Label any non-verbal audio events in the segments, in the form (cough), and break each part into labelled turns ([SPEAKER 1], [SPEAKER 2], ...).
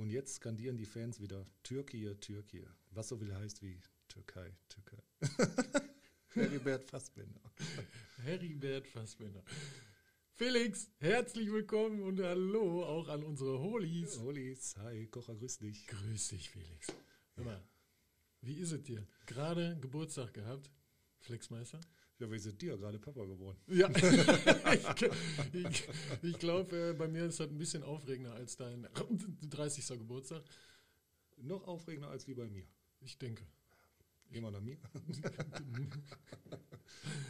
[SPEAKER 1] Und jetzt skandieren die Fans wieder Türkei, Türkei. Was so viel heißt wie Türkei, Türkei. (laughs) Heribert Fassbender.
[SPEAKER 2] Heribert Fassbender. Felix, herzlich willkommen und hallo auch an unsere Holis.
[SPEAKER 1] Holis, hi, Kocher, grüß dich.
[SPEAKER 2] Grüß dich, Felix. Hör mal, wie ist es dir? Gerade Geburtstag gehabt, Flexmeister?
[SPEAKER 1] Ja, wir sind dir gerade Papa geworden.
[SPEAKER 2] Ja, (laughs) ich, ich, ich glaube, äh, bei mir ist das ein bisschen aufregender als dein 30. Geburtstag.
[SPEAKER 1] Noch aufregender als wie bei mir.
[SPEAKER 2] Ich denke.
[SPEAKER 1] Gehen wir nach mir.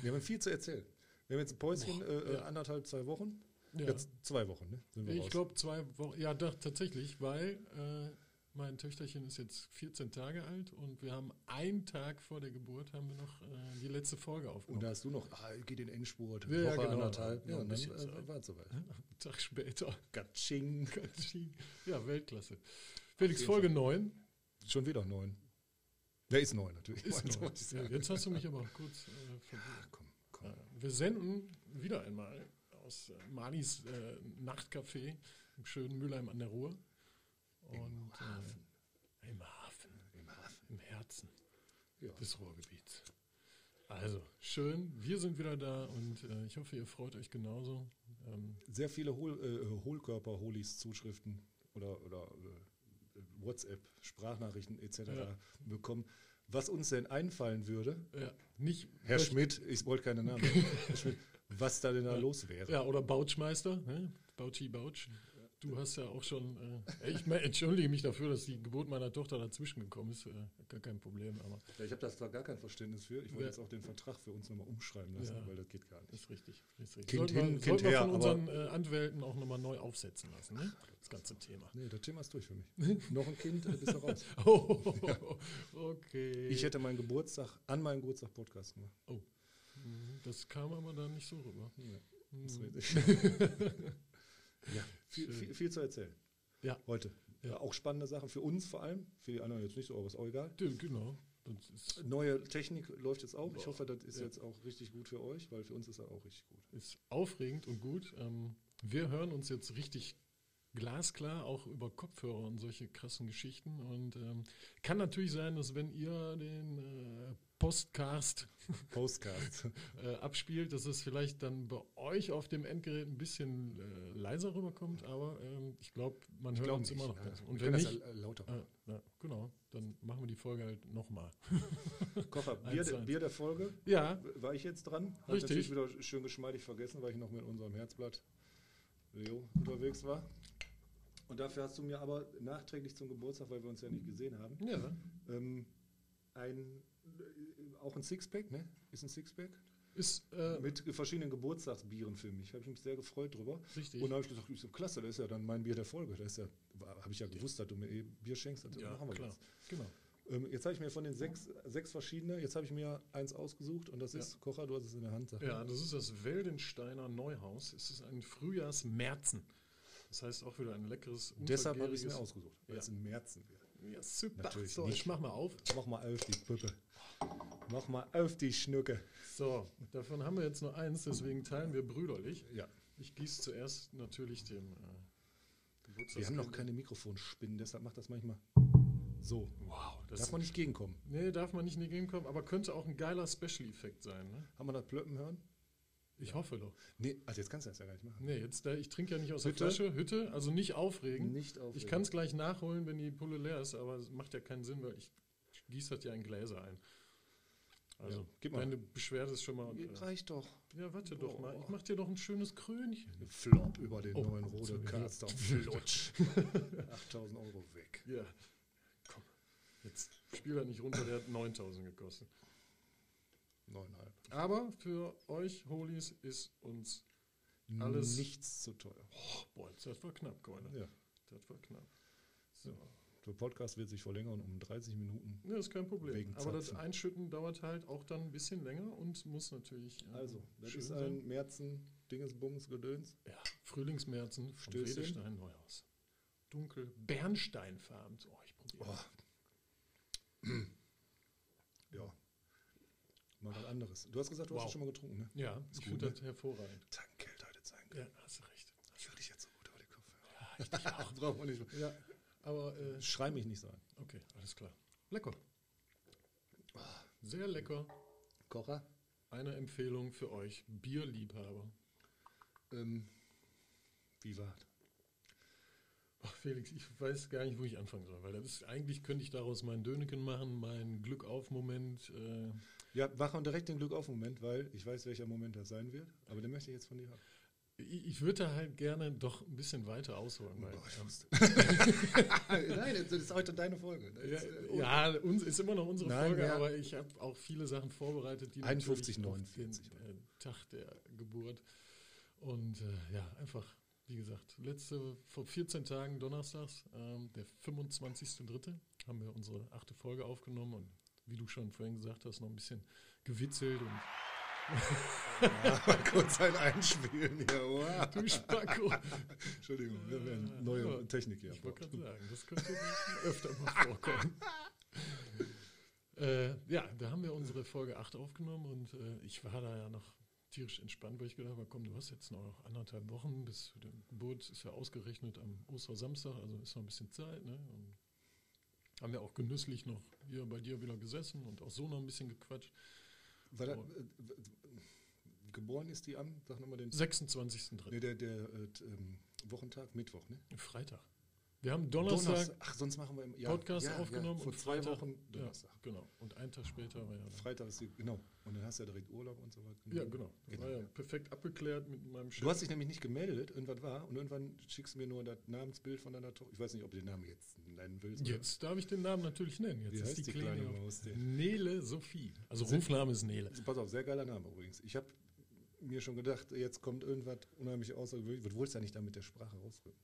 [SPEAKER 1] wir haben viel zu erzählen. Wir haben jetzt ein Päuschen, äh,
[SPEAKER 2] ja.
[SPEAKER 1] anderthalb, zwei Wochen.
[SPEAKER 2] Ja.
[SPEAKER 1] Jetzt zwei Wochen, ne? Sind wir
[SPEAKER 2] Ich glaube zwei Wochen, ja doch, tatsächlich, weil äh, mein Töchterchen ist jetzt 14 Tage alt und wir haben einen Tag vor der Geburt haben wir noch äh, die letzte Folge
[SPEAKER 1] Und
[SPEAKER 2] aufgenommen.
[SPEAKER 1] da hast du noch, ah, geht in Endspurt,
[SPEAKER 2] Ja, ja,
[SPEAKER 1] Woche
[SPEAKER 2] genau.
[SPEAKER 1] anderthalb.
[SPEAKER 2] Ja,
[SPEAKER 1] Ja,
[SPEAKER 2] ein
[SPEAKER 1] und dann äh, war es soweit.
[SPEAKER 2] Einen Tag später.
[SPEAKER 1] Gatsching. (laughs)
[SPEAKER 2] Ja, Weltklasse. Felix, Folge 9.
[SPEAKER 1] Schon wieder neun. Der ist neun natürlich.
[SPEAKER 2] Ist (laughs)
[SPEAKER 1] Wollte
[SPEAKER 2] neun.
[SPEAKER 1] ich
[SPEAKER 2] Ja,
[SPEAKER 1] sagen.
[SPEAKER 2] jetzt hast du mich aber kurz äh, verwirrt.
[SPEAKER 1] Ah, komm, komm.
[SPEAKER 2] Ja, Wir senden wieder einmal aus äh, Malis äh, Nachtcafé im schönen Mülheim an der Ruhr. Und,
[SPEAKER 1] Hafen.
[SPEAKER 2] Äh, Im Hafen.
[SPEAKER 1] Im Hafen.
[SPEAKER 2] Im Herzen
[SPEAKER 1] Ja.
[SPEAKER 2] des Ruhrgebiets. Also, schön, wir sind wieder da und äh, ich hoffe, ihr freut euch genauso. Ähm,
[SPEAKER 1] Sehr viele Hohl, äh, Hohlkörper-Holis, Zuschriften oder, oder äh, WhatsApp, Sprachnachrichten etc.
[SPEAKER 2] Ja.
[SPEAKER 1] bekommen. Was uns denn einfallen würde,
[SPEAKER 2] ja, nicht
[SPEAKER 1] Herr Schmidt, ich wollte keine Namen, (laughs) Herr Schmidt, was da denn da los wäre.
[SPEAKER 2] Ja, oder Bautschmeister, ne? Bauchi Bautsch. Du hast ja auch schon, äh, ich mein, entschuldige mich dafür, dass die Geburt meiner Tochter dazwischen gekommen ist, äh, gar kein Problem, aber
[SPEAKER 1] Ja, ich habe da gar kein Verständnis für. Ich wollte
[SPEAKER 2] Ja.
[SPEAKER 1] jetzt auch den Vertrag für uns nochmal umschreiben lassen,
[SPEAKER 2] Ja.
[SPEAKER 1] weil das geht gar nicht.
[SPEAKER 2] ist richtig. Ist richtig.
[SPEAKER 1] Kind
[SPEAKER 2] sollten wir,
[SPEAKER 1] hin, Kind
[SPEAKER 2] sollten wir
[SPEAKER 1] her,
[SPEAKER 2] von unseren äh, Anwälten auch nochmal neu aufsetzen lassen, ne? das ganze Thema.
[SPEAKER 1] Nee, das Thema ist durch für mich. (laughs) Noch ein Kind, äh, bist du raus. (laughs)
[SPEAKER 2] Oh, okay.
[SPEAKER 1] Ich hätte meinen Geburtstag an meinem Geburtstag Podcast gemacht.
[SPEAKER 2] oh, Mhm, das kam aber dann nicht so rüber.
[SPEAKER 1] Ja, das ist
[SPEAKER 2] Mhm.
[SPEAKER 1] richtig. (laughs) ja, viel, viel, viel zu erzählen.
[SPEAKER 2] Ja.
[SPEAKER 1] Heute.
[SPEAKER 2] Ja.
[SPEAKER 1] Auch spannende Sachen für uns vor allem. Für die anderen jetzt nicht so, aber ist auch egal.
[SPEAKER 2] Ja, Genau.
[SPEAKER 1] Neue Technik läuft jetzt auch. Ich hoffe, das ist
[SPEAKER 2] Ja.
[SPEAKER 1] jetzt auch richtig gut für euch, weil für uns ist das auch richtig gut.
[SPEAKER 2] ist aufregend und gut. Ähm, wir hören uns jetzt richtig glasklar, auch über Kopfhörer und solche krassen Geschichten. Und ähm, kann natürlich sein, dass wenn ihr den äh, Postcast (laughs)
[SPEAKER 1] Postcards.
[SPEAKER 2] äh, abspielt, dass es vielleicht dann bei euch auf dem Endgerät ein bisschen äh, leiser rüberkommt. Aber ähm, ich glaube, man hört
[SPEAKER 1] glaub
[SPEAKER 2] uns
[SPEAKER 1] nicht,
[SPEAKER 2] immer noch
[SPEAKER 1] ja.
[SPEAKER 2] ganz. Und wenn
[SPEAKER 1] das
[SPEAKER 2] nicht,
[SPEAKER 1] äh, lauter
[SPEAKER 2] äh, ja, genau, dann machen wir die Folge halt nochmal. (laughs)
[SPEAKER 1] Kocher, (laughs) Bier,
[SPEAKER 2] eins.
[SPEAKER 1] Bier der Folge.
[SPEAKER 2] Ja,
[SPEAKER 1] War ich jetzt dran? Hat
[SPEAKER 2] Richtig.
[SPEAKER 1] natürlich wieder schön geschmeidig vergessen, weil ich noch mit unserem Herzblatt Leo unterwegs war. Und dafür hast du mir aber nachträglich zum Geburtstag, weil wir uns ja nicht gesehen haben,
[SPEAKER 2] ja,
[SPEAKER 1] ähm, ein, auch ein Sixpack, ne? Ist ein Sixpack?
[SPEAKER 2] ist äh,
[SPEAKER 1] Mit verschiedenen Geburtstagsbieren für mich. Habe ich mich sehr gefreut drüber.
[SPEAKER 2] richtig.
[SPEAKER 1] Und habe ich gesagt, ich so, klasse, das ist ja dann mein Bier der Folge. Das ist ja, habe ich ja gewusst, dass du mir eh Bier schenkst. Also
[SPEAKER 2] ja,
[SPEAKER 1] machen wir
[SPEAKER 2] klar.
[SPEAKER 1] jetzt.
[SPEAKER 2] Genau.
[SPEAKER 1] Ähm, jetzt habe ich mir von den sechs, sechs verschiedene, jetzt habe ich mir eins ausgesucht und das
[SPEAKER 2] Ja.
[SPEAKER 1] ist, Kocher, du hast es in der Hand.
[SPEAKER 2] Ja, das ist das Weldensteiner Neuhaus. Es ist ein Frühjahrsmerzen. Das heißt auch wieder ein leckeres,
[SPEAKER 1] Deshalb habe ich es mir ausgesucht, weil
[SPEAKER 2] Ja.
[SPEAKER 1] es ein Märzen wird.
[SPEAKER 2] Ja, super.
[SPEAKER 1] Natürlich
[SPEAKER 2] so,
[SPEAKER 1] nicht.
[SPEAKER 2] ich mach mal auf.
[SPEAKER 1] Mach mal auf die Puppe. Mach mal auf die Schnucke.
[SPEAKER 2] So, davon haben wir jetzt nur eins, deswegen teilen wir brüderlich.
[SPEAKER 1] Ja,
[SPEAKER 2] Ich gieße zuerst natürlich dem äh,
[SPEAKER 1] wir haben noch keine Mikrofonspinnen, deshalb macht das manchmal so.
[SPEAKER 2] Wow, das
[SPEAKER 1] Darf man nicht gegenkommen.
[SPEAKER 2] Nee, darf man nicht in die Game kommen, aber könnte auch ein geiler Special-Effekt sein. Ne?
[SPEAKER 1] Haben wir das Plöppen hören?
[SPEAKER 2] Ich hoffe doch.
[SPEAKER 1] Nee, also jetzt kannst du das ja gar nicht machen.
[SPEAKER 2] Nee, jetzt, da, ich trinke ja nicht aus
[SPEAKER 1] Hütte?
[SPEAKER 2] der Flasche. Hütte, also nicht aufregen.
[SPEAKER 1] Nicht auf.
[SPEAKER 2] Ich kann es gleich nachholen, wenn die Pulle leer ist, aber es macht ja keinen Sinn, weil ich gieße das ja in Gläser ein. Also,
[SPEAKER 1] Ja, gib mal.
[SPEAKER 2] deine Beschwerde ist schon mal. Äh,
[SPEAKER 1] Reicht doch.
[SPEAKER 2] ja, warte doch mal. Ich
[SPEAKER 1] Boah.
[SPEAKER 2] mach dir doch ein schönes Krönchen.
[SPEAKER 1] Flop über den
[SPEAKER 2] Oh,
[SPEAKER 1] neuen Rode. Caster. (laughs) Flutsch. (laughs) 8000 Euro weg.
[SPEAKER 2] Ja. Komm. Jetzt spiel das nicht runter, der hat 9000 gekostet.
[SPEAKER 1] Neuneinhalb.
[SPEAKER 2] Aber für euch, Holies, ist uns. Alles-
[SPEAKER 1] Nichts zu teuer.
[SPEAKER 2] Oh, boah, das war knapp, Keule.
[SPEAKER 1] Ja.
[SPEAKER 2] Das war knapp. So.
[SPEAKER 1] Der Podcast wird sich verlängern um 30 Minuten.
[SPEAKER 2] Ja, ist kein Problem. Aber das. Einschütten dauert halt auch dann ein bisschen länger und muss natürlich. äh,
[SPEAKER 1] Also, das ist
[SPEAKER 2] sein.
[SPEAKER 1] ein Märzen, Dingesbums, Gedöns.
[SPEAKER 2] Ja, Frühlingsmärzen
[SPEAKER 1] Stößchen.
[SPEAKER 2] Neuhaus. Dunkel, Bernsteinfarben. Oh, ich probiere.
[SPEAKER 1] Oh. ja. Mal was anderes. Du hast gesagt, du hast
[SPEAKER 2] Wow.
[SPEAKER 1] das schon mal getrunken, ne?
[SPEAKER 2] Ja,
[SPEAKER 1] Ist
[SPEAKER 2] ich
[SPEAKER 1] gut,
[SPEAKER 2] finde
[SPEAKER 1] ne?
[SPEAKER 2] das hervorragend.
[SPEAKER 1] Tankgeld heute sein können.
[SPEAKER 2] Ja, hast du recht.
[SPEAKER 1] Ich höre dich jetzt so gut über die Kopfhörer.
[SPEAKER 2] Ja, ich dich auch. (laughs)
[SPEAKER 1] Brauchen wir nicht mehr.
[SPEAKER 2] Ja, Aber äh,
[SPEAKER 1] Schrei mich nicht so an.
[SPEAKER 2] okay, alles klar. Lecker. Sehr lecker.
[SPEAKER 1] Kocher?
[SPEAKER 2] Eine Empfehlung für euch, Bierliebhaber.
[SPEAKER 1] Ähm, wie war
[SPEAKER 2] Ach, Felix, ich weiß gar nicht, wo ich anfangen soll, weil das ist, eigentlich könnte ich daraus meinen Döneken machen, meinen Glück auf Moment. Äh,
[SPEAKER 1] Ja, mach direkt den Glück auf Moment, weil ich weiß, welcher Moment das sein wird. Aber den möchte ich jetzt von dir haben.
[SPEAKER 2] ich ich würde da halt gerne doch ein bisschen weiter ausholen.
[SPEAKER 1] Boah, ich
[SPEAKER 2] ähm,
[SPEAKER 1] wusste. (laughs) Nein, das ist heute deine Folge. Das
[SPEAKER 2] ja,
[SPEAKER 1] ist, äh,
[SPEAKER 2] ja, uns ist immer noch unsere
[SPEAKER 1] Nein,
[SPEAKER 2] Folge,
[SPEAKER 1] ja.
[SPEAKER 2] aber ich habe auch viele Sachen vorbereitet, die
[SPEAKER 1] 51,
[SPEAKER 2] natürlich auf
[SPEAKER 1] 49.
[SPEAKER 2] den äh, Tag der Geburt und äh, ja, einfach, wie gesagt, letzte, vor 14 Tagen donnerstags, ähm, der 25.3., haben wir unsere achte Folge aufgenommen und wie du schon vorhin gesagt hast, noch ein bisschen gewitzelt und
[SPEAKER 1] Mal kurz ein Einspielen hier. Wow.
[SPEAKER 2] du Spacko.
[SPEAKER 1] Entschuldigung, wir werden
[SPEAKER 2] Ja,
[SPEAKER 1] neue
[SPEAKER 2] ja.
[SPEAKER 1] Technik hier.
[SPEAKER 2] Ich wollte gerade sagen, das könnte öfter mal vorkommen. (laughs) äh, ja, da haben wir unsere Folge 8 aufgenommen und äh, ich war da ja noch tierisch entspannt, weil ich gedacht habe, komm, du hast jetzt noch anderthalb Wochen bis die Geburt ist ja ausgerechnet am Ostersamstag, also ist noch ein bisschen Zeit. Ne? Und haben wir auch genüsslich noch hier bei dir wieder gesessen und auch so noch ein bisschen gequatscht.
[SPEAKER 1] War da, äh, w- geboren ist die am, sag nochmal den.
[SPEAKER 2] 26.3.
[SPEAKER 1] Nee, der, der äh, ähm, Wochentag, Mittwoch, ne?
[SPEAKER 2] Freitag. Wir haben Donnerstag
[SPEAKER 1] Ach, sonst machen wir im ja,
[SPEAKER 2] Podcast
[SPEAKER 1] ja,
[SPEAKER 2] aufgenommen
[SPEAKER 1] Ja, vor
[SPEAKER 2] und
[SPEAKER 1] zwei
[SPEAKER 2] Freitag-
[SPEAKER 1] Wochen Donnerstag.
[SPEAKER 2] genau. Und einen Tag später war ja
[SPEAKER 1] Freitag ist die, genau. Und dann hast du ja direkt Urlaub und so weiter.
[SPEAKER 2] Ja, genau. Das
[SPEAKER 1] Genau.
[SPEAKER 2] war ja perfekt abgeklärt mit meinem Chef.
[SPEAKER 1] Du hast dich nämlich nicht gemeldet, irgendwas war, und irgendwann schickst du mir nur das Namensbild von deiner Tochter. Ich weiß nicht, ob du den Namen jetzt nennen willst.
[SPEAKER 2] Jetzt darf ich den Namen natürlich nennen. Jetzt
[SPEAKER 1] Wie
[SPEAKER 2] ist die,
[SPEAKER 1] die
[SPEAKER 2] Kleine,
[SPEAKER 1] kleine Maus?
[SPEAKER 2] Nele Sophie. Also
[SPEAKER 1] Sind-
[SPEAKER 2] Rufname ist Nele.
[SPEAKER 1] Pass auf, sehr geiler Name übrigens. Ich habe mir schon gedacht, jetzt kommt irgendwas unheimlich außergewöhnlich. Du wolltest ja nicht da mit der Sprache rausrücken.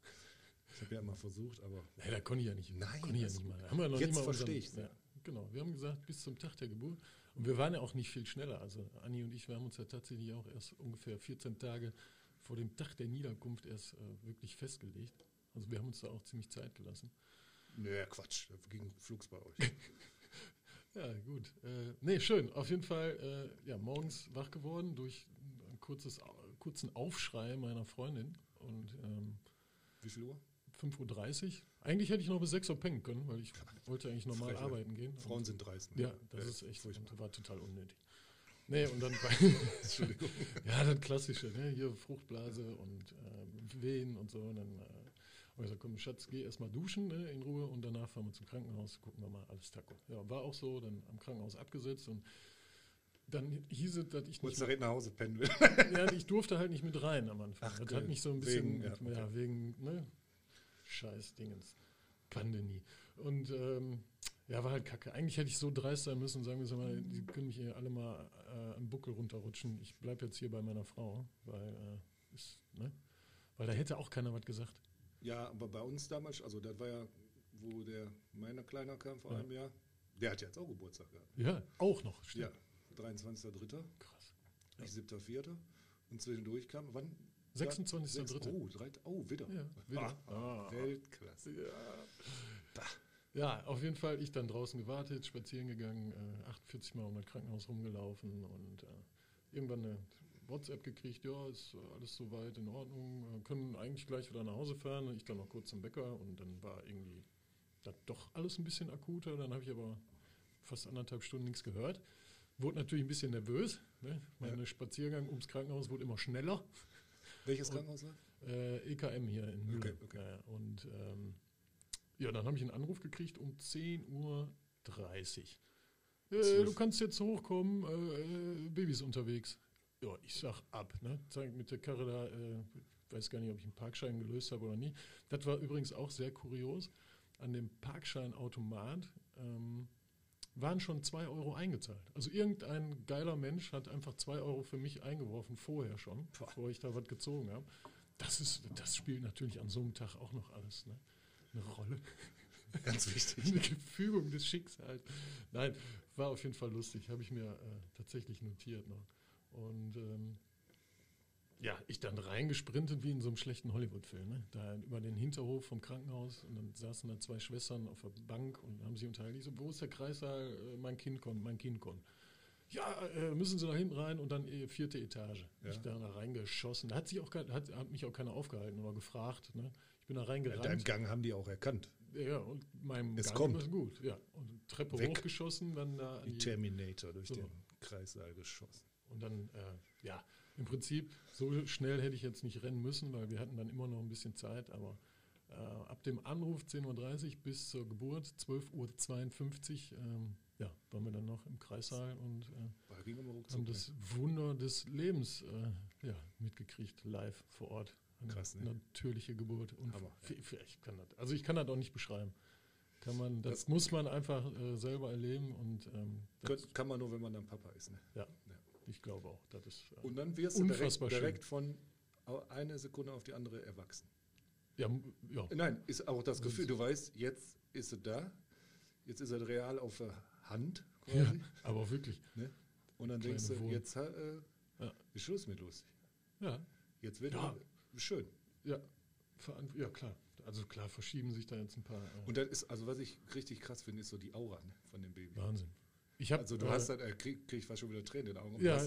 [SPEAKER 1] Ich habe ja immer versucht, aber
[SPEAKER 2] Nee, da konnte ich ja nicht.
[SPEAKER 1] Nein,
[SPEAKER 2] konnte ich ja nicht mal. Haben wir noch
[SPEAKER 1] jetzt
[SPEAKER 2] nicht mal
[SPEAKER 1] verstehe ich's,
[SPEAKER 2] Ja, genau. Wir haben gesagt, bis zum Tag der Geburt. Und wir waren ja auch nicht viel schneller. Also Anni und ich, wir haben uns ja tatsächlich auch erst ungefähr 14 Tage vor dem Tag der Niederkunft erst äh, wirklich festgelegt. Also wir haben uns da auch ziemlich Zeit gelassen.
[SPEAKER 1] nö, Quatsch, da ging flugs bei euch. (laughs)
[SPEAKER 2] Ja, gut. Äh, nee, schön. Auf jeden Fall, äh, ja, morgens wach geworden durch ein kurzes, Au- kurzen Aufschrei meiner Freundin. Und ähm,
[SPEAKER 1] Wie viel Uhr?
[SPEAKER 2] 5.30 Uhr. Eigentlich hätte ich noch bis 6 Uhr pennen können, weil ich (laughs) wollte eigentlich normal
[SPEAKER 1] Frechheit.
[SPEAKER 2] arbeiten gehen.
[SPEAKER 1] Frauen sind dreist.
[SPEAKER 2] ja, das
[SPEAKER 1] Ja,
[SPEAKER 2] ist echt,
[SPEAKER 1] furchtbar.
[SPEAKER 2] war total unnötig. Nee, und dann war, (laughs)
[SPEAKER 1] Entschuldigung. (laughs)
[SPEAKER 2] ja, das Klassische, ne? hier Fruchtblase und äh, Wehen und so. Und dann äh, habe ich gesagt, komm, Schatz, geh erstmal duschen ne, in Ruhe und danach fahren wir zum Krankenhaus, gucken wir mal, alles Taco. Ja, war auch so, dann am Krankenhaus abgesetzt und dann hieß es, dass ich nicht
[SPEAKER 1] Wolltest direkt nach Hause pennen will.
[SPEAKER 2] ja, ich durfte halt nicht mit rein am Anfang.
[SPEAKER 1] Ach,
[SPEAKER 2] das
[SPEAKER 1] geil.
[SPEAKER 2] hat mich so ein bisschen,
[SPEAKER 1] Wegen, ja,
[SPEAKER 2] ja,
[SPEAKER 1] okay.
[SPEAKER 2] wegen, ne, scheiß Dingens, Pandemie. Und ähm, ja, war halt kacke. Eigentlich hätte ich so dreist sein müssen und sagen müssen, mal, die können mich hier alle mal äh, am Buckel runterrutschen. Ich bleibe jetzt hier bei meiner Frau, weil, äh, ist, ne? weil da hätte auch keiner was gesagt.
[SPEAKER 1] Ja, aber bei uns damals, also das war ja, wo der meiner Kleiner kam vor
[SPEAKER 2] Ja.
[SPEAKER 1] einem Jahr, der hat jetzt auch Geburtstag gehabt.
[SPEAKER 2] Ja, auch noch.
[SPEAKER 1] Ja,
[SPEAKER 2] Stimmt.
[SPEAKER 1] 23.3.,
[SPEAKER 2] Krass.
[SPEAKER 1] ich 7.4. Und zwischendurch kam, wann?
[SPEAKER 2] 26.3..
[SPEAKER 1] Sechs- Oh, oh, wieder.
[SPEAKER 2] Ja, wieder.
[SPEAKER 1] Ah,
[SPEAKER 2] Ah.
[SPEAKER 1] Weltklasse.
[SPEAKER 2] Ja. Ja, auf jeden Fall, ich dann draußen gewartet, spazieren gegangen, äh, 48 Mal um das Krankenhaus rumgelaufen und äh, irgendwann eine WhatsApp gekriegt, ja, ist äh, alles soweit in Ordnung, äh, können eigentlich gleich wieder nach Hause fahren. Ich dann noch kurz zum Bäcker und dann war irgendwie das doch alles ein bisschen akuter. Dann habe ich aber fast anderthalb Stunden nichts gehört. Wurde natürlich ein bisschen nervös. Ne? Mein Spaziergang ums Krankenhaus wurde immer schneller.
[SPEAKER 1] Welches
[SPEAKER 2] Und-
[SPEAKER 1] Krankenhaus war?
[SPEAKER 2] Äh, EKM hier in Mühle.
[SPEAKER 1] Okay, okay.
[SPEAKER 2] Ja, und ähm, ja, dann habe ich einen Anruf gekriegt um 10.30 Uhr. Äh, du kannst jetzt hochkommen, äh, äh, Babys unterwegs. Ja, ich sag ab, ne? Zeig mit der Karre da, äh, weiß gar nicht, ob ich einen Parkschein gelöst habe oder nicht. Das war übrigens auch sehr kurios. An dem Parkscheinautomat ähm, waren schon 2 Euro eingezahlt. Also irgendein geiler Mensch hat einfach 2 Euro für mich eingeworfen, vorher schon,
[SPEAKER 1] Boah.
[SPEAKER 2] bevor ich da was gezogen habe. Das, ist, das spielt natürlich an so einem Tag auch noch alles ne? eine Rolle.
[SPEAKER 1] Ganz wichtig. (laughs)
[SPEAKER 2] Eine Fügung des Schicksals. Nein, war auf jeden Fall lustig. Habe ich mir äh, tatsächlich notiert noch. Und ähm, ja, ich dann reingesprintet wie in so einem schlechten Hollywood-Film. Ne? Da über den Hinterhof vom Krankenhaus und dann saßen da zwei Schwestern auf der Bank und haben sich unterhalten. Ich so, wo ist der Kreissaal? Äh, mein Kind kommt, mein Kind kommt. Ja, äh, müssen Sie da hinten rein und dann äh, vierte Etage.
[SPEAKER 1] Ja.
[SPEAKER 2] Ich da, da reingeschossen. Da hat, sich auch, hat, hat mich auch keiner aufgehalten oder gefragt. Ne? Ich bin da
[SPEAKER 1] In deinem
[SPEAKER 2] reingerannt.
[SPEAKER 1] Gang haben die auch erkannt.
[SPEAKER 2] Ja, und meinem
[SPEAKER 1] Es
[SPEAKER 2] Gang
[SPEAKER 1] kommt.
[SPEAKER 2] war's gut. Ja, und Treppe
[SPEAKER 1] Weg.
[SPEAKER 2] hochgeschossen, dann da
[SPEAKER 1] Wie
[SPEAKER 2] die,
[SPEAKER 1] Terminator durch
[SPEAKER 2] So.
[SPEAKER 1] den Kreissaal geschossen.
[SPEAKER 2] und dann, äh, ja, im Prinzip, so schnell hätte ich jetzt nicht rennen müssen, weil wir hatten dann immer noch ein bisschen Zeit, aber äh, ab dem Anruf 10.30 Uhr bis zur Geburt 12.52 Uhr, ähm, ja, waren wir dann noch im Kreissaal und äh, haben
[SPEAKER 1] ruckzuck. ne?
[SPEAKER 2] das Wunder des Lebens äh, ja, mitgekriegt, live vor Ort. Eine
[SPEAKER 1] Krass, ne?
[SPEAKER 2] natürliche Geburt. Und
[SPEAKER 1] Hammer.
[SPEAKER 2] vi- ich kann das, also ich kann das auch nicht beschreiben. Kann man, das
[SPEAKER 1] Das-
[SPEAKER 2] muss man einfach äh, selber erleben und ähm, das,
[SPEAKER 1] Kann man nur, wenn man dann Papa ist. Ne?
[SPEAKER 2] Ich glaube auch, das ist äh,
[SPEAKER 1] Und dann wirst du direkt, direkt von au- eine Sekunde auf die andere erwachsen.
[SPEAKER 2] ja, ja,
[SPEAKER 1] Nein, ist auch das Gefühl, du weißt, jetzt ist er da, jetzt ist er real auf der Hand
[SPEAKER 2] ja,
[SPEAKER 1] quasi.
[SPEAKER 2] aber auch wirklich.
[SPEAKER 1] Und dann
[SPEAKER 2] Kleine
[SPEAKER 1] denkst du,
[SPEAKER 2] Wurm.
[SPEAKER 1] jetzt äh,
[SPEAKER 2] Ja.
[SPEAKER 1] ist Schluss mit lustig.
[SPEAKER 2] Ja,
[SPEAKER 1] Jetzt wird
[SPEAKER 2] Ja.
[SPEAKER 1] schön.
[SPEAKER 2] ja, ja, klar. Also klar, verschieben sich da jetzt ein paar. Äh,
[SPEAKER 1] Und das ist, also was ich richtig krass finde, ist so die Aura ne, von dem Baby.
[SPEAKER 2] Wahnsinn. Ich hab,
[SPEAKER 1] Also du
[SPEAKER 2] äh,
[SPEAKER 1] hast dann, äh, krieg, krieg ich fast schon wieder Tränen in den Augen. Du
[SPEAKER 2] Ja,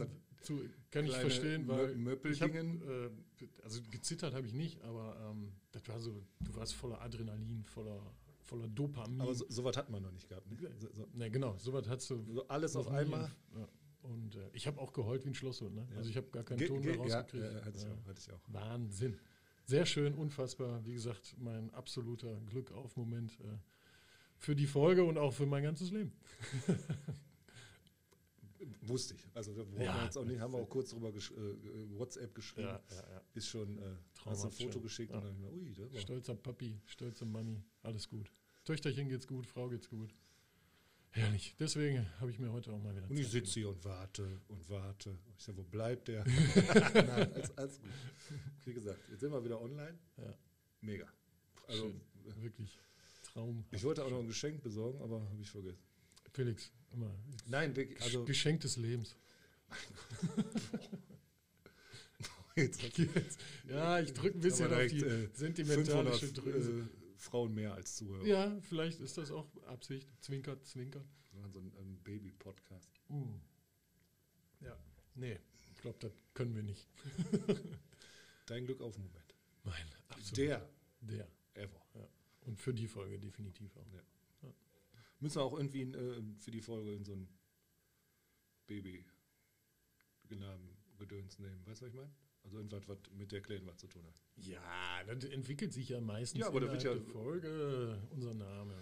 [SPEAKER 2] zu, kann ich verstehen, weil ich hab, äh, also gezittert habe ich nicht, aber ähm, das war so, du warst voller Adrenalin, voller, voller Dopamin.
[SPEAKER 1] aber so, sowas hat man noch nicht gehabt. Ne? So, so,
[SPEAKER 2] ne, genau, sowas hast du
[SPEAKER 1] so alles auf einmal.
[SPEAKER 2] Ja. Und äh, ich habe auch geheult wie ein Schlosshund. Ne?
[SPEAKER 1] Ja.
[SPEAKER 2] Also ich habe gar keinen
[SPEAKER 1] Ge-
[SPEAKER 2] Ton mehr rausgekriegt.
[SPEAKER 1] ja, hatte, ich auch, hatte ich auch.
[SPEAKER 2] Wahnsinn. Sehr schön, unfassbar. Wie gesagt, mein absoluter Glückauf-Moment äh, für die Folge und auch für mein ganzes Leben. (laughs)
[SPEAKER 1] Wusste ich. Also wir brauchen
[SPEAKER 2] Ja,
[SPEAKER 1] jetzt auch nicht, haben wir auch kurz drüber gesch äh, WhatsApp geschrieben.
[SPEAKER 2] ja, ja.
[SPEAKER 1] Ist schon, äh, hast ein Foto
[SPEAKER 2] schön.
[SPEAKER 1] geschickt und dann hab ich mir, ui, das war
[SPEAKER 2] Stolzer Papi, stolzer Manni, alles gut. Töchterchen geht's gut, Frau geht's gut. Herrlich. Deswegen habe ich mir heute auch mal wieder
[SPEAKER 1] Und ich sitze hier und warte und warte. Ich sage, wo bleibt der? (laughs) Nein, alles, alles gut. Wie gesagt, jetzt sind wir wieder online.
[SPEAKER 2] Ja.
[SPEAKER 1] Mega. Also,
[SPEAKER 2] Schön. Wirklich Traum.
[SPEAKER 1] ich wollte auch noch ein Geschenk besorgen, aber habe ich vergessen.
[SPEAKER 2] Felix, immer.
[SPEAKER 1] Nein, wirklich, also
[SPEAKER 2] Geschenk des Lebens. (laughs)
[SPEAKER 1] jetzt
[SPEAKER 2] Jetzt. Ja, ich drücke ein bisschen auf die
[SPEAKER 1] äh,
[SPEAKER 2] sentimentalische
[SPEAKER 1] 500
[SPEAKER 2] Drüse.
[SPEAKER 1] äh, Frauen mehr als Zuhörer.
[SPEAKER 2] Ja, vielleicht ist das auch Absicht. Zwinkert, zwinkert.
[SPEAKER 1] Wir machen so ein, ein Baby-Podcast.
[SPEAKER 2] Uh. Ja, nee, ich glaube, das können wir nicht.
[SPEAKER 1] Dein Glück auf Moment.
[SPEAKER 2] Mein, absolut.
[SPEAKER 1] Der
[SPEAKER 2] Der.
[SPEAKER 1] ever.
[SPEAKER 2] Und für die Folge definitiv auch.
[SPEAKER 1] Müssen wir auch irgendwie in, äh, für die Folge in so ein Baby Namen Gedöns nehmen. Weißt du, was ich meine? Also irgendwas, was mit der Kleinen was zu tun hat.
[SPEAKER 2] Ja, das entwickelt sich ja meistens
[SPEAKER 1] Ja, aber wird
[SPEAKER 2] innerhalb
[SPEAKER 1] ja-
[SPEAKER 2] der Folge unser Name.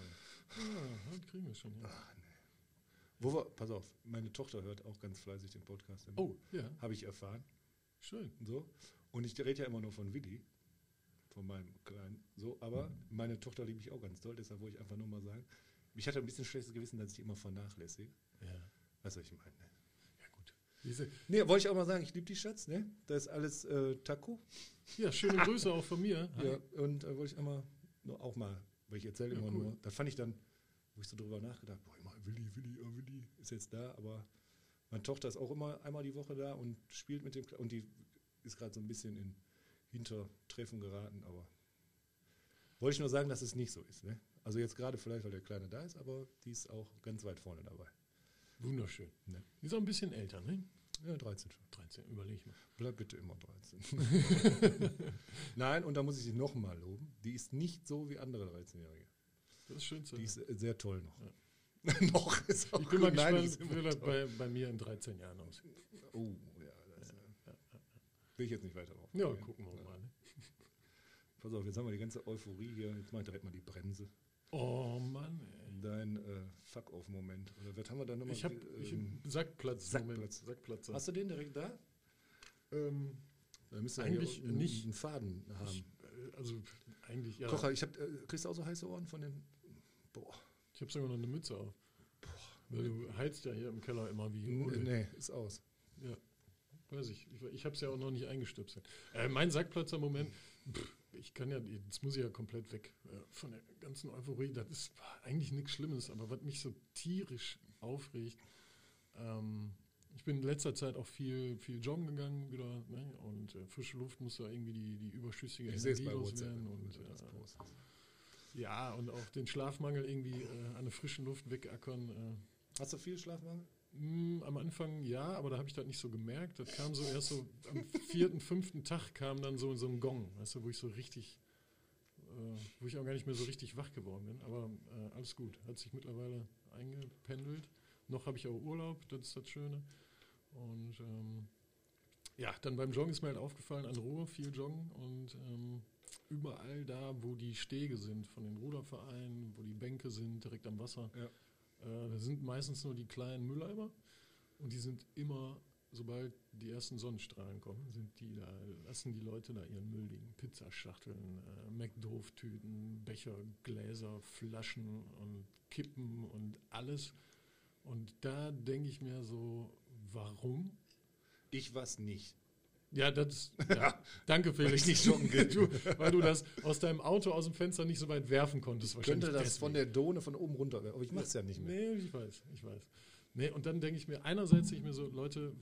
[SPEAKER 2] Ja, das kriegen wir schon hin.
[SPEAKER 1] Ach, nee. Wo wir, pass auf, meine Tochter hört auch ganz fleißig den Podcast. immer.
[SPEAKER 2] Oh, ja,
[SPEAKER 1] Habe ich erfahren.
[SPEAKER 2] schön.
[SPEAKER 1] So. Und ich rede ja immer nur von Willi, von meinem Kleinen. So, aber meine Tochter liebe ich auch ganz doll, deshalb wollte ich einfach nur mal sagen, ich hatte ein bisschen schlechtes Gewissen, dass ich die immer vernachlässige.
[SPEAKER 2] Ja,
[SPEAKER 1] was ich meine? Ne?
[SPEAKER 2] ja gut. Diese,
[SPEAKER 1] Nee, wollte ich auch mal sagen, ich liebe die Schatz, ne? Da ist alles äh, Taco.
[SPEAKER 2] ja, schöne (laughs) Grüße auch von mir.
[SPEAKER 1] Ja, und äh, wollte ich immer nur auch mal, weil ich erzähle
[SPEAKER 2] Ja,
[SPEAKER 1] immer
[SPEAKER 2] cool.
[SPEAKER 1] nur, da fand ich dann, wo ich so drüber nachgedacht, boah, immer Willi, Willi, oh, Willi ist jetzt da, aber meine Tochter ist auch immer einmal die Woche da und spielt mit dem Kle- und die ist gerade so ein bisschen in Hintertreffen geraten, aber wollte ich nur sagen, dass es nicht so ist. Ne? Also jetzt gerade vielleicht, weil der Kleine da ist, aber die ist auch ganz weit vorne dabei.
[SPEAKER 2] Wunderschön.
[SPEAKER 1] Ne?
[SPEAKER 2] Die ist auch ein bisschen älter, ne?
[SPEAKER 1] Ja, 13 schon.
[SPEAKER 2] 13, überleg mal.
[SPEAKER 1] Bleib bitte immer 13. (laughs) Nein, und da muss ich sie nochmal loben. Die ist nicht so wie andere 13-Jährige.
[SPEAKER 2] Das ist schön zu
[SPEAKER 1] Die
[SPEAKER 2] hören.
[SPEAKER 1] ist äh, sehr toll noch. (laughs) noch ist auch
[SPEAKER 2] Ich bin mal
[SPEAKER 1] gut. Nein, die
[SPEAKER 2] gespannt,
[SPEAKER 1] ist
[SPEAKER 2] wie das bei, bei mir in 13 Jahren aussieht.
[SPEAKER 1] Oh, ja, will ich jetzt nicht weiter drauf.
[SPEAKER 2] Ja, gucken wir mal. Ne? (laughs)
[SPEAKER 1] Pass auf, jetzt haben wir die ganze Euphorie hier. Jetzt mach ich direkt mal die Bremse.
[SPEAKER 2] Oh Mann, ey.
[SPEAKER 1] Dein äh, Fuck-off-Moment. Oder was haben wir da nochmal?
[SPEAKER 2] Ich habe
[SPEAKER 1] ähm,
[SPEAKER 2] Sackplatz.
[SPEAKER 1] Sackplatz.
[SPEAKER 2] Sackplatz.
[SPEAKER 1] hast du den direkt da?
[SPEAKER 2] ähm,
[SPEAKER 1] Da müssen wir
[SPEAKER 2] Eigentlich
[SPEAKER 1] einen,
[SPEAKER 2] nicht.
[SPEAKER 1] einen Faden haben.
[SPEAKER 2] ich, äh, also eigentlich, ja.
[SPEAKER 1] Kocher, ich hab, äh, kriegst du auch so heiße Ohren von den. Boah.
[SPEAKER 2] Ich habe sogar noch eine Mütze auf. Weil du heizt ja hier im Keller immer wie
[SPEAKER 1] N-. Nee, ist aus.
[SPEAKER 2] Ja, weiß ich. Ich, ich habe es ja auch noch nicht eingestöpselt. Äh, mein Sackplatzer Moment, pff, ich kann ja, jetzt muss ich ja komplett weg äh, von der ganzen Euphorie. Das ist eigentlich nichts Schlimmes, aber was mich so tierisch aufregt, ähm, ich bin in letzter Zeit auch viel, viel joggen gegangen wieder ne? und äh, frische Luft muss ja irgendwie die, die überschüssige
[SPEAKER 1] Ich
[SPEAKER 2] Energie loswerden und äh, ja und auch den Schlafmangel irgendwie äh, an der frischen Luft wegackern. Äh,
[SPEAKER 1] Hast du viel Schlafmangel?
[SPEAKER 2] Mm, Am Anfang ja, aber da habe ich das nicht so gemerkt. Das kam so erst so am vierten, fünften Tag kam dann so so ein Gong, weißt du, wo ich so richtig äh, wo ich auch gar nicht mehr so richtig wach geworden bin. Aber äh, alles gut, hat sich mittlerweile eingependelt. Noch habe ich auch Urlaub, das ist das Schöne. Und ähm, ja, dann beim Joggen ist mir halt aufgefallen, an Ruhe viel joggen und ähm, überall da, wo die Stege sind von den Rudervereinen, wo die Bänke sind, direkt am Wasser,
[SPEAKER 1] Ja.
[SPEAKER 2] Äh, da sind meistens nur die kleinen Mülleimer und die sind immer, sobald die ersten Sonnenstrahlen kommen, sind die da, lassen die Leute da ihren Müll liegen. Pizzaschachteln, äh, McDoof-Tüten, Becher, Gläser, Flaschen und Kippen und alles. Und da denke ich mir so, warum?
[SPEAKER 1] Ich was nicht.
[SPEAKER 2] Ja, das. (laughs) Ja. Danke, Felix.
[SPEAKER 1] ich nicht joggen (laughs)
[SPEAKER 2] du, weil du das aus deinem Auto aus dem Fenster nicht so weit werfen konntest.
[SPEAKER 1] Ich könnte das von
[SPEAKER 2] deswegen.
[SPEAKER 1] der Done von oben runter, aber ich mach's ja nicht mehr.
[SPEAKER 2] Nee, ich weiß, ich weiß. Nee, und dann denke ich mir, einerseits denke ich mir so, Leute,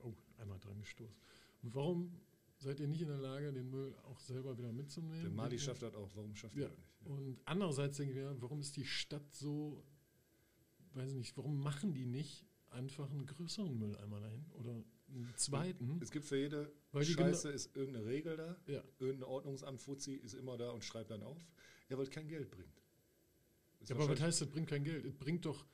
[SPEAKER 2] oh, einmal dran gestoßen. Und warum seid ihr nicht in der Lage, den Müll auch selber wieder mitzunehmen?
[SPEAKER 1] Der Mali schafft das auch, warum schafft
[SPEAKER 2] Ja.
[SPEAKER 1] er das nicht?
[SPEAKER 2] Und andererseits denke ich mir, warum ist die Stadt so, weiß ich nicht, warum machen die nicht einfach einen größeren Mülleimer dahin oder einen zweiten?
[SPEAKER 1] Es gibt für jede Scheiße ist irgendeine Regel da,
[SPEAKER 2] Ja.
[SPEAKER 1] irgendein Ordnungsamt, Fuzzi ist immer da und schreibt dann auf. Ja, weil es kein Geld bringt. Ist
[SPEAKER 2] Ja, aber was heißt, das bringt kein Geld? Es bringt doch,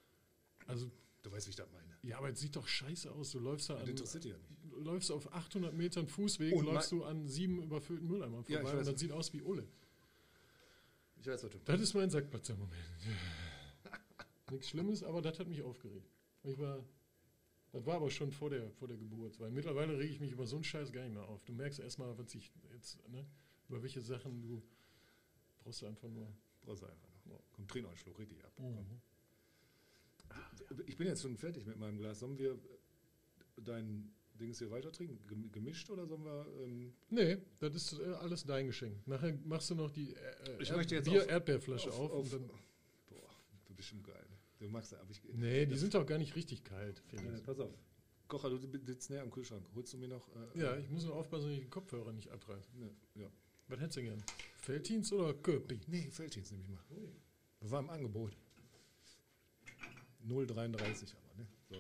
[SPEAKER 2] also,
[SPEAKER 1] Du weißt, wie ich das meine.
[SPEAKER 2] ja, aber es sieht doch scheiße aus. Du läufst da
[SPEAKER 1] Das
[SPEAKER 2] an,
[SPEAKER 1] interessiert dich ja nicht.
[SPEAKER 2] du läufst auf 800 Metern Fußweg
[SPEAKER 1] Und
[SPEAKER 2] und läufst du an sieben überfüllten Mülleimern
[SPEAKER 1] Ja,
[SPEAKER 2] vorbei und
[SPEAKER 1] weiß.
[SPEAKER 2] das sieht aus wie Ulle.
[SPEAKER 1] Ich weiß, was du
[SPEAKER 2] Das ist mein Sackplatz im Moment. (laughs) Nichts Schlimmes, aber das hat mich aufgeregt. Ich war, das war aber schon vor der, vor der Geburt, weil mittlerweile rege ich mich über so einen Scheiß gar nicht mehr auf. Du merkst erstmal, was ich jetzt, ne, über welche Sachen du brauchst du einfach nur.
[SPEAKER 1] brauchst du einfach noch. Kommt Tränenanschluck richtig ab.
[SPEAKER 2] Mhm.
[SPEAKER 1] Ich bin jetzt schon fertig mit meinem Glas. Sollen wir dein Dings hier weiter trinken? Gem- Gemischt oder sollen wir. Ähm,
[SPEAKER 2] Nee, das ist äh, alles dein Geschenk. Nachher machst du noch die äh,
[SPEAKER 1] Ich
[SPEAKER 2] Erd-
[SPEAKER 1] möchte jetzt
[SPEAKER 2] Bier
[SPEAKER 1] auf-
[SPEAKER 2] Erdbeerflasche auf, und dann,
[SPEAKER 1] boah, du bist schon geil. Du magst ja, aber ich.
[SPEAKER 2] Nee, die sind doch gar nicht richtig kalt,
[SPEAKER 1] Äh,
[SPEAKER 2] Felix.
[SPEAKER 1] pass auf. Kocher, du sitzt näher am Kühlschrank. Holst du mir noch. Äh,
[SPEAKER 2] Ja, ich muss nur aufpassen, dass ich die Kopfhörer nicht abreiße.
[SPEAKER 1] Ne, ja.
[SPEAKER 2] Was hättest du gern? Feltins oder Köpi?
[SPEAKER 1] Nee, Felddienst nehme ich mal. Das war im Angebot. 0,33 aber, ne? So.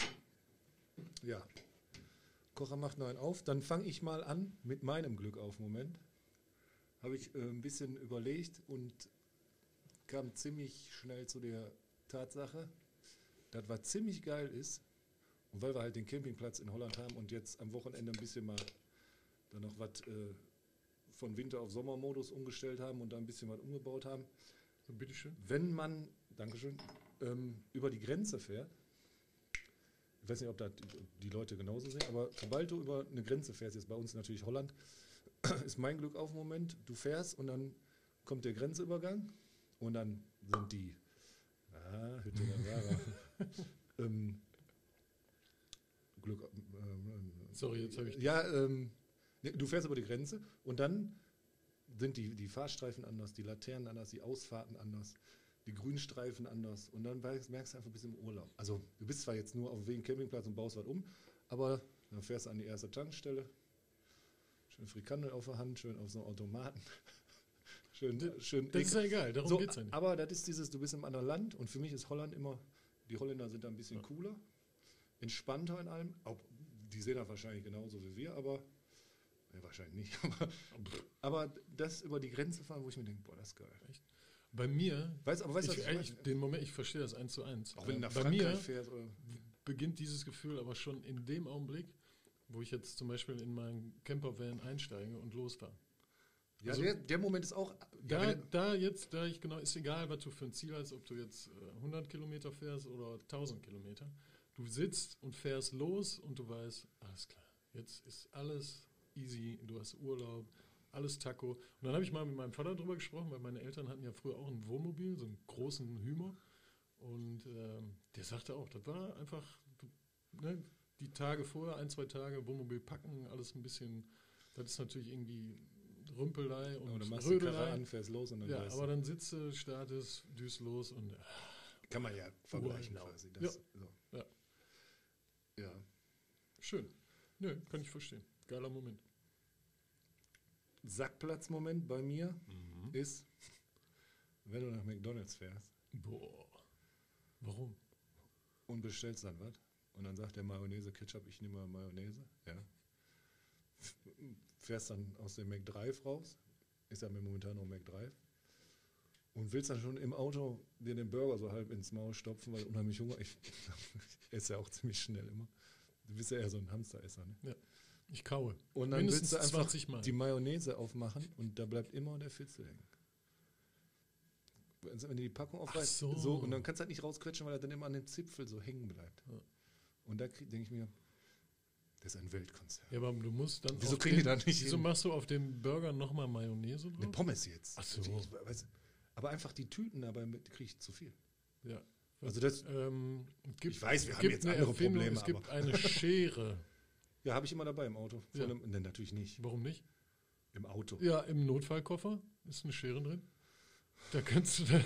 [SPEAKER 1] Ja. Kocher macht noch einen auf. Dann fange ich mal an mit meinem Glück auf Moment. Habe ich äh, ein bisschen überlegt und kam ziemlich schnell zu der Tatsache, dass was ziemlich geil ist, und weil wir halt den Campingplatz in Holland haben und jetzt am Wochenende ein bisschen mal dann noch was äh, von Winter auf Sommermodus umgestellt haben und da ein bisschen was umgebaut haben.
[SPEAKER 2] So, bitteschön.
[SPEAKER 1] Wenn man, Dankeschön, ähm, über die Grenze fährt, ich weiß nicht, ob das die Leute genauso sehen, aber sobald du über eine Grenze fährst, jetzt bei uns natürlich Holland, (clears throat) ist mein Glück auf den Moment, du fährst und dann kommt der Grenzübergang und dann sind die, ah, Hütte der Sarah, (laughs) ähm, Glück, ähm,
[SPEAKER 2] Sorry, jetzt habe ich.
[SPEAKER 1] ja, ähm, ne, du fährst über die Grenze und dann sind die, die Fahrstreifen anders, die Laternen anders, die Ausfahrten anders, die Grünstreifen anders und dann merkst, merkst du einfach ein bisschen im Urlaub. Also du bist zwar jetzt nur auf dem Campingplatz und baust was um, aber dann fährst du an die erste Tankstelle, schön Frikandel auf der Hand, schön auf so einem Automaten, (laughs) schön, schön
[SPEAKER 2] Das ist ja egal, darum
[SPEAKER 1] so,
[SPEAKER 2] geht's ja nicht.
[SPEAKER 1] Aber das ist dieses, du bist im anderen Land und für mich ist Holland immer, die Holländer sind da ein bisschen cooler, entspannter in allem. Auch, die sehen das wahrscheinlich genauso wie wir, aber ja, wahrscheinlich nicht. (laughs) Aber, aber das über die Grenze fahren, wo ich mir denke, boah, das ist geil.
[SPEAKER 2] Bei mir,
[SPEAKER 1] Weißt, aber weißt
[SPEAKER 2] ich,
[SPEAKER 1] was ich meine?
[SPEAKER 2] den Moment, ich verstehe das eins zu eins.
[SPEAKER 1] Auch wenn du nach
[SPEAKER 2] Bei
[SPEAKER 1] Frankreich
[SPEAKER 2] mir
[SPEAKER 1] fährst
[SPEAKER 2] beginnt dieses Gefühl aber schon in dem Augenblick, wo ich jetzt zum Beispiel in meinen Campervan einsteige und losfahre.
[SPEAKER 1] Ja,
[SPEAKER 2] Also-
[SPEAKER 1] der, der Moment ist auch.
[SPEAKER 2] Da, da jetzt, da ich genau, ist egal, was du für ein Ziel hast, ob du jetzt äh, 100 Kilometer fährst oder 1000 Kilometer. Du sitzt und fährst los und du weißt, alles klar, jetzt ist alles easy, du hast Urlaub, alles Taco. Und dann habe ich mal mit meinem Vater drüber gesprochen, weil meine Eltern hatten ja früher auch ein Wohnmobil, so einen großen Hümer. Und ähm, der sagte auch, das war einfach, ne, die Tage vorher, ein, zwei Tage Wohnmobil packen, alles ein bisschen, das ist natürlich irgendwie Rümpelei und
[SPEAKER 1] du machst die Karre
[SPEAKER 2] Rödelei.
[SPEAKER 1] an, fährst los und dann
[SPEAKER 2] Ja, aber dann sitzt du, startest, düst los und äh,
[SPEAKER 1] kann man ja vergleichen
[SPEAKER 2] Urlaub.
[SPEAKER 1] quasi. Das, so.
[SPEAKER 2] Ja.
[SPEAKER 1] ja.
[SPEAKER 2] schön. Nö, kann ich verstehen. Geiler Moment.
[SPEAKER 1] Sackplatzmoment bei mir ist, wenn du nach McDonalds fährst
[SPEAKER 2] Boah. Warum?
[SPEAKER 1] und bestellst dann was und dann sagt der Mayonnaise, Ketchup, ich nehme mal Mayonnaise, ja. Fährst dann aus dem McDrive raus, ist ja mir momentan noch McDrive, und willst dann schon im Auto dir den Burger so halb ins Maul stopfen, weil unheimlich Hunger. Ich, ich (laughs) esse ja auch ziemlich schnell immer. Du bist ja eher so ein Hamsteresser, ne?
[SPEAKER 2] Ich kaue.
[SPEAKER 1] Und dann
[SPEAKER 2] Mindestens
[SPEAKER 1] willst du einfach
[SPEAKER 2] 20 Mal.
[SPEAKER 1] die Mayonnaise aufmachen und da bleibt immer der Fitzel hängen. Also wenn du die Packung aufreißt,
[SPEAKER 2] so.
[SPEAKER 1] so. und dann kannst du halt nicht rausquetschen, weil er dann immer an dem Zipfel so hängen bleibt.
[SPEAKER 2] Ja.
[SPEAKER 1] Und da denke ich mir, das ist ein Weltkonzert.
[SPEAKER 2] Ja, aber du musst dann.
[SPEAKER 1] Wieso kriegen
[SPEAKER 2] den,
[SPEAKER 1] die da nicht
[SPEAKER 2] Wieso
[SPEAKER 1] hin?
[SPEAKER 2] machst du auf dem Burger nochmal Mayonnaise
[SPEAKER 1] Eine
[SPEAKER 2] drauf?
[SPEAKER 1] Pommes jetzt.
[SPEAKER 2] Ach so.
[SPEAKER 1] Weiß, aber einfach die Tüten dabei kriege ich zu viel.
[SPEAKER 2] Ja.
[SPEAKER 1] Also das,
[SPEAKER 2] Ähm, gibt,
[SPEAKER 1] Ich weiß, wir haben jetzt
[SPEAKER 2] eine
[SPEAKER 1] andere
[SPEAKER 2] Erfindung,
[SPEAKER 1] Probleme,
[SPEAKER 2] Es gibt
[SPEAKER 1] aber-
[SPEAKER 2] eine Schere. (laughs)
[SPEAKER 1] ja, habe ich immer dabei im Auto.
[SPEAKER 2] Ja.
[SPEAKER 1] allem- ne, natürlich nicht.
[SPEAKER 2] Warum nicht?
[SPEAKER 1] Im Auto.
[SPEAKER 2] Ja, im Notfallkoffer ist eine Schere drin. Da kannst du dann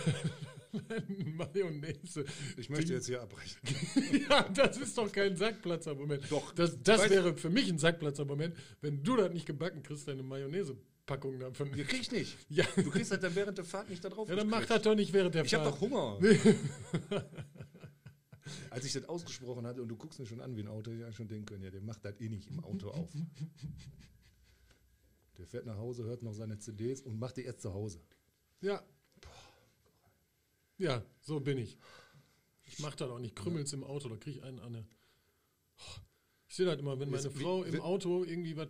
[SPEAKER 2] (laughs) Mayonnaise.
[SPEAKER 1] Ich möchte jetzt hier abbrechen. (laughs)
[SPEAKER 2] ja, das ist doch kein Sackplatzermoment.
[SPEAKER 1] Doch,
[SPEAKER 2] Das, das wäre für mich ein Sackplatzermoment, wenn du das nicht gebacken kriegst, deine Mayonnaise-Packung davon.
[SPEAKER 1] Ihr kriegt nicht. (laughs)
[SPEAKER 2] Ja,
[SPEAKER 1] Du kriegst halt dann während der Fahrt nicht da drauf.
[SPEAKER 2] ja dann mach das doch nicht während der
[SPEAKER 1] Ich habe
[SPEAKER 2] Fahrt.
[SPEAKER 1] doch Hunger. Als ich das ausgesprochen hatte und du guckst mir schon an wie ein Auto, hätte ich schon denken können, ja, der macht das eh nicht im Auto auf. Der fährt nach Hause, hört noch seine CDs und macht die erst zu Hause.
[SPEAKER 2] Ja. Ja, so bin ich. Ich mach das auch nicht. Krümmels im Auto, da kriege ich einen an. Oh, Ich sehe das immer, wenn meine
[SPEAKER 1] Jetzt,
[SPEAKER 2] Frau im Auto irgendwie was,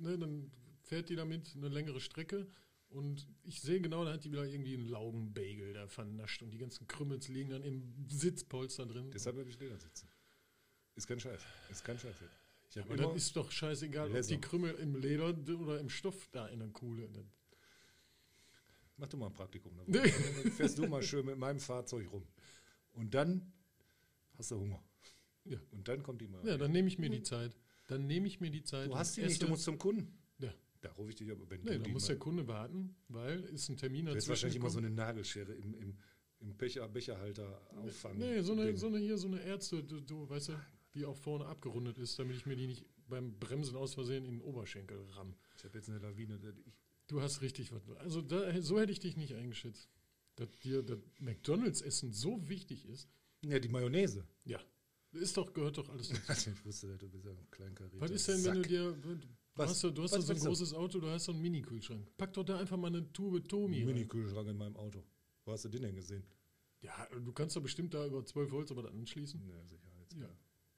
[SPEAKER 2] ne, dann fährt die damit eine längere Strecke und ich sehe genau, da hat die wieder irgendwie einen Laugenbagel da vernascht und die ganzen Krümmels liegen dann im Sitzpolster drin.
[SPEAKER 1] Deshalb habe ich Leder sitzen. Ist kein Scheiß. Ist kein Scheiß. Ich habe
[SPEAKER 2] Aber das ist doch scheißegal, ob die Krümel im Leder oder im Stoff da in der Kuhle.
[SPEAKER 1] Mach du mal ein Praktikum.
[SPEAKER 2] Nee.
[SPEAKER 1] Dann fährst du mal schön mit meinem Fahrzeug rum. Und dann hast du Hunger.
[SPEAKER 2] Ja.
[SPEAKER 1] Und dann kommt die mal.
[SPEAKER 2] Ja, dann nehme ich mir die Zeit. Dann nehme ich mir die Zeit.
[SPEAKER 1] du hast die nicht, du musst zum Kunden.
[SPEAKER 2] Ja.
[SPEAKER 1] Da rufe ich dich aber, wenn
[SPEAKER 2] Nee,
[SPEAKER 1] du
[SPEAKER 2] da muss der Kunde warten, weil ist ein Termin
[SPEAKER 1] Du
[SPEAKER 2] dazwischen
[SPEAKER 1] wahrscheinlich immer so eine Nagelschere im, im, im Becher, Becherhalter auffangen.
[SPEAKER 2] Nee, so eine, so eine hier, so eine Ärzte, du, du weißt ja, die auch vorne abgerundet ist, damit ich mir die nicht beim Bremsen aus Versehen in den Oberschenkel ramm.
[SPEAKER 1] Ich habe jetzt eine Lawine. Ich,
[SPEAKER 2] Du hast richtig was. Also da, so hätte ich dich nicht eingeschätzt. Dass dir das McDonalds-Essen so wichtig ist.
[SPEAKER 1] ja, die Mayonnaise.
[SPEAKER 2] Ja. Ist doch, gehört doch alles dazu. (laughs)
[SPEAKER 1] Also ich wusste, du bist ja ein Kleinkarierter
[SPEAKER 2] Was ist denn, wenn du
[SPEAKER 1] Sack.
[SPEAKER 2] dir. Du
[SPEAKER 1] Was?
[SPEAKER 2] hast, ja- du hast
[SPEAKER 1] Was
[SPEAKER 2] ja so ein großes Auto, du hast so einen Mini-Kühlschrank. Pack doch da einfach mal eine Tube Tomi.
[SPEAKER 1] Mini-Kühlschrank in meinem Auto. Wo hast du den denn gesehen?
[SPEAKER 2] Ja, du kannst doch bestimmt da über 12 Volt aber dann anschließen.
[SPEAKER 1] Ne, sicher.
[SPEAKER 2] Ja.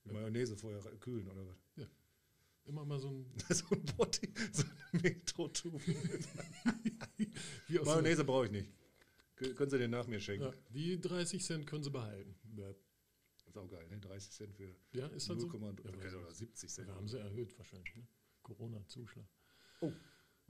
[SPEAKER 1] Die Mayonnaise vorher kühlen oder was?
[SPEAKER 2] Immer mal so ein. (laughs)
[SPEAKER 1] so ein Body, so ein Metro-Tube. (laughs)
[SPEAKER 2] Aus so-
[SPEAKER 1] Mayonnaise brauche ich nicht. Kö- Können Sie den nach mir schenken?
[SPEAKER 2] Ja, die 30 Cent können sie behalten. Ja,
[SPEAKER 1] Ist auch geil, ne? 30 Cent für
[SPEAKER 2] Ja, ist das so?
[SPEAKER 1] 0,3
[SPEAKER 2] Ja, weiß
[SPEAKER 1] oder 70 Cent.
[SPEAKER 2] Wir haben sie erhöht wahrscheinlich. Ne? Corona-Zuschlag.
[SPEAKER 1] War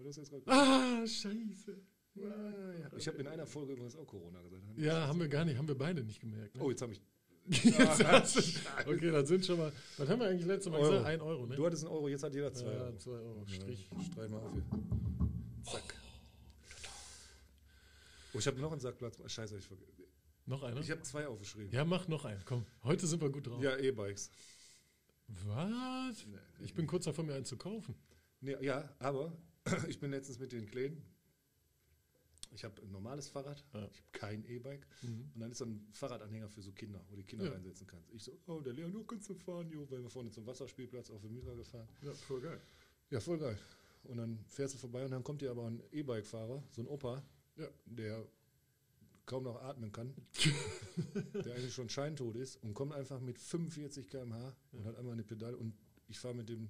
[SPEAKER 1] das jetzt gerade?
[SPEAKER 2] Ah, scheiße.
[SPEAKER 1] Ah, ja. Ich habe in einer Folge übrigens auch Corona gesagt.
[SPEAKER 2] Ja, haben wir gar nicht, haben wir beide nicht gemerkt. Ne?
[SPEAKER 1] Oh, jetzt habe ich. (laughs)
[SPEAKER 2] Du- (laughs) okay, dann sind schon mal. Was haben wir eigentlich letztes Mal
[SPEAKER 1] Euro.
[SPEAKER 2] gesagt? Ein Euro, ne?
[SPEAKER 1] Du hattest einen Euro, jetzt hat jeder zwei
[SPEAKER 2] ja,
[SPEAKER 1] Euro.
[SPEAKER 2] zwei Euro. Strich.
[SPEAKER 1] Ja, streich mal auf hier. Zack. Oh, ich habe noch einen Sackplatz. Scheiße, ich verge-
[SPEAKER 2] Noch einer?
[SPEAKER 1] Ich habe zwei aufgeschrieben.
[SPEAKER 2] Ja, mach noch einen. Komm, heute sind wir gut drauf.
[SPEAKER 1] Ja, E-Bikes.
[SPEAKER 2] Was?
[SPEAKER 1] Nee,
[SPEAKER 2] Ich bin kurz davor, mir einen zu kaufen.
[SPEAKER 1] Nee, ja, aber (clears throat) ich bin letztens mit den Kleinen. Ich habe ein normales Fahrrad,
[SPEAKER 2] Ja.
[SPEAKER 1] ich habe kein E-Bike.
[SPEAKER 2] Mhm.
[SPEAKER 1] Und dann ist so ein Fahrradanhänger für so Kinder, wo die Kinder
[SPEAKER 2] Ja.
[SPEAKER 1] reinsetzen kannst. Ich so, oh, der Leon, du kannst du fahren, jo, weil wir vorne zum Wasserspielplatz auf dem Myra gefahren.
[SPEAKER 2] Ja, voll geil.
[SPEAKER 1] Ja, voll geil. Und dann fährst du vorbei und dann kommt dir aber ein E-Bike-Fahrer, so ein Opa,
[SPEAKER 2] Ja.
[SPEAKER 1] der kaum noch atmen kann, (laughs) der eigentlich schon scheintot ist und kommt einfach mit 45 km/h und hat einmal eine Pedale und ich fahre mit dem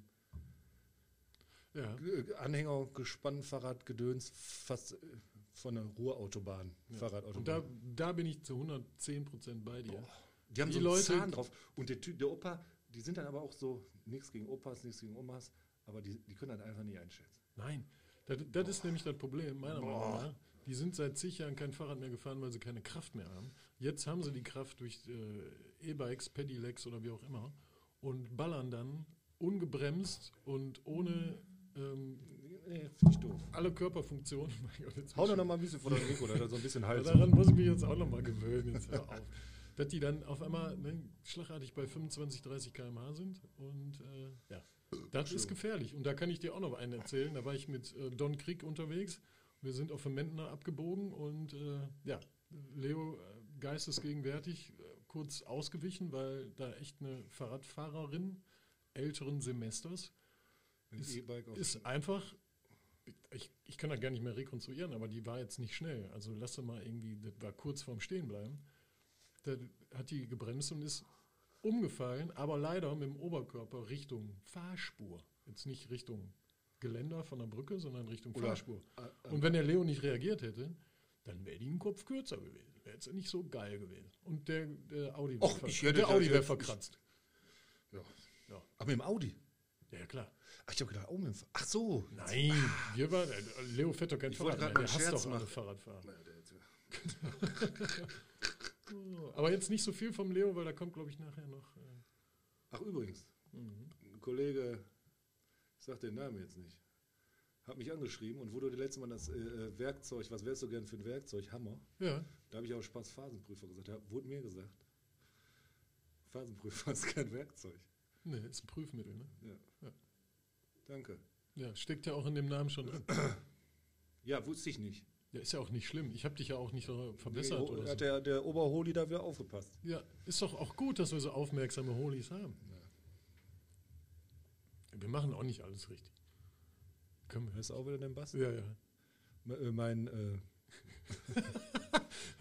[SPEAKER 2] Ja.
[SPEAKER 1] Anhänger, Gespann, Fahrrad, Gedöns, fast äh, von der Ruhrautobahn,
[SPEAKER 2] ja.
[SPEAKER 1] Fahrradautobahn.
[SPEAKER 2] Und da, da bin ich zu 110 Prozent bei dir.
[SPEAKER 1] die haben
[SPEAKER 2] die
[SPEAKER 1] so einen
[SPEAKER 2] Leute-
[SPEAKER 1] Zahn drauf. Und der, der Opa, die sind dann aber auch so, nichts gegen Opas, nichts gegen Omas, aber die, die können das einfach nicht einschätzen.
[SPEAKER 2] Nein, das, das ist nämlich das Problem, meiner
[SPEAKER 1] Boah.
[SPEAKER 2] Meinung nach. Die sind seit zig Jahren kein Fahrrad mehr gefahren, weil sie keine Kraft mehr haben. Jetzt haben sie die Kraft durch äh, E-Bikes, Pedelecs oder wie auch immer und ballern dann ungebremst und ohne ähm,
[SPEAKER 1] Nee, finde ich doof.
[SPEAKER 2] alle Körperfunktionen. (laughs) Mein Gott, jetzt
[SPEAKER 1] Hau doch noch mal ein bisschen vor der Mikro, da so ein bisschen Hals.
[SPEAKER 2] Daran muss ich mich jetzt auch nochmal gewöhnen. Jetzt hör auf. (laughs) Dass die dann auf einmal ne, schlagartig bei 25, 30 km/h sind. Und äh, ja, das ist gefährlich. Und da kann ich dir auch noch einen erzählen. Da war ich mit äh, Don Krieg unterwegs. Wir sind auf dem Mentner abgebogen und äh, ja, Leo äh, geistesgegenwärtig äh, kurz ausgewichen, weil da echt eine Fahrradfahrerin älteren Semesters
[SPEAKER 1] Ein
[SPEAKER 2] ist-
[SPEAKER 1] auf
[SPEAKER 2] ist einfach ich, ich kann das gar nicht mehr rekonstruieren, aber die war jetzt nicht schnell. Also lass doch mal irgendwie, das war kurz vorm Stehenbleiben. Da hat die gebremst und ist umgefallen, aber leider mit dem Oberkörper Richtung Fahrspur. Jetzt nicht Richtung Geländer von der Brücke, sondern Richtung
[SPEAKER 1] Oder-
[SPEAKER 2] Fahrspur.
[SPEAKER 1] äh, äh,
[SPEAKER 2] Und wenn der Leo nicht reagiert hätte, dann wäre die ein Kopf kürzer gewesen. Wäre jetzt nicht so geil gewesen. Und der, der Audi wäre
[SPEAKER 1] Och,
[SPEAKER 2] ver
[SPEAKER 1] ich
[SPEAKER 2] verkratzt.
[SPEAKER 1] Ja.
[SPEAKER 2] Ja.
[SPEAKER 1] Aber mit dem Audi.
[SPEAKER 2] Ja, klar.
[SPEAKER 1] Ach, ich habe gedacht, oh, mit dem F- Ach so.
[SPEAKER 2] Nein, wir waren, äh, Leo fährt doch kein
[SPEAKER 1] Ich
[SPEAKER 2] Fahrrad mehr.
[SPEAKER 1] mal
[SPEAKER 2] Der hasst doch alle
[SPEAKER 1] machen.
[SPEAKER 2] Fahrradfahren.
[SPEAKER 1] Der- (laughs)
[SPEAKER 2] Aber jetzt nicht so viel vom Leo, weil da kommt, glaube ich, nachher noch. Äh,
[SPEAKER 1] Ach, übrigens, ein Kollege, ich sag den Namen jetzt nicht, hat mich angeschrieben und du das letzte Mal das äh, äh, Werkzeug, was wärst du gern für ein Werkzeug, Hammer,
[SPEAKER 2] ja,
[SPEAKER 1] da habe ich auch Spaß Phasenprüfer gesagt. Da wurde mir gesagt, Phasenprüfer (laughs) ist kein Werkzeug.
[SPEAKER 2] ne, ist ein Prüfmittel, ne?
[SPEAKER 1] Ja.
[SPEAKER 2] Ja.
[SPEAKER 1] Danke.
[SPEAKER 2] Ja, steckt ja auch in dem Namen schon drin. (clears throat)
[SPEAKER 1] Ja, wusste ich nicht.
[SPEAKER 2] Ja, ist ja auch nicht schlimm. Ich habe dich ja auch nicht verbessert
[SPEAKER 1] Nee,
[SPEAKER 2] oder
[SPEAKER 1] hat
[SPEAKER 2] so.
[SPEAKER 1] der, der Oberholi da wieder aufgepasst.
[SPEAKER 2] Ja, ist doch auch gut, dass wir so aufmerksame Holis haben. Wir machen auch nicht alles richtig. Können wir.
[SPEAKER 1] Hörst du auch wieder den Bass?
[SPEAKER 2] Ja, ja.
[SPEAKER 1] Äh, Mein, äh,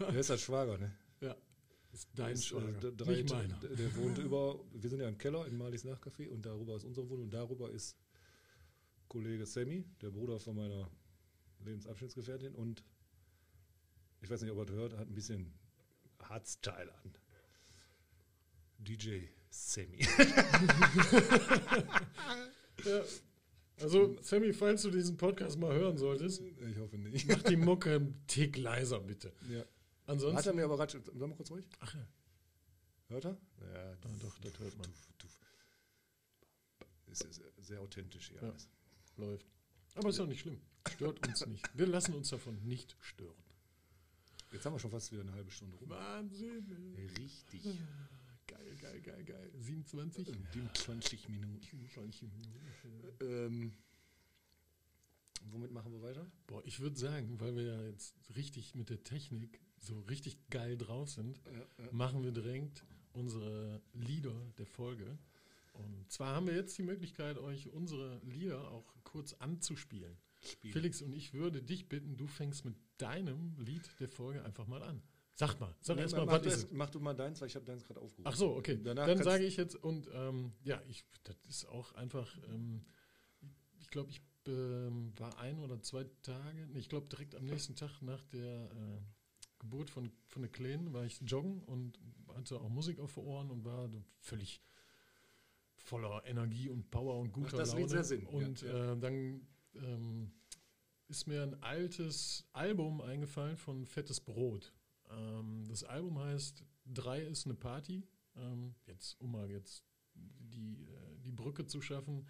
[SPEAKER 1] (laughs) der ist das Schwager, ne?
[SPEAKER 2] Ja. Ist dein
[SPEAKER 1] Ist, äh,
[SPEAKER 2] Schwager,
[SPEAKER 1] d- drei
[SPEAKER 2] nicht meiner.
[SPEAKER 1] Der, der wohnt über, wir sind ja im Keller in Malis Nachcafé und darüber ist unsere Wohnung und darüber ist Kollege Sammy, der Bruder von meiner Lebensabschnittsgefährtin und ich weiß nicht, ob er das hört, hat ein bisschen Hardstyle an. DJ Sammy. (laughs)
[SPEAKER 2] Ja. Also, Sammy, falls du diesen Podcast mal hören solltest,
[SPEAKER 1] Ich hoffe nicht.
[SPEAKER 2] mach die Mucke einen Tick leiser, bitte.
[SPEAKER 1] Ja. Hat
[SPEAKER 2] Ansonsten.
[SPEAKER 1] er mir aber gerade, sag mal kurz ruhig,
[SPEAKER 2] Ach ja,
[SPEAKER 1] hört er? Ja,
[SPEAKER 2] Ah, doch, das hört man.
[SPEAKER 1] Tuff, tuff. Ist sehr authentisch hier
[SPEAKER 2] Ja.
[SPEAKER 1] alles.
[SPEAKER 2] Läuft. Aber ist auch nicht schlimm. Stört uns (laughs) nicht. Wir lassen uns davon nicht stören.
[SPEAKER 1] Jetzt haben wir schon fast wieder eine halbe Stunde rum.
[SPEAKER 2] Wahnsinn.
[SPEAKER 1] Richtig.
[SPEAKER 2] Geil, geil, geil, geil. 27?
[SPEAKER 1] 27 Minuten.
[SPEAKER 2] 27 Minuten.
[SPEAKER 1] Ähm, womit machen wir weiter?
[SPEAKER 2] Boah, ich würde sagen, weil wir ja jetzt richtig mit der Technik so richtig geil drauf sind, machen wir direkt unsere Lieder der Folge. Und zwar haben wir jetzt die Möglichkeit, euch unsere Lieder auch kurz anzuspielen.
[SPEAKER 1] Spiel.
[SPEAKER 2] Felix und ich würde dich bitten, du fängst mit deinem Lied der Folge einfach mal an. Sag mal, sag
[SPEAKER 1] Nee,
[SPEAKER 2] erst mal,
[SPEAKER 1] mach,
[SPEAKER 2] was
[SPEAKER 1] du
[SPEAKER 2] ist es?
[SPEAKER 1] mach du mal deins, weil ich habe deins gerade aufgerufen.
[SPEAKER 2] Ach so, okay.
[SPEAKER 1] Danach
[SPEAKER 2] Dann sage ich jetzt, und ähm, ja, ich, das ist auch einfach, ähm, ich glaube, ich ähm, war ein oder zwei Tage, nee, ich glaube direkt am nächsten Tag nach der äh, Geburt von, von der Kleinen war ich joggen und hatte auch Musik auf den Ohren und war völlig voller Energie und Power und guter
[SPEAKER 1] das
[SPEAKER 2] Laune.
[SPEAKER 1] Sehr Sinn,
[SPEAKER 2] Und
[SPEAKER 1] ja.
[SPEAKER 2] Äh, dann ähm, ist mir ein altes Album eingefallen von Fettes Brot. Ähm, das Album heißt Drei ist eine Party. Ähm, jetzt, um mal jetzt die, äh, die Brücke zu schaffen.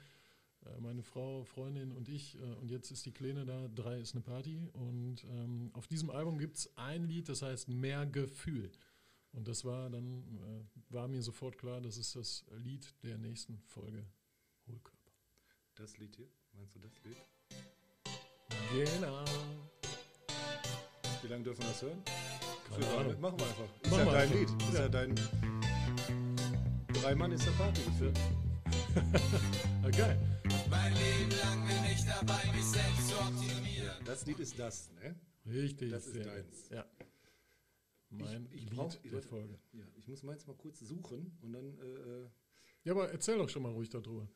[SPEAKER 2] Äh, meine Frau, Freundin und ich, äh, und jetzt ist die Kleine da, Drei ist eine Party. Und ähm, auf diesem Album gibt es ein Lied, das heißt Mehr Gefühl. Und das war dann, äh, war mir sofort klar, das ist das Lied der nächsten Folge Hohlkörper.
[SPEAKER 1] Das Lied hier, meinst du das Lied?
[SPEAKER 2] Genau.
[SPEAKER 1] Wie lange dürfen wir das hören?
[SPEAKER 2] Keine
[SPEAKER 1] Für-
[SPEAKER 2] Ahnung.
[SPEAKER 1] Machen wir einfach. Ist
[SPEAKER 2] Machen
[SPEAKER 1] ja dein. Lied. Ist ja,
[SPEAKER 2] Ja.
[SPEAKER 1] dein. Drei Mann ist der Party geführt. (laughs)
[SPEAKER 2] Ah, geil.
[SPEAKER 3] Mein Leben lang bin ich dabei, mich selbst zu optimieren.
[SPEAKER 1] Das Lied ist das, ne?
[SPEAKER 2] Richtig.
[SPEAKER 1] Das ist deins.
[SPEAKER 2] Ja. Mein
[SPEAKER 1] ich
[SPEAKER 2] Lied
[SPEAKER 1] brauch- ich
[SPEAKER 2] der Folge.
[SPEAKER 1] Ja, ich muss meins mal kurz suchen und dann äh, äh,
[SPEAKER 2] Ja, aber erzähl doch schon mal ruhig darüber.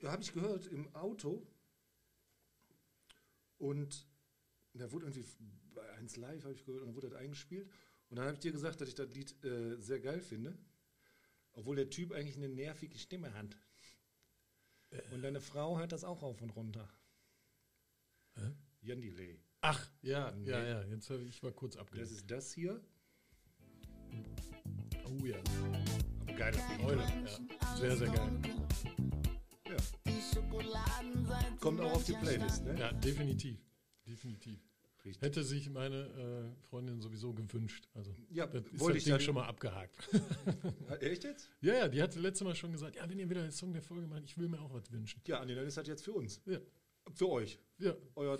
[SPEAKER 1] ja, habe ich gehört im Auto und da wurde irgendwie bei 1 Live habe ich gehört und dann wurde das eingespielt und dann habe ich dir gesagt, dass ich das Lied äh, sehr geil finde, obwohl der Typ eigentlich eine nervige Stimme hat. Und deine Frau hört das auch auf und runter.
[SPEAKER 2] Hä?
[SPEAKER 1] Jan Delay.
[SPEAKER 2] Ach, ja,
[SPEAKER 1] Nee.
[SPEAKER 2] ja, ja. Jetzt habe ich, ich war kurz
[SPEAKER 1] Das
[SPEAKER 2] abgelenkt.
[SPEAKER 1] ist das hier.
[SPEAKER 2] Oh ja.
[SPEAKER 1] Aber geiler.
[SPEAKER 2] Eule. Ja. Sehr, sehr geil.
[SPEAKER 1] Ja. Kommt auch auf die Playlist, ne?
[SPEAKER 2] Ja, definitiv. Definitiv.
[SPEAKER 1] Richtig.
[SPEAKER 2] Hätte sich meine äh, Freundin sowieso gewünscht. Also,
[SPEAKER 1] Ja,
[SPEAKER 2] das ist
[SPEAKER 1] wollte
[SPEAKER 2] das
[SPEAKER 1] ich
[SPEAKER 2] Ding
[SPEAKER 1] dann-
[SPEAKER 2] schon mal abgehakt.
[SPEAKER 1] Echt jetzt?
[SPEAKER 2] ja, ja, die hatte letztes Mal schon gesagt, ja, wenn ihr wieder einen Song der Folge macht, ich will mir auch was wünschen.
[SPEAKER 1] Ja, nee, dann ist das jetzt für uns.
[SPEAKER 2] Ja,
[SPEAKER 1] Für euch.
[SPEAKER 2] ja,
[SPEAKER 1] Euer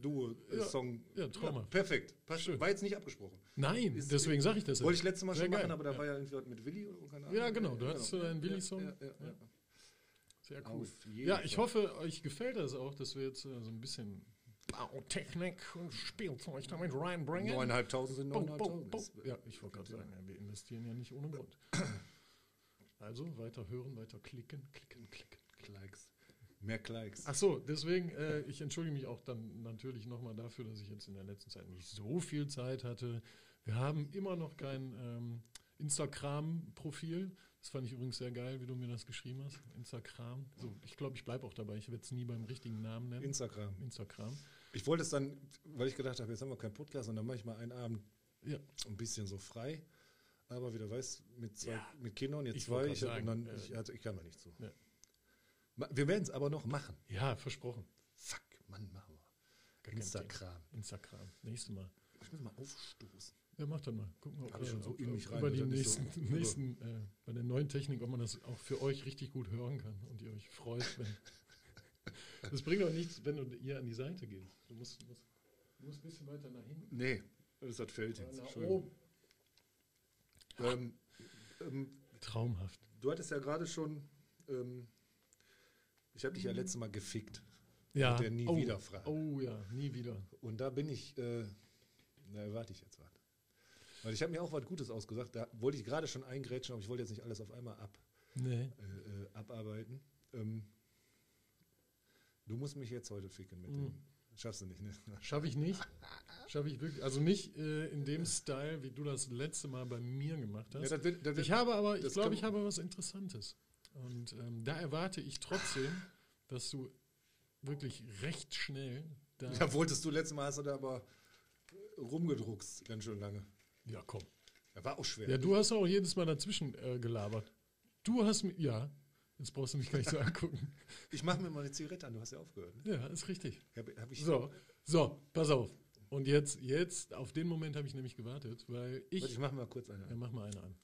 [SPEAKER 1] Dreier-Party-Duo-Song.
[SPEAKER 2] Ja, traumhaft.
[SPEAKER 1] perfekt. Passt.
[SPEAKER 2] Schön.
[SPEAKER 1] War jetzt nicht abgesprochen.
[SPEAKER 2] Nein,
[SPEAKER 1] Ist-
[SPEAKER 2] deswegen sage ich das.
[SPEAKER 1] Wollte ich letztes Mal schon machen,
[SPEAKER 2] geil,
[SPEAKER 1] aber da
[SPEAKER 2] ja.
[SPEAKER 1] war ja irgendwie mit Willi oder keine Ahnung.
[SPEAKER 2] Ja, genau, da hattest du deinen Willi-Song.
[SPEAKER 1] Ja, ja, ja,
[SPEAKER 2] Ja.
[SPEAKER 1] ja.
[SPEAKER 2] Sehr cool. Ja, ich hoffe, euch gefällt das auch, dass wir jetzt äh, so ein bisschen Bautechnik und Spielzeug damit reinbringen.
[SPEAKER 1] Neuneinhalbtausend sind neuneinhalbtausend.
[SPEAKER 2] Ja, ich wollte gerade sagen, ja, wir investieren ja nicht ohne Grund. (coughs) Also weiter hören, weiter klicken, klicken, klicken.
[SPEAKER 1] Klikes. Mehr Klikes.
[SPEAKER 2] Ach so, deswegen, äh, ich entschuldige mich auch dann natürlich nochmal dafür, dass ich jetzt in der letzten Zeit nicht so viel Zeit hatte. Wir haben immer noch kein ähm, Instagram-Profil. Das fand ich übrigens sehr geil, wie du mir das geschrieben hast. Instagram. So, ich glaube, ich bleibe auch dabei. Ich werde es nie beim richtigen Namen nennen.
[SPEAKER 1] Instagram.
[SPEAKER 2] Instagram.
[SPEAKER 1] Ich wollte es dann, weil ich gedacht habe, jetzt haben wir keinen Podcast und dann mache ich mal einen Abend
[SPEAKER 2] Ja,
[SPEAKER 1] ein bisschen so frei. Aber wie du weißt, mit, zwei,
[SPEAKER 2] Ja.
[SPEAKER 1] mit Kindern, jetzt
[SPEAKER 2] Ich
[SPEAKER 1] zwei, ich,
[SPEAKER 2] sagen,
[SPEAKER 1] dann,
[SPEAKER 2] äh,
[SPEAKER 1] ich, also ich kann da nicht so.
[SPEAKER 2] Ja.
[SPEAKER 1] Wir werden es aber noch machen.
[SPEAKER 2] ja versprochen.
[SPEAKER 1] Fuck, Mann, machen wir. Instagram.
[SPEAKER 2] Instagram. Nächstes Mal.
[SPEAKER 1] Ich muss mal aufstoßen.
[SPEAKER 2] Ja, mach dann mal. Gucken wir, ob,
[SPEAKER 1] ich schon so in mich rein,
[SPEAKER 2] über die nächsten,
[SPEAKER 1] so-
[SPEAKER 2] nächsten äh, bei der neuen Technik, ob man das auch für euch richtig gut hören kann und ihr euch freut, wenn. (laughs) das bringt doch nichts, wenn du hier an die Seite gehst. Du musst, du musst, du musst ein bisschen weiter nach hinten.
[SPEAKER 1] Nee, das ist das Feld jetzt.
[SPEAKER 2] Nach oben.
[SPEAKER 1] Ähm, ähm,
[SPEAKER 2] Traumhaft.
[SPEAKER 1] du hattest ja gerade schon, ähm, ich habe dich ja letztes Mal gefickt.
[SPEAKER 2] Ja.
[SPEAKER 1] Mit der nie
[SPEAKER 2] oh,
[SPEAKER 1] wieder Frage.
[SPEAKER 2] Oh ja, nie wieder.
[SPEAKER 1] Und da bin ich, äh, na, warte ich jetzt was. Weil ich habe mir auch was Gutes ausgesagt. Da wollte ich gerade schon eingrätschen, aber ich wollte jetzt nicht alles auf einmal ab,
[SPEAKER 2] Nee.
[SPEAKER 1] äh, äh, abarbeiten. Ähm, du musst mich jetzt heute ficken mit
[SPEAKER 2] Mhm.
[SPEAKER 1] dem. Schaffst du nicht, ne?
[SPEAKER 2] Schaffe ich nicht. Schaffe ich wirklich. Also nicht äh, in dem Style, wie du das letzte Mal bei mir gemacht hast.
[SPEAKER 1] Ja, das wird, das wird,
[SPEAKER 2] Ich habe aber, ich glaube, ich habe was Interessantes. Und ähm, da erwarte ich trotzdem, dass du wirklich recht schnell da.
[SPEAKER 1] da wolltest du letztes Mal, hast du da aber rumgedruckst, ganz schön lange.
[SPEAKER 2] Ja, komm.
[SPEAKER 1] Das war auch schwer.
[SPEAKER 2] Ja, du hast auch jedes Mal dazwischen äh, gelabert. Du hast mir. Ja, jetzt brauchst du mich gar nicht so angucken. (laughs)
[SPEAKER 1] Ich mache mir mal eine Zigarette an, du hast ja aufgehört. Ne?
[SPEAKER 2] Ja, ist richtig.
[SPEAKER 1] Hab, hab
[SPEAKER 2] So, so, pass auf. Und jetzt, jetzt, auf den Moment habe ich nämlich gewartet, weil ich.
[SPEAKER 1] Warte, ich mache mal kurz eine
[SPEAKER 2] Ja,
[SPEAKER 1] an.
[SPEAKER 2] mach mal eine an.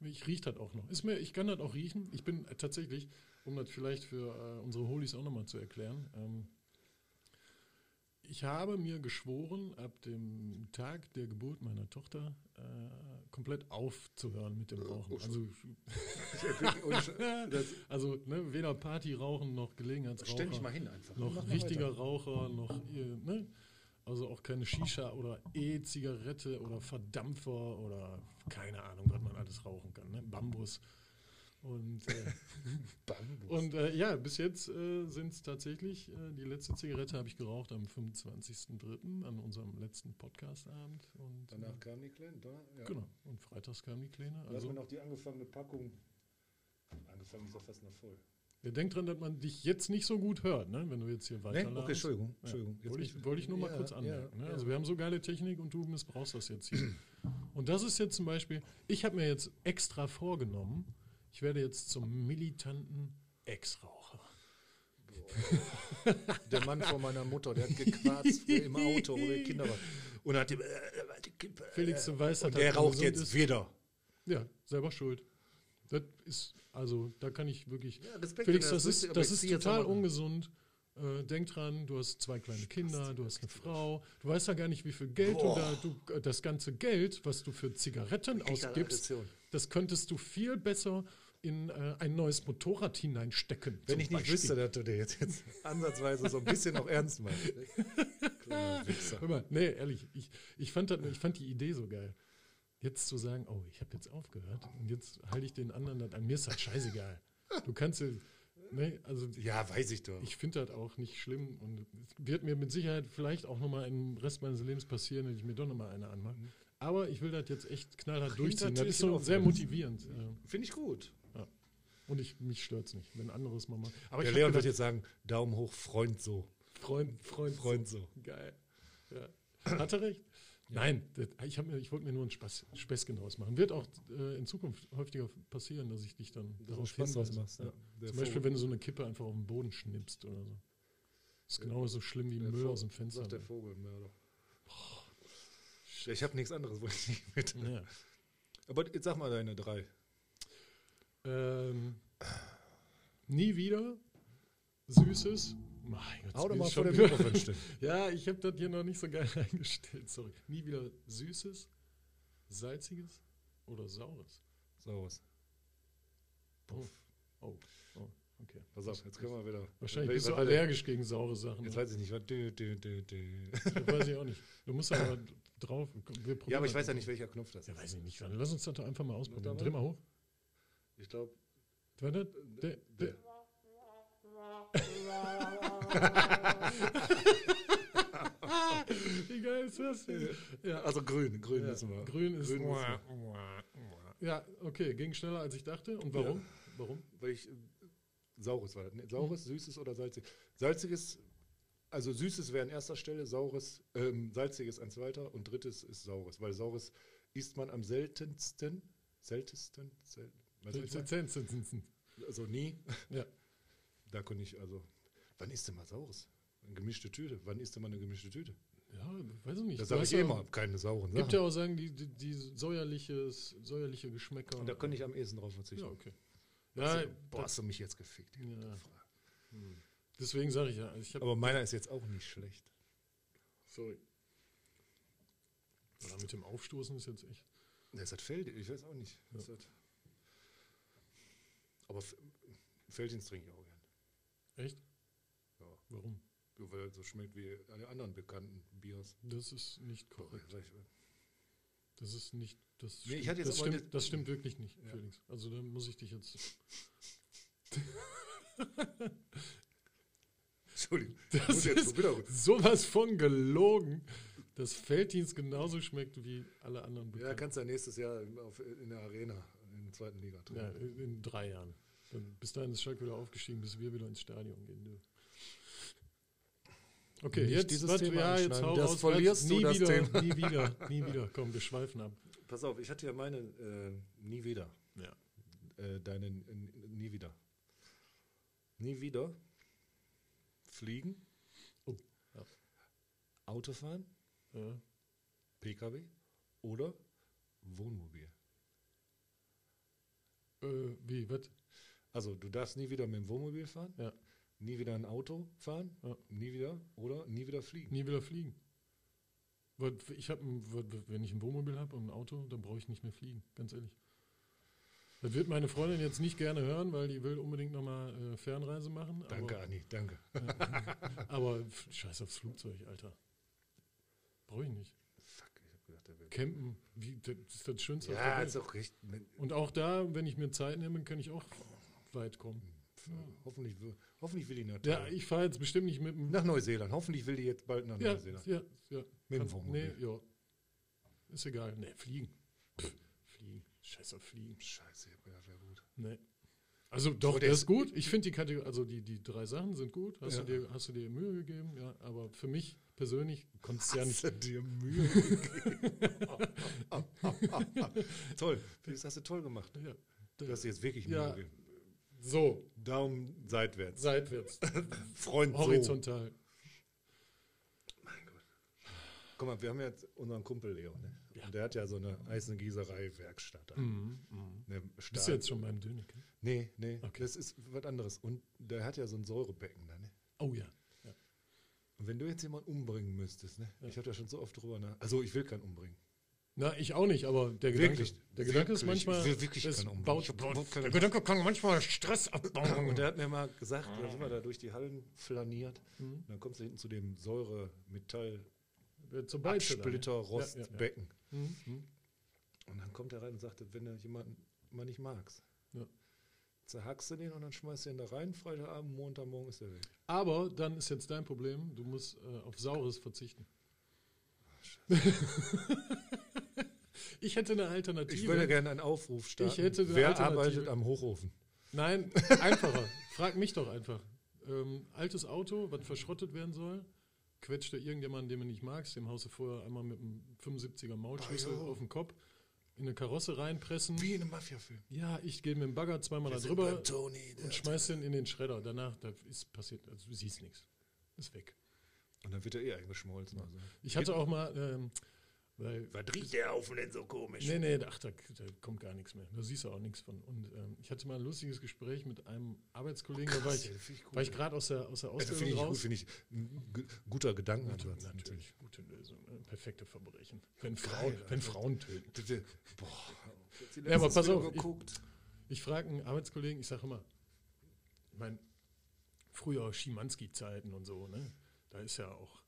[SPEAKER 2] Ich rieche das auch noch. Ist mir, ich kann das auch riechen. Ich bin tatsächlich, um das vielleicht für äh, unsere Holis auch nochmal zu erklären, ähm, ich habe mir geschworen, ab dem Tag der Geburt meiner Tochter äh, komplett aufzuhören mit dem Rauchen.
[SPEAKER 1] oh,
[SPEAKER 2] Also,
[SPEAKER 1] Sch- das- (laughs)
[SPEAKER 2] also ne, weder Party rauchen noch Gelegenheitsraucher.
[SPEAKER 1] Stell dich mal hin einfach.
[SPEAKER 2] noch
[SPEAKER 1] Mach
[SPEAKER 2] richtiger. Raucher, noch ne? Also auch keine Shisha oder E-Zigarette oder Verdampfer oder keine Ahnung, was man alles rauchen kann. Ne? Bambus. Und, äh, (laughs)
[SPEAKER 1] Bambus.
[SPEAKER 2] und äh, ja, bis jetzt äh, sind es tatsächlich, äh, die letzte Zigarette habe ich geraucht am 25.03. an unserem letzten Podcastabend. Und,
[SPEAKER 1] Danach
[SPEAKER 2] äh,
[SPEAKER 1] kam die Kleine. Da, ja.
[SPEAKER 2] genau. Und freitags kam die Kleine.
[SPEAKER 1] Da hat
[SPEAKER 2] Also,
[SPEAKER 1] man noch die angefangene Packung. Angefangen ist ja fast noch voll.
[SPEAKER 2] Wir denkt dran, dass man dich jetzt nicht so gut hört, ne? wenn du jetzt hier weiter
[SPEAKER 1] okay, Entschuldigung. Entschuldigung. Jetzt
[SPEAKER 2] Wollte ich, wollte ich nur mal
[SPEAKER 1] Ja,
[SPEAKER 2] kurz
[SPEAKER 1] ja,
[SPEAKER 2] anmerken. ne?
[SPEAKER 1] ja.
[SPEAKER 2] Also wir haben so geile Technik und du missbrauchst das jetzt hier. und das ist jetzt zum Beispiel, ich habe mir jetzt extra vorgenommen, ich werde jetzt zum militanten Ex-Raucher.
[SPEAKER 1] Der Mann von meiner Mutter, der hat gequarzt im Auto, wo wir Kinder waren. Und hat dem, äh, die Kippe,
[SPEAKER 2] Felix, du weißt,
[SPEAKER 1] und der raucht jetzt
[SPEAKER 2] ist.
[SPEAKER 1] wieder.
[SPEAKER 2] Ja, selber schuld. Das ist, also da kann ich wirklich,
[SPEAKER 1] Ja, Respekt,
[SPEAKER 2] Felix, das
[SPEAKER 1] das
[SPEAKER 2] ist, das ist total ungesund. Äh, denk dran, du hast zwei kleine Kinder, du hast eine Frau, du weißt ja gar nicht, wie viel Geld du da, du, äh, das ganze Geld, was du für Zigaretten ausgibst, das könntest du viel besser in äh, ein neues Motorrad hineinstecken.
[SPEAKER 1] Wenn ich nicht
[SPEAKER 2] Beispiel.
[SPEAKER 1] wüsste, dass du dir jetzt, jetzt ansatzweise so ein bisschen auch ernst meinst. (laughs) Wichser.
[SPEAKER 2] Hör mal, nee, ehrlich, ich, ich, fand das, ich fand die Idee so geil. Jetzt zu sagen, oh, ich habe jetzt aufgehört und jetzt halte ich den anderen das an. Mir ist das scheißegal. Du kannst ja, ne, also
[SPEAKER 1] Ja, weiß ich doch.
[SPEAKER 2] ich finde das auch nicht schlimm und es wird mir mit Sicherheit vielleicht auch nochmal im Rest meines Lebens passieren, wenn ich mir doch nochmal eine anmache. Aber ich will das jetzt echt knallhart durchziehen. Das ist so sehr motivierend. Ja.
[SPEAKER 1] Finde ich gut.
[SPEAKER 2] Und ich, mich stört es nicht, wenn anderes mal machen. Aber
[SPEAKER 1] Der Leon wird jetzt sagen, Daumen hoch, Freund so.
[SPEAKER 2] Freund, Freund,
[SPEAKER 1] Freund so.
[SPEAKER 2] Geil. Ja. Hat er recht? Nein, das, ich, mir, ich wollte mir nur ein Spaß, draus machen. Wird auch äh, in Zukunft häufiger passieren, dass ich dich dann darauf
[SPEAKER 1] Spaß
[SPEAKER 2] hinweise.
[SPEAKER 1] machst, ja.
[SPEAKER 2] Ja. Zum Beispiel,
[SPEAKER 1] Vogel.
[SPEAKER 2] wenn du so eine Kippe einfach auf den Boden schnippst oder so. ist genauso so schlimm wie
[SPEAKER 1] Der
[SPEAKER 2] Müll
[SPEAKER 1] Vogel-
[SPEAKER 2] aus dem Fenster.
[SPEAKER 1] Sagt der Vogelmörder. Ich habe nichts anderes, (laughs) wollte ich nicht mit.
[SPEAKER 2] Ja.
[SPEAKER 1] Aber jetzt sag mal deine drei.
[SPEAKER 2] Ähm, nie wieder Süßes. Mein Gott,
[SPEAKER 1] Hau doch mal vor
[SPEAKER 2] schon
[SPEAKER 1] Mikrofon stehen. (laughs)
[SPEAKER 2] Ja, ich habe das hier noch nicht so geil (laughs) eingestellt. Sorry. Nie wieder Süßes, Salziges oder Saures.
[SPEAKER 1] So was.
[SPEAKER 2] Oh, oh. Okay.
[SPEAKER 1] Pass auf, jetzt können wir wieder.
[SPEAKER 2] Wahrscheinlich bist du allergisch gegen saure Sachen.
[SPEAKER 1] Jetzt
[SPEAKER 2] ne?
[SPEAKER 1] weiß ich nicht, was. Dü, dü, dü, dü.
[SPEAKER 2] Das weiß ich auch nicht. Du musst aber (laughs) drauf.
[SPEAKER 1] Ja, aber ich weiß ja nicht, welcher Knopf das
[SPEAKER 2] Ja,
[SPEAKER 1] ist.
[SPEAKER 2] weiß ich nicht. Lass uns das doch einfach mal ausprobieren. Dreh
[SPEAKER 1] mal.
[SPEAKER 2] hoch.
[SPEAKER 1] Ich glaube.
[SPEAKER 2] Warte. Der, der. Wie geil ist das? Ja,
[SPEAKER 1] Also grün, grün
[SPEAKER 2] ja.
[SPEAKER 1] wissen wir.
[SPEAKER 2] Grün ist.
[SPEAKER 1] Grün wissen
[SPEAKER 2] Ja, okay, ging schneller als ich dachte. Und warum? Warum?
[SPEAKER 1] Weil ich. äh, Saures war das. Ne? Saures, süßes oder salziges? Salziges, also süßes wäre an erster Stelle, saures, ähm, salziges an zweiter und drittes ist saures. Weil saures isst man am seltensten. Seltensten? Sel was soll ich sagen? Also nie.
[SPEAKER 2] Ja.
[SPEAKER 1] Da konnte ich, also. Wann isst du mal saures? Eine gemischte Tüte. Wann isst du mal eine gemischte Tüte?
[SPEAKER 2] Ja, weiß ich nicht.
[SPEAKER 1] Das sage ich
[SPEAKER 2] ja-
[SPEAKER 1] immer. Keine sauren
[SPEAKER 2] Gibt
[SPEAKER 1] Sachen.
[SPEAKER 2] ja auch sagen, die, die, die säuerliches, säuerliche Geschmäcker.
[SPEAKER 1] Und da könnte ich am ehesten drauf verzichten.
[SPEAKER 2] Ja, okay.
[SPEAKER 1] Also,
[SPEAKER 2] Ja,
[SPEAKER 1] boah, hast du mich jetzt gefickt.
[SPEAKER 2] Ja. deswegen sage ich ja. also Ich habe
[SPEAKER 1] Aber meiner ist jetzt auch nicht schlecht.
[SPEAKER 2] Sorry. Oder mit dem Aufstoßen ist jetzt echt.
[SPEAKER 1] Das Feld, ich weiß auch nicht. Was das? Aber Feldins trinke ich auch gern.
[SPEAKER 2] Echt?
[SPEAKER 1] Ja.
[SPEAKER 2] Warum?
[SPEAKER 1] Weil er so schmeckt wie alle anderen bekannten Biers.
[SPEAKER 2] Das ist nicht korrekt. Das ist nicht. Das
[SPEAKER 1] Nee,
[SPEAKER 2] stimmt,
[SPEAKER 1] ich hatte jetzt
[SPEAKER 2] das, stimmt,
[SPEAKER 1] das-
[SPEAKER 2] stimmt wirklich nicht,
[SPEAKER 1] Ja.
[SPEAKER 2] Felix. Also da muss ich dich jetzt. (laughs)
[SPEAKER 1] Entschuldigung.
[SPEAKER 2] Das
[SPEAKER 1] jetzt
[SPEAKER 2] ist
[SPEAKER 1] rüber.
[SPEAKER 2] sowas von gelogen, dass Felddienst genauso schmeckt wie alle anderen
[SPEAKER 1] Ja,
[SPEAKER 2] Bekannten.
[SPEAKER 1] kannst du ja nächstes Jahr auf, in der Arena in der zweiten Liga
[SPEAKER 2] Ja,
[SPEAKER 1] trinken.
[SPEAKER 2] in drei Jahren. Dann, bis dahin ist Schalke wieder aufgestiegen, bis wir wieder ins Stadion gehen dürfen. Okay,
[SPEAKER 1] Nicht
[SPEAKER 2] jetzt,
[SPEAKER 1] dieses
[SPEAKER 2] was,
[SPEAKER 1] Thema
[SPEAKER 2] ja, jetzt hau
[SPEAKER 1] Das
[SPEAKER 2] raus,
[SPEAKER 1] verlierst du,
[SPEAKER 2] nie
[SPEAKER 1] das
[SPEAKER 2] wieder,
[SPEAKER 1] Thema.
[SPEAKER 2] nie wieder, (laughs) nie wieder. Komm, wir schweifen ab.
[SPEAKER 1] Pass auf, ich hatte ja meine äh, nie wieder.
[SPEAKER 2] Ja.
[SPEAKER 1] Äh, deinen äh, nie wieder. Nie wieder fliegen,
[SPEAKER 2] Oh, ja.
[SPEAKER 1] Autofahren,
[SPEAKER 2] Ja.
[SPEAKER 1] PKW oder Wohnmobil.
[SPEAKER 2] Äh, wie, was?
[SPEAKER 1] Also du darfst nie wieder mit dem Wohnmobil fahren,
[SPEAKER 2] Ja.
[SPEAKER 1] Nie wieder ein Auto fahren,
[SPEAKER 2] Ja.
[SPEAKER 1] nie wieder oder nie wieder fliegen.
[SPEAKER 2] Nie wieder fliegen. Weil Ich hab, wenn ich ein Wohnmobil habe und ein Auto, dann brauche ich nicht mehr fliegen, ganz ehrlich. Das wird meine Freundin jetzt nicht gerne hören, weil die will unbedingt nochmal äh, Fernreise machen.
[SPEAKER 1] Danke,
[SPEAKER 2] aber,
[SPEAKER 1] Anni, danke. (laughs)
[SPEAKER 2] aber scheiß aufs Flugzeug, Alter. Brauche ich nicht.
[SPEAKER 1] Fuck, ich hab gedacht, der will.
[SPEAKER 2] Campen, wie, das ist das Schönste.
[SPEAKER 1] Ja, ist auch recht. Wenn-
[SPEAKER 2] Und auch da, wenn ich mir Zeit nehme, kann ich auch weit kommen.
[SPEAKER 1] Hoffentlich, will- hoffentlich will die nach,
[SPEAKER 2] Ja, ich fahre jetzt bestimmt nicht mit dem.
[SPEAKER 1] nach Neuseeland. Hoffentlich will die jetzt bald nach
[SPEAKER 2] Ja,
[SPEAKER 1] Neuseeland.
[SPEAKER 2] ja, ja.
[SPEAKER 1] Mit dem Wohnmobil.
[SPEAKER 2] Nee, ja. Ist egal. Nee, fliegen. Pff, fliegen. Scheiß auf Fliegen.
[SPEAKER 1] Scheiße, gedacht, wäre gut.
[SPEAKER 2] Nee. Also doch,
[SPEAKER 1] der
[SPEAKER 2] der
[SPEAKER 1] ist-
[SPEAKER 2] gut. Ich finde die Kategorie, also die, die drei Sachen sind gut. Hast,
[SPEAKER 1] Ja.
[SPEAKER 2] du dir, hast du dir Mühe gegeben? Ja, aber für mich persönlich konntest du ja nicht.
[SPEAKER 1] Hast du dir Mühe gegeben? (laughs) (laughs) toll, das hast du toll gemacht.
[SPEAKER 2] Ja,
[SPEAKER 1] Du hast dir jetzt wirklich Mühe
[SPEAKER 2] Ja.
[SPEAKER 1] gegeben.
[SPEAKER 2] So,
[SPEAKER 1] Daumen seitwärts.
[SPEAKER 2] seitwärts, (laughs)
[SPEAKER 1] Freund so.
[SPEAKER 2] horizontal.
[SPEAKER 1] Guck mal, wir haben jetzt unseren Kumpel Leo, ne?
[SPEAKER 2] Ja.
[SPEAKER 1] Und der hat ja so eine Eisengießerei-Werkstatt.
[SPEAKER 2] Mhm, mhm.
[SPEAKER 1] Eine
[SPEAKER 2] Bist du jetzt schon beim Döneke?
[SPEAKER 1] Nee, nee,
[SPEAKER 2] Okay.
[SPEAKER 1] das ist was anderes. Und der hat ja so ein Säurebecken da, ne?
[SPEAKER 2] Oh ja.
[SPEAKER 1] Und wenn du jetzt jemanden umbringen müsstest, ne?
[SPEAKER 2] Ja.
[SPEAKER 1] Ich habe da schon so oft drüber nach. Also ich will keinen umbringen.
[SPEAKER 2] Na, ich auch nicht, aber der Gedanke,
[SPEAKER 1] Wirklich,
[SPEAKER 2] der Gedanke ist
[SPEAKER 1] wirklich,
[SPEAKER 2] manchmal.
[SPEAKER 1] ich will wirklich
[SPEAKER 2] es baut, baut, der Gedanke kann manchmal Stress abbauen.
[SPEAKER 1] Und der hat mir mal gesagt, da sind wir da durch die Hallen flaniert.
[SPEAKER 2] Mhm.
[SPEAKER 1] Dann kommst du hinten zu dem Säure, Metall,
[SPEAKER 2] Wird zur Beize dann,
[SPEAKER 1] Absplitter,
[SPEAKER 2] ja. Ja, ja. Mhm, mhm.
[SPEAKER 1] Und dann kommt er rein und sagt, wenn du jemanden mal nicht magst,
[SPEAKER 2] Ja.
[SPEAKER 1] zerhackst du den und dann schmeißt du ihn da rein. Freitagabend, Montagmorgen ist er weg.
[SPEAKER 2] Aber dann ist jetzt dein Problem, du musst äh, auf Saures verzichten. (laughs) ich hätte eine Alternative.
[SPEAKER 1] Ich würde gerne einen Aufruf starten.
[SPEAKER 2] Ich hätte eine
[SPEAKER 1] Wer
[SPEAKER 2] Alternative.
[SPEAKER 1] arbeitet am Hochofen?
[SPEAKER 2] Nein, einfacher. Frag mich doch einfach. Ähm, altes Auto, was verschrottet werden soll, quetscht da irgendjemanden, den du nicht magst, dem haust du vorher einmal mit einem 75er Maulschlüssel
[SPEAKER 1] ja.
[SPEAKER 2] auf den Kopf, in eine Karosse reinpressen.
[SPEAKER 1] Wie in einem Mafia-Film.
[SPEAKER 2] Ja, ich gehe mit dem Bagger zweimal da
[SPEAKER 1] Wir sind
[SPEAKER 2] drüber
[SPEAKER 1] Tony.
[SPEAKER 2] und schmeiß den in den Schredder. Danach, da ist passiert, also du siehst nichts. Ist weg.
[SPEAKER 1] Und dann wird er eh eingeschmolzen. Also.
[SPEAKER 2] Ich hatte auch mal, ähm, weil
[SPEAKER 1] Was riecht der Haufen denn so komisch?
[SPEAKER 2] Nee, nee, ach, da, da kommt gar nichts mehr. Da siehst du auch nichts von. Und ähm, ich hatte mal ein lustiges Gespräch mit einem Arbeitskollegen, da war ich,
[SPEAKER 1] ja, ich gut.
[SPEAKER 2] war ich gerade aus der, aus der
[SPEAKER 1] Ja, das
[SPEAKER 2] Ausbildung
[SPEAKER 1] finde ich, gut,
[SPEAKER 2] raus.
[SPEAKER 1] finde ich ein gu- guter Gedankenansatz.
[SPEAKER 2] Gute, natürlich, gute Lösung. Ne? Perfekte Verbrechen. Wenn,
[SPEAKER 1] Geil,
[SPEAKER 2] Frauen, wenn. Frauen töten.
[SPEAKER 1] Bitte. Boah.
[SPEAKER 2] Ja, aber pass auf, ich-
[SPEAKER 1] Geguckt.
[SPEAKER 2] Ich frage einen Arbeitskollegen, ich sage immer, ich meine, früher Schimanski-Zeiten und so, ne? Da ist ja auch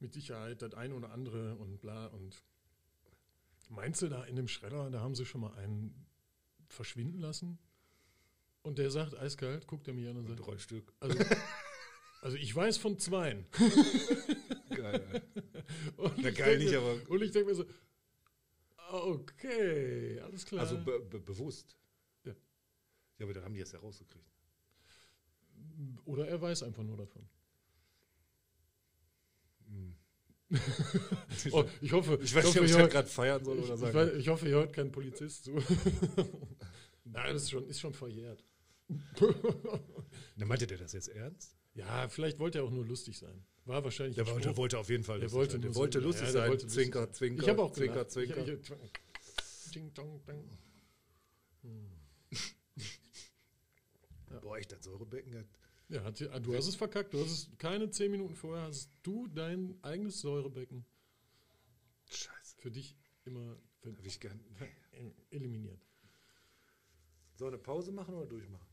[SPEAKER 2] mit Sicherheit das eine oder andere und bla und meinst du da in dem Schredder, da haben sie schon mal einen verschwinden lassen? Und der sagt eiskalt, guckt er mich an und sagt,
[SPEAKER 1] Drei Stück.
[SPEAKER 2] also, also ich weiß von zweien. (laughs)
[SPEAKER 1] Geil.
[SPEAKER 2] Und
[SPEAKER 1] Na
[SPEAKER 2] ich
[SPEAKER 1] geil nicht,
[SPEAKER 2] mir-
[SPEAKER 1] aber-
[SPEAKER 2] Und ich denke mir so, okay, alles klar.
[SPEAKER 1] Also be be bewusst.
[SPEAKER 2] Ja.
[SPEAKER 1] Ja, aber dann haben die es ja rausgekriegt.
[SPEAKER 2] oder er weiß einfach nur davon. Oh, ich hoffe,
[SPEAKER 1] Ich weiß nicht, ob ich
[SPEAKER 2] hört-
[SPEAKER 1] gerade feiern soll
[SPEAKER 2] ich,
[SPEAKER 1] oder
[SPEAKER 2] ich,
[SPEAKER 1] sagen.
[SPEAKER 2] weiß, ich hoffe, ihr hört keinen Polizist zu. (laughs) Nein, das ist schon, ist schon verjährt. (laughs)
[SPEAKER 1] Na, meinte der das jetzt ernst?
[SPEAKER 2] ja, vielleicht wollte er auch nur lustig sein. War wahrscheinlich
[SPEAKER 1] Der wollte, wollte auf jeden Fall lustig
[SPEAKER 2] wollte
[SPEAKER 1] sein. Der wollte
[SPEAKER 2] so-
[SPEAKER 1] lustig
[SPEAKER 2] ja,
[SPEAKER 1] sein.
[SPEAKER 2] wollte lustig
[SPEAKER 1] zwinker,
[SPEAKER 2] sein.
[SPEAKER 1] zwinker,
[SPEAKER 2] Ich habe auch
[SPEAKER 1] zwinker, zwinker.
[SPEAKER 2] Ich, ich, ding, dong, dong.
[SPEAKER 1] Boah, echt, das Säurebecken.
[SPEAKER 2] Ja, hat, sie- du hast es verkackt. Du hast es keine zehn Minuten vorher hast du dein eigenes Säurebecken
[SPEAKER 1] Scheiße.
[SPEAKER 2] für dich immer
[SPEAKER 1] Hab ich gern.
[SPEAKER 2] eliminiert.
[SPEAKER 1] Sollen wir eine Pause machen oder durchmachen?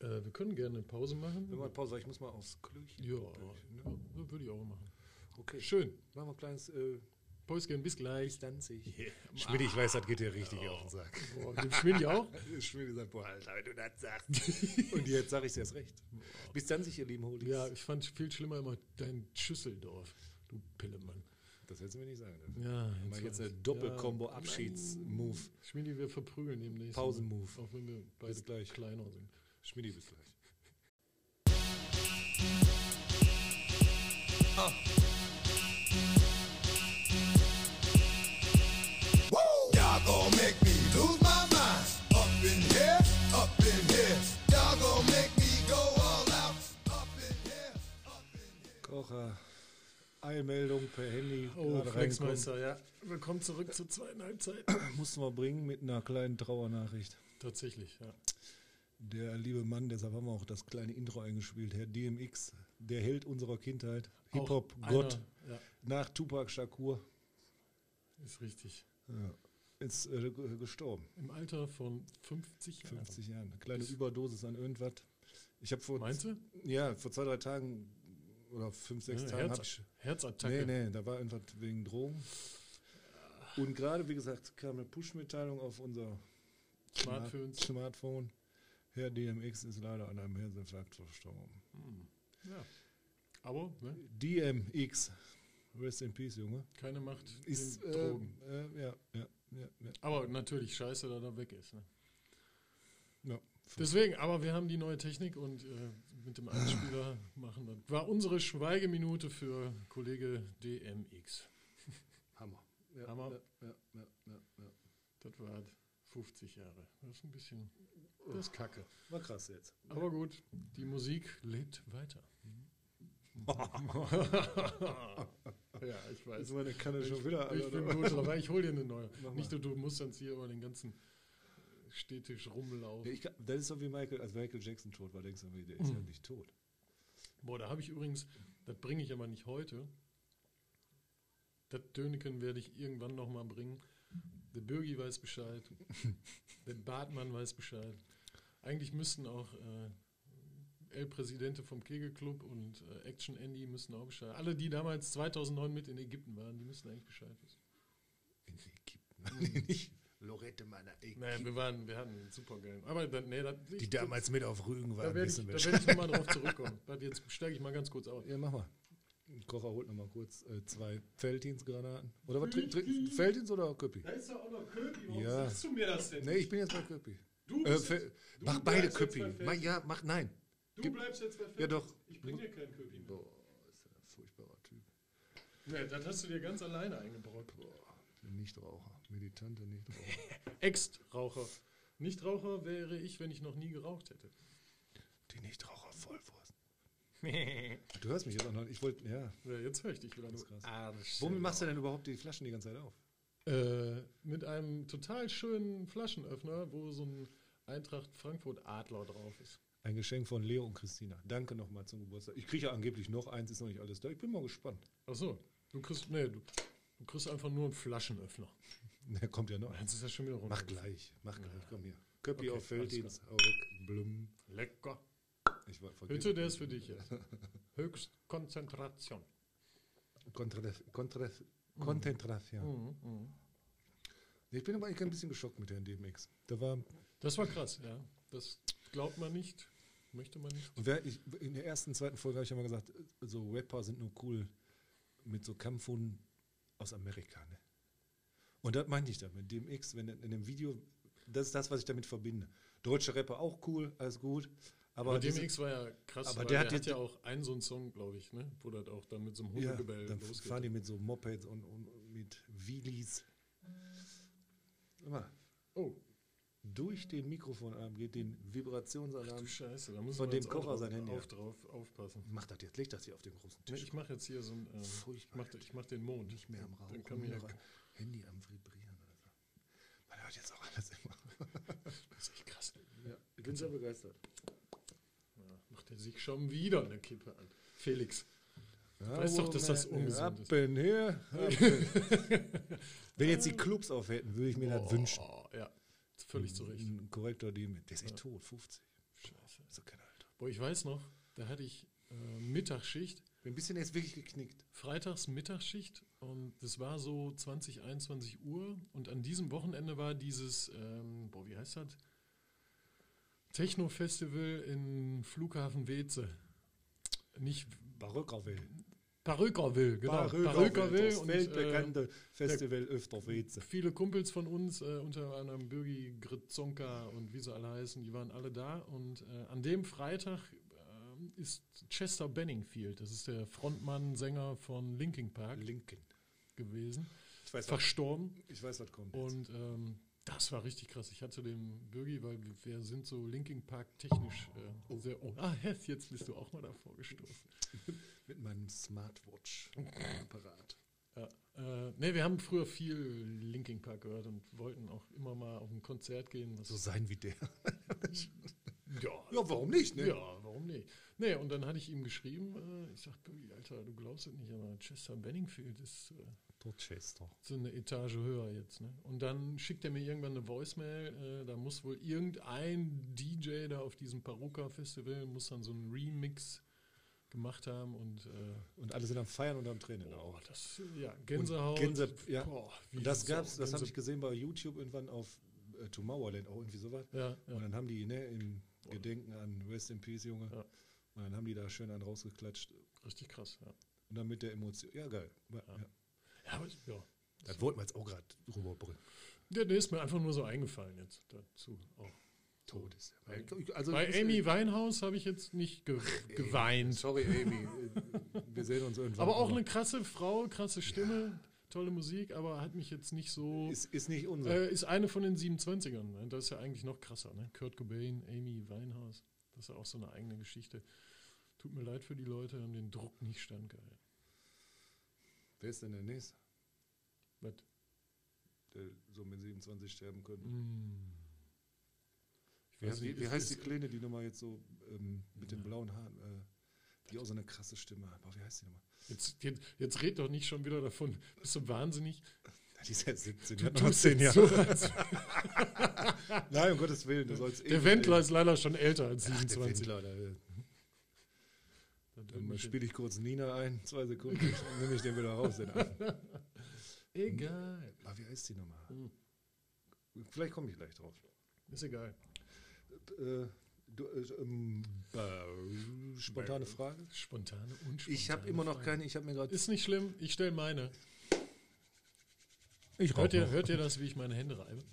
[SPEAKER 2] Äh, wir können gerne eine Pause machen.
[SPEAKER 1] Wenn wir eine Pause, ich muss mal aufs Klöchen.
[SPEAKER 2] Ja,
[SPEAKER 1] Klöchen, ne?
[SPEAKER 2] ja, würde ich auch machen.
[SPEAKER 1] Okay.
[SPEAKER 2] Schön.
[SPEAKER 1] Machen wir ein kleines äh,
[SPEAKER 2] Päuschen, bis gleich.
[SPEAKER 1] Distanzig. Schmidt, ich weiß, das geht dir richtig auf den Sack.
[SPEAKER 2] Boah, dem Schmindi auch? (laughs)
[SPEAKER 1] Schmidt sagt, boah, Alter, wenn du das sagst. (laughs) Und jetzt sage ich dir erst recht. Bis dann sich, ihr lieben Holis.
[SPEAKER 2] Ja, ich fand viel schlimmer immer dein Schüsseldorf. Du Pillemann.
[SPEAKER 1] Das hättest du mir nicht sagen dürfen.
[SPEAKER 2] Ja,
[SPEAKER 1] Mal jetzt
[SPEAKER 2] weiß
[SPEAKER 1] eine. Doppelkombo-Abschieds-Move.
[SPEAKER 2] Schmidi, wir verprügeln demnächst.
[SPEAKER 1] Pausen-Move.
[SPEAKER 2] Auch wenn wir beide
[SPEAKER 1] Bis gleich.
[SPEAKER 2] kleiner sind.
[SPEAKER 1] Schmidt, bis gleich.
[SPEAKER 3] Y'all
[SPEAKER 1] Eilmeldung per Handy.
[SPEAKER 2] Oh, Flexmeister, ja. Willkommen zurück zur zweiten Halbzeit. (clears throat)
[SPEAKER 1] Mussten wir bringen mit einer kleinen Trauernachricht.
[SPEAKER 2] Tatsächlich, ja.
[SPEAKER 1] Der liebe Mann, deshalb haben wir auch das kleine Intro eingespielt, Herr DMX, der Held unserer Kindheit, Hip-Hop-Gott,
[SPEAKER 2] Ja,
[SPEAKER 1] nach Tupac Shakur,
[SPEAKER 2] ist richtig.
[SPEAKER 1] ja, ist äh, gestorben.
[SPEAKER 2] Im Alter von 50 Jahren.
[SPEAKER 1] 50 Jahren. Eine kleine Überdosis an irgendwas. Ich habe vor,
[SPEAKER 2] Meinst du?
[SPEAKER 1] ja, vor zwei, drei Tagen oder fünf, sechs
[SPEAKER 2] Ja,
[SPEAKER 1] Tagen
[SPEAKER 2] Herz,
[SPEAKER 1] ich.
[SPEAKER 2] Herzattacke.
[SPEAKER 1] Nee, nee, da war irgendwas wegen Drogen. Und gerade, wie gesagt, kam eine Push-Mitteilung auf unser
[SPEAKER 2] Smartphones.
[SPEAKER 1] Smart- Smartphone. Herr DMX ist leider an einem Herzinfarkt verstorben.
[SPEAKER 2] Ja. Aber, ne?
[SPEAKER 1] DMX, rest in peace, Junge.
[SPEAKER 2] Keine Macht
[SPEAKER 1] Ist, äh,
[SPEAKER 2] Drogen.
[SPEAKER 1] äh, ja, ja, ja, ja.
[SPEAKER 2] Aber natürlich scheiße, dass er weg ist. Ne?
[SPEAKER 1] ja.
[SPEAKER 2] Deswegen, aber wir haben die neue Technik und äh, mit dem Einspieler machen das. War unsere Schweigeminute für Kollege DMX. (laughs)
[SPEAKER 1] Hammer. Ja,
[SPEAKER 2] Hammer.
[SPEAKER 1] Ja, ja.
[SPEAKER 2] Das war 50 Jahre. Das ist ein bisschen. Das ist kacke.
[SPEAKER 1] War krass jetzt.
[SPEAKER 2] Aber gut, die Musik lebt weiter. (laughs) ja, ich weiß.
[SPEAKER 1] Also meine Kanne
[SPEAKER 2] Ich,
[SPEAKER 1] schon wieder.
[SPEAKER 2] ich bin gut drauf. Ich hol dir eine neue. Nicht, du musst dann hier über den ganzen Städtisch rumlaufen.
[SPEAKER 1] Ja, ich, das ist so wie Michael, als Michael Jackson tot war, denkst du, der ist ja
[SPEAKER 2] Mhm.
[SPEAKER 1] nicht tot.
[SPEAKER 2] Boah, da habe ich übrigens, das bringe ich aber nicht heute. Das Döneken werde ich irgendwann nochmal bringen. Der Bürgi weiß Bescheid. (laughs) der Bartmann weiß Bescheid. Eigentlich müssten auch äh, El Presidente vom Kegelclub und äh, Action Andy müssen auch Bescheid. Alle, die damals 2009 mit in Ägypten waren, die müssen eigentlich Bescheid wissen.
[SPEAKER 1] In Ägypten. (laughs) nicht Lorette meiner Ägypten.
[SPEAKER 2] Naja, wir, waren, wir hatten einen super geilen. Aber dann, nee, das,
[SPEAKER 1] Die damals mit auf Rügen
[SPEAKER 2] da
[SPEAKER 1] waren,
[SPEAKER 2] werde ich, da werd ich nochmal drauf zurückkommen. Warte, Jetzt steige ich mal ganz kurz aus.
[SPEAKER 1] Ja, mach mal. Kocher holt noch mal kurz äh, zwei Felddienstgranaten. Oder was trinkt trink, Felddienst oder Köppi?
[SPEAKER 2] Da ist doch auch noch Köpi. Warum
[SPEAKER 1] Ja.
[SPEAKER 2] sagst du mir das denn?
[SPEAKER 1] Nee, ich bin jetzt bei Köppi.
[SPEAKER 2] Du,
[SPEAKER 1] Äh,
[SPEAKER 2] du
[SPEAKER 1] mach beide Köppi. Mach, ja, mach nein.
[SPEAKER 2] Du
[SPEAKER 1] gib-
[SPEAKER 2] bleibst jetzt bei Felddienst.
[SPEAKER 1] Ja, doch.
[SPEAKER 2] Ich bring dir keinen Köpi mehr.
[SPEAKER 1] Boah, ist ja ein furchtbarer Typ.
[SPEAKER 2] Nee, das hast du dir ganz alleine eingebrockt.
[SPEAKER 1] Boah, Nichtraucher. Militante Nichtraucher. (laughs)
[SPEAKER 2] Ex-Raucher. Nichtraucher wäre ich, wenn ich noch nie geraucht hätte.
[SPEAKER 1] Die Nichtraucher Vollwurst. (laughs) Du hörst mich jetzt auch noch. Ich wollte, ja.
[SPEAKER 2] Ja, jetzt höre ich dich wieder.
[SPEAKER 1] Das krass.
[SPEAKER 2] Ah,
[SPEAKER 1] Womit machst du denn überhaupt die Flaschen die ganze Zeit auf?
[SPEAKER 2] Äh, mit einem total schönen Flaschenöffner, wo so ein Eintracht Frankfurt Adler drauf ist.
[SPEAKER 1] Ein Geschenk von Leo und Christina. Danke nochmal zum Geburtstag. Ich kriege ja angeblich noch eins, ist noch nicht alles da. Ich bin mal gespannt.
[SPEAKER 2] Ach so, du kriegst, nee, du, du kriegst einfach nur einen Flaschenöffner. (laughs)
[SPEAKER 1] Der kommt ja noch.
[SPEAKER 2] Jetzt ist das schon wieder runter.
[SPEAKER 1] Mach gleich, mach gleich, komm hier. Köppi
[SPEAKER 2] Okay,
[SPEAKER 1] auf Felddienst, weg, blum.
[SPEAKER 2] Lecker.
[SPEAKER 1] Ich war
[SPEAKER 2] Bitte, der ist für dich jetzt. (laughs) Höchstkonzentration.
[SPEAKER 1] Kontra, Konzentration.
[SPEAKER 2] Mhm, mhm.
[SPEAKER 1] Ich bin aber eigentlich ein bisschen geschockt mit der DMX. Da war,
[SPEAKER 2] Das war krass, ja. Das glaubt man nicht, möchte man nicht.
[SPEAKER 1] und wer, ich, in der ersten, zweiten Folge habe ich immer gesagt, so Rapper sind nur cool mit so Kampfhunden aus Amerika. Ne? Und das meinte ich damit. DMX, wenn in dem Video, das ist das, was ich damit verbinde. Deutsche Rapper auch cool, alles gut. Aber,
[SPEAKER 2] Aber DMX war ja krass,
[SPEAKER 1] aber der hat
[SPEAKER 2] hat ja auch einen so einen Song, glaube ich, ne? wo das auch dann mit so einem
[SPEAKER 1] ja,
[SPEAKER 2] Hundegebell
[SPEAKER 1] dann
[SPEAKER 2] losgeht.
[SPEAKER 1] fahren die mit so Mopeds und, und mit Wheelies. Immer
[SPEAKER 2] oh,
[SPEAKER 1] durch den Mikrofonarm geht den Vibrationsalarm.
[SPEAKER 2] Scheiße, da muss
[SPEAKER 1] Von
[SPEAKER 2] man
[SPEAKER 1] dem Kocher sein Handy
[SPEAKER 2] auf, drauf aufpassen.
[SPEAKER 1] Mach das jetzt, leg das hier auf den großen
[SPEAKER 2] Ne,
[SPEAKER 1] Tisch.
[SPEAKER 2] ich mache jetzt hier so ein, ähm, ich mache ich mach den Mond.
[SPEAKER 1] nicht mehr am Rauchen,
[SPEAKER 2] Dann kann mir
[SPEAKER 1] Handy am Vibrieren oder so. Man hört jetzt auch alles immer. (laughs)
[SPEAKER 2] Das ist echt krass.
[SPEAKER 1] Ja, ich bin sehr begeistert.
[SPEAKER 2] Ja, macht er sich schon wieder eine Kippe an. Felix.
[SPEAKER 1] Ja,
[SPEAKER 2] Weißt doch, dass das ungesund ist.
[SPEAKER 1] in hier. (laughs) Wenn jetzt die Clubs aufhätten, würde ich mir das wünschen.
[SPEAKER 2] Oh, ja, völlig zu Recht.
[SPEAKER 1] Ein korrektor dem. Der ist echt tot, 50.
[SPEAKER 2] Scheiße.
[SPEAKER 1] So kein Alter.
[SPEAKER 2] Boah, ich weiß noch, da hatte ich äh, Mittagsschicht,
[SPEAKER 1] Bin ein bisschen jetzt wirklich geknickt.
[SPEAKER 2] freitags Mittagsschicht und das war so 20, 21 Uhr und an diesem Wochenende war dieses, ähm, boah, wie heißt das? Techno-Festival in Flughafen Weze. Nicht
[SPEAKER 1] Barockerville.
[SPEAKER 2] Parökerville, genau. Parökerville
[SPEAKER 1] das
[SPEAKER 2] und äh,
[SPEAKER 1] weltbekannte Festival öfter Weze.
[SPEAKER 2] viele Kumpels von uns, äh, unter anderem Birgi, Gritzonka und wie sie alle heißen, die waren alle da. Und äh, an dem Freitag äh, ist Chester Benningfield, das ist der Frontmann, Sänger von Linkin Park
[SPEAKER 1] Linken.
[SPEAKER 2] gewesen,
[SPEAKER 1] Ich weiß, was,
[SPEAKER 2] verstorben.
[SPEAKER 1] ich weiß, was kommt. jetzt.
[SPEAKER 2] Und ähm, das war richtig krass. Ich hatte den Birgi, weil wir- sind so Linkin Park technisch äh, sehr. Oh, ah, (laughs) jetzt bist du auch mal davor gestoßen. (laughs)
[SPEAKER 1] Mit meinem Smartwatch-Apparat.
[SPEAKER 2] Ja, äh, nee, wir haben früher viel Linkin Park gehört und wollten auch immer mal auf ein Konzert gehen. Was
[SPEAKER 1] So sein wie der. (laughs)
[SPEAKER 2] ja,
[SPEAKER 1] Ja, warum nicht, ne?
[SPEAKER 2] ja, warum nicht? Nee, und dann hatte ich ihm geschrieben, äh, ich sag, Birgi, Alter, du glaubst es nicht, aber Chester Benningfield ist äh,
[SPEAKER 1] Dorchester.
[SPEAKER 2] so eine Etage höher jetzt. Ne? Und dann schickt er mir irgendwann eine Voicemail, äh, da muss wohl irgendein DJ da auf diesem Paruka-Festival, muss dann so einen Remix gemacht haben und äh,
[SPEAKER 1] Und alle sind am Feiern und am Tränen in
[SPEAKER 2] oh, das, ja, Gänsehaut.
[SPEAKER 1] Gänse- ja.
[SPEAKER 2] Boah,
[SPEAKER 1] Und das
[SPEAKER 2] so
[SPEAKER 1] gab's, das habe ich gesehen bei YouTube irgendwann auf äh, Tomorrowland, auch irgendwie sowas.
[SPEAKER 2] Ja,
[SPEAKER 1] Und
[SPEAKER 2] ja.
[SPEAKER 1] dann haben die, ne, im Gedenken an Rest in Peace, Junge.
[SPEAKER 2] Ja.
[SPEAKER 1] Und dann haben die da schön einen rausgeklatscht.
[SPEAKER 2] Richtig krass, ja.
[SPEAKER 1] Und dann mit der Emotion. Ja, geil. Ja,
[SPEAKER 2] Ja.
[SPEAKER 1] ja.
[SPEAKER 2] Ja, aber, ja.
[SPEAKER 1] Das wollten wir jetzt auch gerade rüberbringen.
[SPEAKER 2] Der, der ist mir einfach nur so eingefallen jetzt dazu. Auch.
[SPEAKER 1] Tot ist
[SPEAKER 2] Bei-
[SPEAKER 1] er. Also,
[SPEAKER 2] Bei Amy Winehouse habe ich jetzt nicht ge geweint.
[SPEAKER 1] Sorry, Amy. Wir sehen uns irgendwann.
[SPEAKER 2] Aber auch eine krasse Frau, krasse Stimme, tolle Musik, aber hat mich jetzt nicht so.
[SPEAKER 1] Ist, ist nicht unser.
[SPEAKER 2] Äh, ist eine von den 27ern. Ne? Das ist ja eigentlich noch krasser. Ne? Kurt Cobain, Amy Winehouse. Das ist ja auch so eine eigene Geschichte. Tut mir leid für die Leute, haben den Druck nicht standgehalten.
[SPEAKER 1] Wer ist denn der Nächste,
[SPEAKER 2] Was?
[SPEAKER 1] der so mit 27 sterben könnte?
[SPEAKER 2] Mm. Ich
[SPEAKER 1] Wie,
[SPEAKER 2] weiß
[SPEAKER 1] heißt wie
[SPEAKER 2] ist-
[SPEAKER 1] heißt die Kleine, die nochmal jetzt so ähm, mit den blauen Haaren, äh, die auch so eine krasse Stimme hat? Boah, wie heißt die nochmal?
[SPEAKER 2] Jetzt, jetzt, jetzt red doch nicht schon wieder davon. Bist du wahnsinnig?
[SPEAKER 1] Die ist ja 17, die
[SPEAKER 2] Du
[SPEAKER 1] hat noch
[SPEAKER 2] tust
[SPEAKER 1] 10
[SPEAKER 2] jetzt
[SPEAKER 1] Jahre.
[SPEAKER 2] so, (laughs)
[SPEAKER 1] Nein, um Gottes Willen, du sollst
[SPEAKER 2] Der Wendler ist leider schon älter als
[SPEAKER 1] Ach, der
[SPEAKER 2] 27.
[SPEAKER 1] Wendler, da,
[SPEAKER 2] Dann
[SPEAKER 1] spiele ich kurz Nina ein, zwei Sekunden, (laughs) dann nehme ich den wieder raus. Den.
[SPEAKER 2] Egal.
[SPEAKER 1] Aber wie heißt die nochmal?
[SPEAKER 2] Hm.
[SPEAKER 1] Vielleicht komme ich gleich drauf.
[SPEAKER 2] Ist egal.
[SPEAKER 1] Äh, du, äh, ähm, äh, spontane Frage?
[SPEAKER 2] Spontane und
[SPEAKER 1] Ich habe
[SPEAKER 2] spontane
[SPEAKER 1] immer noch
[SPEAKER 2] Fragen.
[SPEAKER 1] keine, ich habe mir gerade.
[SPEAKER 2] Ist nicht schlimm, ich stelle meine.
[SPEAKER 1] Ich
[SPEAKER 2] Hört ihr, hört ihr das, wie ich meine Hände reibe?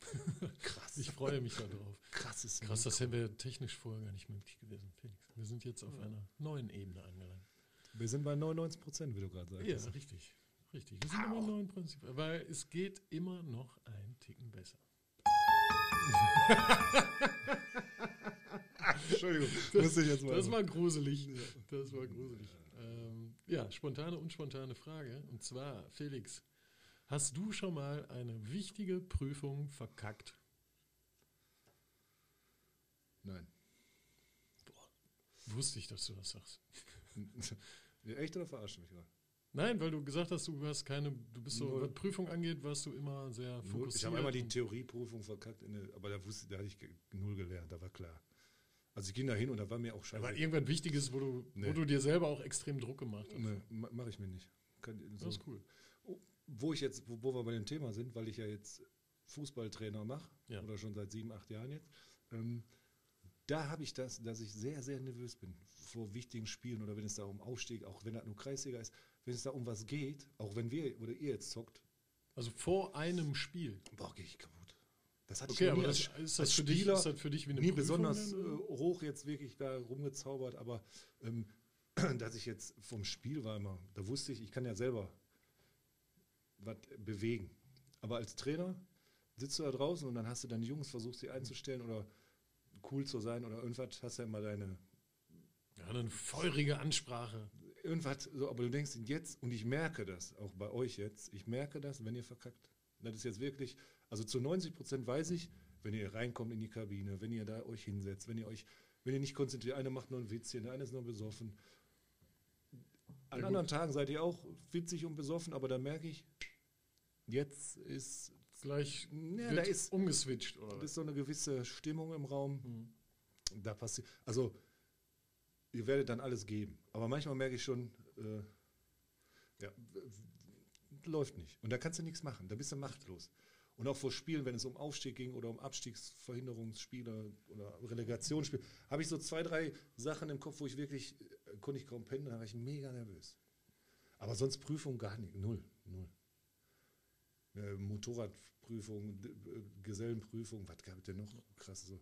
[SPEAKER 2] (laughs)
[SPEAKER 1] Krass.
[SPEAKER 2] Ich freue mich darauf.
[SPEAKER 1] Krasses
[SPEAKER 2] Krass, das wäre technisch vorher gar nicht möglich gewesen, Felix. Wir sind jetzt auf einer neuen Ebene angelangt.
[SPEAKER 1] Wir sind bei 99 Prozent, wie du gerade
[SPEAKER 2] Ja,
[SPEAKER 1] sagst.
[SPEAKER 2] richtig. Richtig. Wir sind immer noch im Prinzip. Weil es geht immer noch ein Ticken besser. (laughs)
[SPEAKER 1] Entschuldigung, muss ich jetzt mal.
[SPEAKER 2] Das war gruselig. Das war gruselig. Ähm, ja, spontane und spontane Frage. Und zwar, Felix, hast du schon mal eine wichtige Prüfung verkackt?
[SPEAKER 1] Nein.
[SPEAKER 2] Wusste ich, dass du das sagst. (laughs)
[SPEAKER 1] Echt oder verarsche mich gerade?
[SPEAKER 2] Nein, weil du gesagt hast, du hast keine, du bist so, was Prüfung angeht, warst du immer sehr fokussiert.
[SPEAKER 1] Ich habe einmal die Theorieprüfung verkackt, der, aber da, wusste, da hatte ich null gelernt, da war klar. Also ich ging da hin und da war mir auch scheiße.
[SPEAKER 2] Aber irgendwas Wichtiges, wo du,
[SPEAKER 1] Nee.
[SPEAKER 2] wo du dir selber auch extrem Druck gemacht hast.
[SPEAKER 1] Nee, ma- mache ich mir nicht. Kann, so,
[SPEAKER 2] Das ist cool.
[SPEAKER 1] wo ich jetzt, wo, wo wir bei dem Thema sind, weil ich ja jetzt Fußballtrainer mache,
[SPEAKER 2] Ja.
[SPEAKER 1] oder schon seit sieben, acht Jahren jetzt, ähm, da habe ich das, dass ich sehr, sehr nervös bin vor wichtigen Spielen oder wenn es da um Aufstieg, auch wenn das nur Kreisliga ist, wenn es da um was geht, auch wenn wir oder ihr jetzt zockt,
[SPEAKER 2] Also vor einem Spiel.
[SPEAKER 1] boah, gehe ich kaputt. Das hatte
[SPEAKER 2] Okay,
[SPEAKER 1] ich
[SPEAKER 2] aber
[SPEAKER 1] als,
[SPEAKER 2] ist, das
[SPEAKER 1] als
[SPEAKER 2] dich,
[SPEAKER 1] Spieler
[SPEAKER 2] ist das für dich wie eine
[SPEAKER 1] nie
[SPEAKER 2] Prüfung
[SPEAKER 1] besonders äh,
[SPEAKER 2] dann, oder?
[SPEAKER 1] hoch jetzt wirklich da rumgezaubert, aber ähm, (clears throat) dass ich jetzt vom Spiel war immer, da wusste ich, ich kann ja selber was bewegen. Aber als Trainer sitzt du da draußen und dann hast du deine Jungs, versuchst sie einzustellen oder cool zu sein oder irgendwas, hast ja immer deine,
[SPEAKER 2] Ja, eine feurige Ansprache.
[SPEAKER 1] Irgendwas, so, aber du denkst jetzt, und ich merke das, auch bei euch jetzt, ich merke das, wenn ihr verkackt. Das ist jetzt wirklich, also zu 90 Prozent weiß ich, wenn ihr reinkommt in die Kabine, wenn ihr da euch hinsetzt, wenn ihr euch, wenn ihr nicht konzentriert, einer macht nur ein Witzchen, der eine ist nur besoffen. An
[SPEAKER 2] Ja,
[SPEAKER 1] anderen Tagen seid ihr auch witzig und besoffen, aber da merke ich, jetzt ist,
[SPEAKER 2] Gleich
[SPEAKER 1] Ja, da ist-
[SPEAKER 2] umgeswitcht. Oder?
[SPEAKER 1] das ist so eine gewisse Stimmung im Raum.
[SPEAKER 2] Mhm.
[SPEAKER 1] Da passiert, also ihr werdet dann alles geben. Aber manchmal merke ich schon, äh, ja, läuft nicht. Und da kannst du nichts machen. Da bist du machtlos. Und auch vor Spielen, wenn es um Aufstieg ging oder um Abstiegsverhinderungsspiele oder Relegationsspiele, habe ich so zwei, drei Sachen im Kopf, wo ich wirklich, äh, konnte ich kaum pennen, da war ich mega nervös. Aber sonst Prüfung gar nicht, null, null. Äh, Motorradprüfung, äh, Gesellenprüfung, was gab es denn noch? Krass, so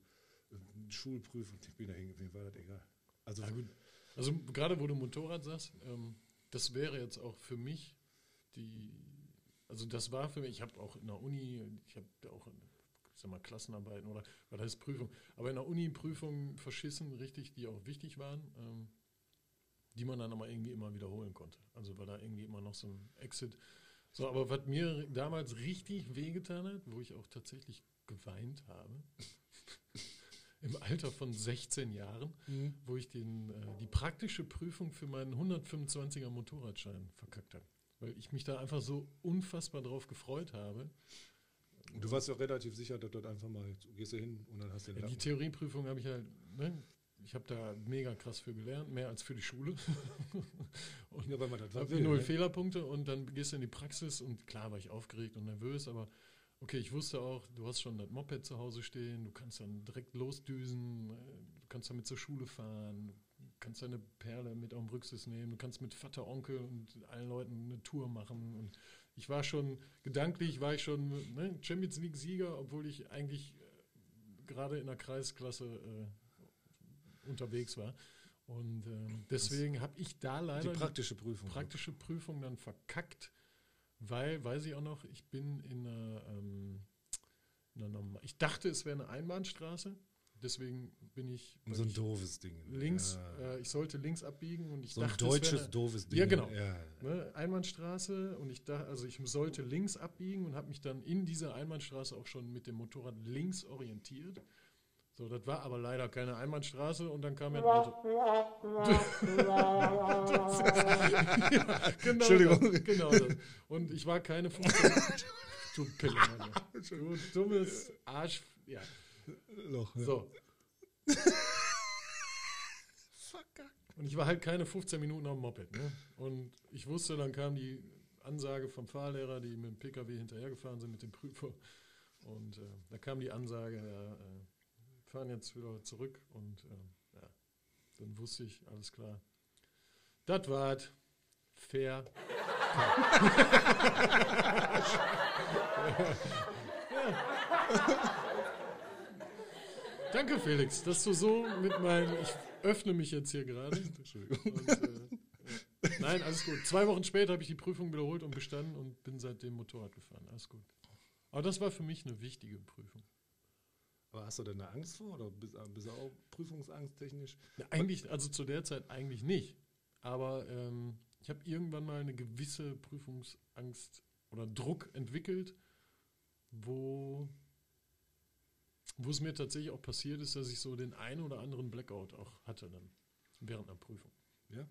[SPEAKER 1] äh, Schulprüfung, ich bin da hingegangen, mir war das egal. Also,
[SPEAKER 2] Ja, gut. Also gerade wo du Motorrad sagst, ähm, das wäre jetzt auch für mich die, also das war für mich, ich habe auch in der Uni, ich habe auch, ich sag mal, Klassenarbeiten oder was heißt Prüfung, aber in der Uni Prüfungen verschissen, richtig, die auch wichtig waren, ähm, die man dann aber irgendwie immer wiederholen konnte. Also war da irgendwie immer noch so ein Exit. So, aber was mir damals richtig wehgetan hat, wo ich auch tatsächlich geweint habe, im Alter von 16 Jahren, wo ich den, äh, die praktische Prüfung für meinen 125er Motorradschein verkackt habe. Weil ich mich da einfach so unfassbar drauf gefreut habe.
[SPEAKER 1] du warst ja relativ sicher, dass dort einfach mal, du gehst du hin und dann hast du den
[SPEAKER 2] Ja, die. Theorieprüfung habe ich halt, ne, ich habe da mega krass für gelernt, mehr als für die Schule. (laughs) und
[SPEAKER 1] Ja, weil man das will,
[SPEAKER 2] null
[SPEAKER 1] ne?
[SPEAKER 2] Fehlerpunkte und dann gehst du in die Praxis und klar war ich aufgeregt und nervös, aber okay, ich wusste auch, du hast schon das Moped zu Hause stehen, du kannst dann direkt losdüsen, äh, du kannst damit zur Schule fahren, du kannst deine Perle mit auf den Rücksitz nehmen, du kannst mit Vater, Onkel und allen Leuten eine Tour machen und ich war schon, gedanklich war ich schon ne, Champions League Sieger, obwohl ich eigentlich äh, gerade in der Kreisklasse äh, unterwegs war. Und ähm, deswegen habe ich da
[SPEAKER 1] Die
[SPEAKER 2] leider
[SPEAKER 1] praktische Prüfung.
[SPEAKER 2] praktische Prüfung dann verkackt, weil, weiß ich auch noch, ich bin in einer, ähm, in einer ich dachte, es wäre eine Einbahnstraße, deswegen bin ich,
[SPEAKER 1] so ein doofes Ding.
[SPEAKER 2] links,
[SPEAKER 1] Ja.
[SPEAKER 2] äh, ich sollte links abbiegen und ich
[SPEAKER 1] so ein
[SPEAKER 2] dachte, wäre
[SPEAKER 1] deutsches
[SPEAKER 2] eine-
[SPEAKER 1] doofes Ding.
[SPEAKER 2] Ja, genau.
[SPEAKER 1] Ja.
[SPEAKER 2] ne, Einbahnstraße und ich dachte, also ich sollte links abbiegen und habe mich dann in dieser Einbahnstraße auch schon mit dem Motorrad links orientiert. So, das war aber leider keine Einbahnstraße und dann kam mir ein Auto. (laughs) Das ja, (laughs) genau
[SPEAKER 1] Entschuldigung.
[SPEAKER 2] Das, genau das. Und ich war keine 15. (laughs) du Pille, Du dummes Arsch. Ja,
[SPEAKER 1] Loch, ja.
[SPEAKER 2] so. Und ich war halt keine 15 Minuten auf dem Moped. Ne? Und ich wusste, dann kam die Ansage vom Fahrlehrer, die mit dem PKW hinterhergefahren sind, mit dem Prüfer. Und äh, da kam die Ansage, ja, äh, fahren jetzt wieder zurück. Und äh, ja, dann wusste ich, alles klar. Das war's. Fair. (laughs) Danke, Felix, dass du so mit meinen. Ich öffne mich jetzt hier gerade. (laughs) Und, äh. Nein, alles gut. Zwei Wochen später habe ich die Prüfung wiederholt und bestanden und bin seitdem Motorrad gefahren. Alles gut. Aber das war für mich eine wichtige Prüfung.
[SPEAKER 1] Aber hast du denn da Angst vor oder bist, bist du auch prüfungsangst technisch?
[SPEAKER 2] Ja, eigentlich, also zu der Zeit eigentlich nicht. Aber ähm, ich habe irgendwann mal eine gewisse Prüfungsangst oder Druck entwickelt, wo, wo es mir tatsächlich auch passiert ist, dass ich so den einen oder anderen Blackout auch hatte dann während einer Prüfung.
[SPEAKER 1] Ja.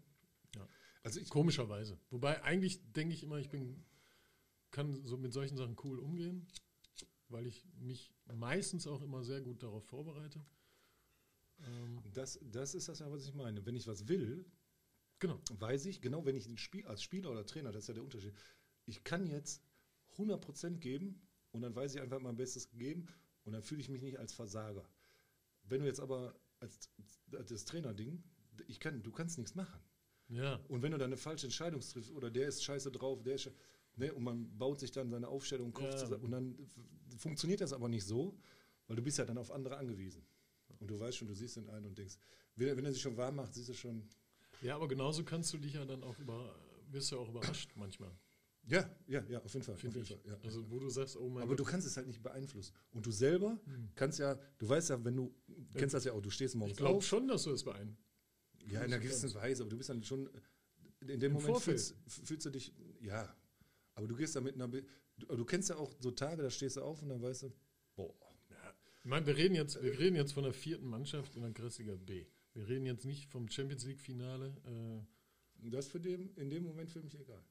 [SPEAKER 2] Ja.
[SPEAKER 1] Also ich,
[SPEAKER 2] Komischerweise. Wobei eigentlich denke ich immer, ich bin, kann so mit solchen Sachen cool umgehen, weil ich mich meistens auch immer sehr gut darauf vorbereite. Ähm,
[SPEAKER 1] Das, das ist das ja, was ich meine. Wenn ich was will,
[SPEAKER 2] genau.
[SPEAKER 1] weiß ich, genau wenn ich ein Spiel, als Spieler oder Trainer, das ist ja der Unterschied, ich kann jetzt 100% geben und dann weiß ich einfach mein Bestes gegeben und dann fühle ich mich nicht als Versager. Wenn du jetzt aber als, das Trainerding, ich kann, du kannst nichts machen.
[SPEAKER 2] Ja.
[SPEAKER 1] Und wenn du dann eine falsche Entscheidung triffst oder der ist scheiße drauf, der ist sche- ne, und man baut sich dann seine Aufstellung Kopf
[SPEAKER 2] Ja.
[SPEAKER 1] zusammen und dann funktioniert das aber nicht so, weil du bist ja dann auf andere angewiesen. Und du weißt schon, du siehst den einen und denkst, wenn, er sich schon warm macht, siehst du schon,
[SPEAKER 2] Ja, aber genauso kannst du dich ja dann auch über, wirst du ja auch überrascht manchmal.
[SPEAKER 1] ja, ja, ja, auf jeden Fall. Auf
[SPEAKER 2] ich.
[SPEAKER 1] jeden Fall ja.
[SPEAKER 2] Also wo du sagst, oh mein
[SPEAKER 1] aber du
[SPEAKER 2] Gott,
[SPEAKER 1] kannst es halt nicht beeinflussen. Und du selber kannst ja, du weißt ja, wenn du, kennst das ja auch, du stehst
[SPEAKER 2] ich
[SPEAKER 1] morgens
[SPEAKER 2] glaube
[SPEAKER 1] auf.
[SPEAKER 2] schon, dass du es beeinflusst.
[SPEAKER 1] Ja, in einer gewissen Weise, aber du bist dann schon, in dem
[SPEAKER 2] Im
[SPEAKER 1] Moment fühlst, fühlst du dich, ja, aber du gehst da mit einer, du, du kennst ja auch so Tage, da stehst du auf und dann weißt du, boah,
[SPEAKER 2] Ja. Ich meine, wir reden jetzt, wir reden jetzt von der vierten Mannschaft in der Kreisliga B. Wir reden jetzt nicht vom Champions League Finale. Äh,
[SPEAKER 1] das ist für dem, in dem Moment für mich egal.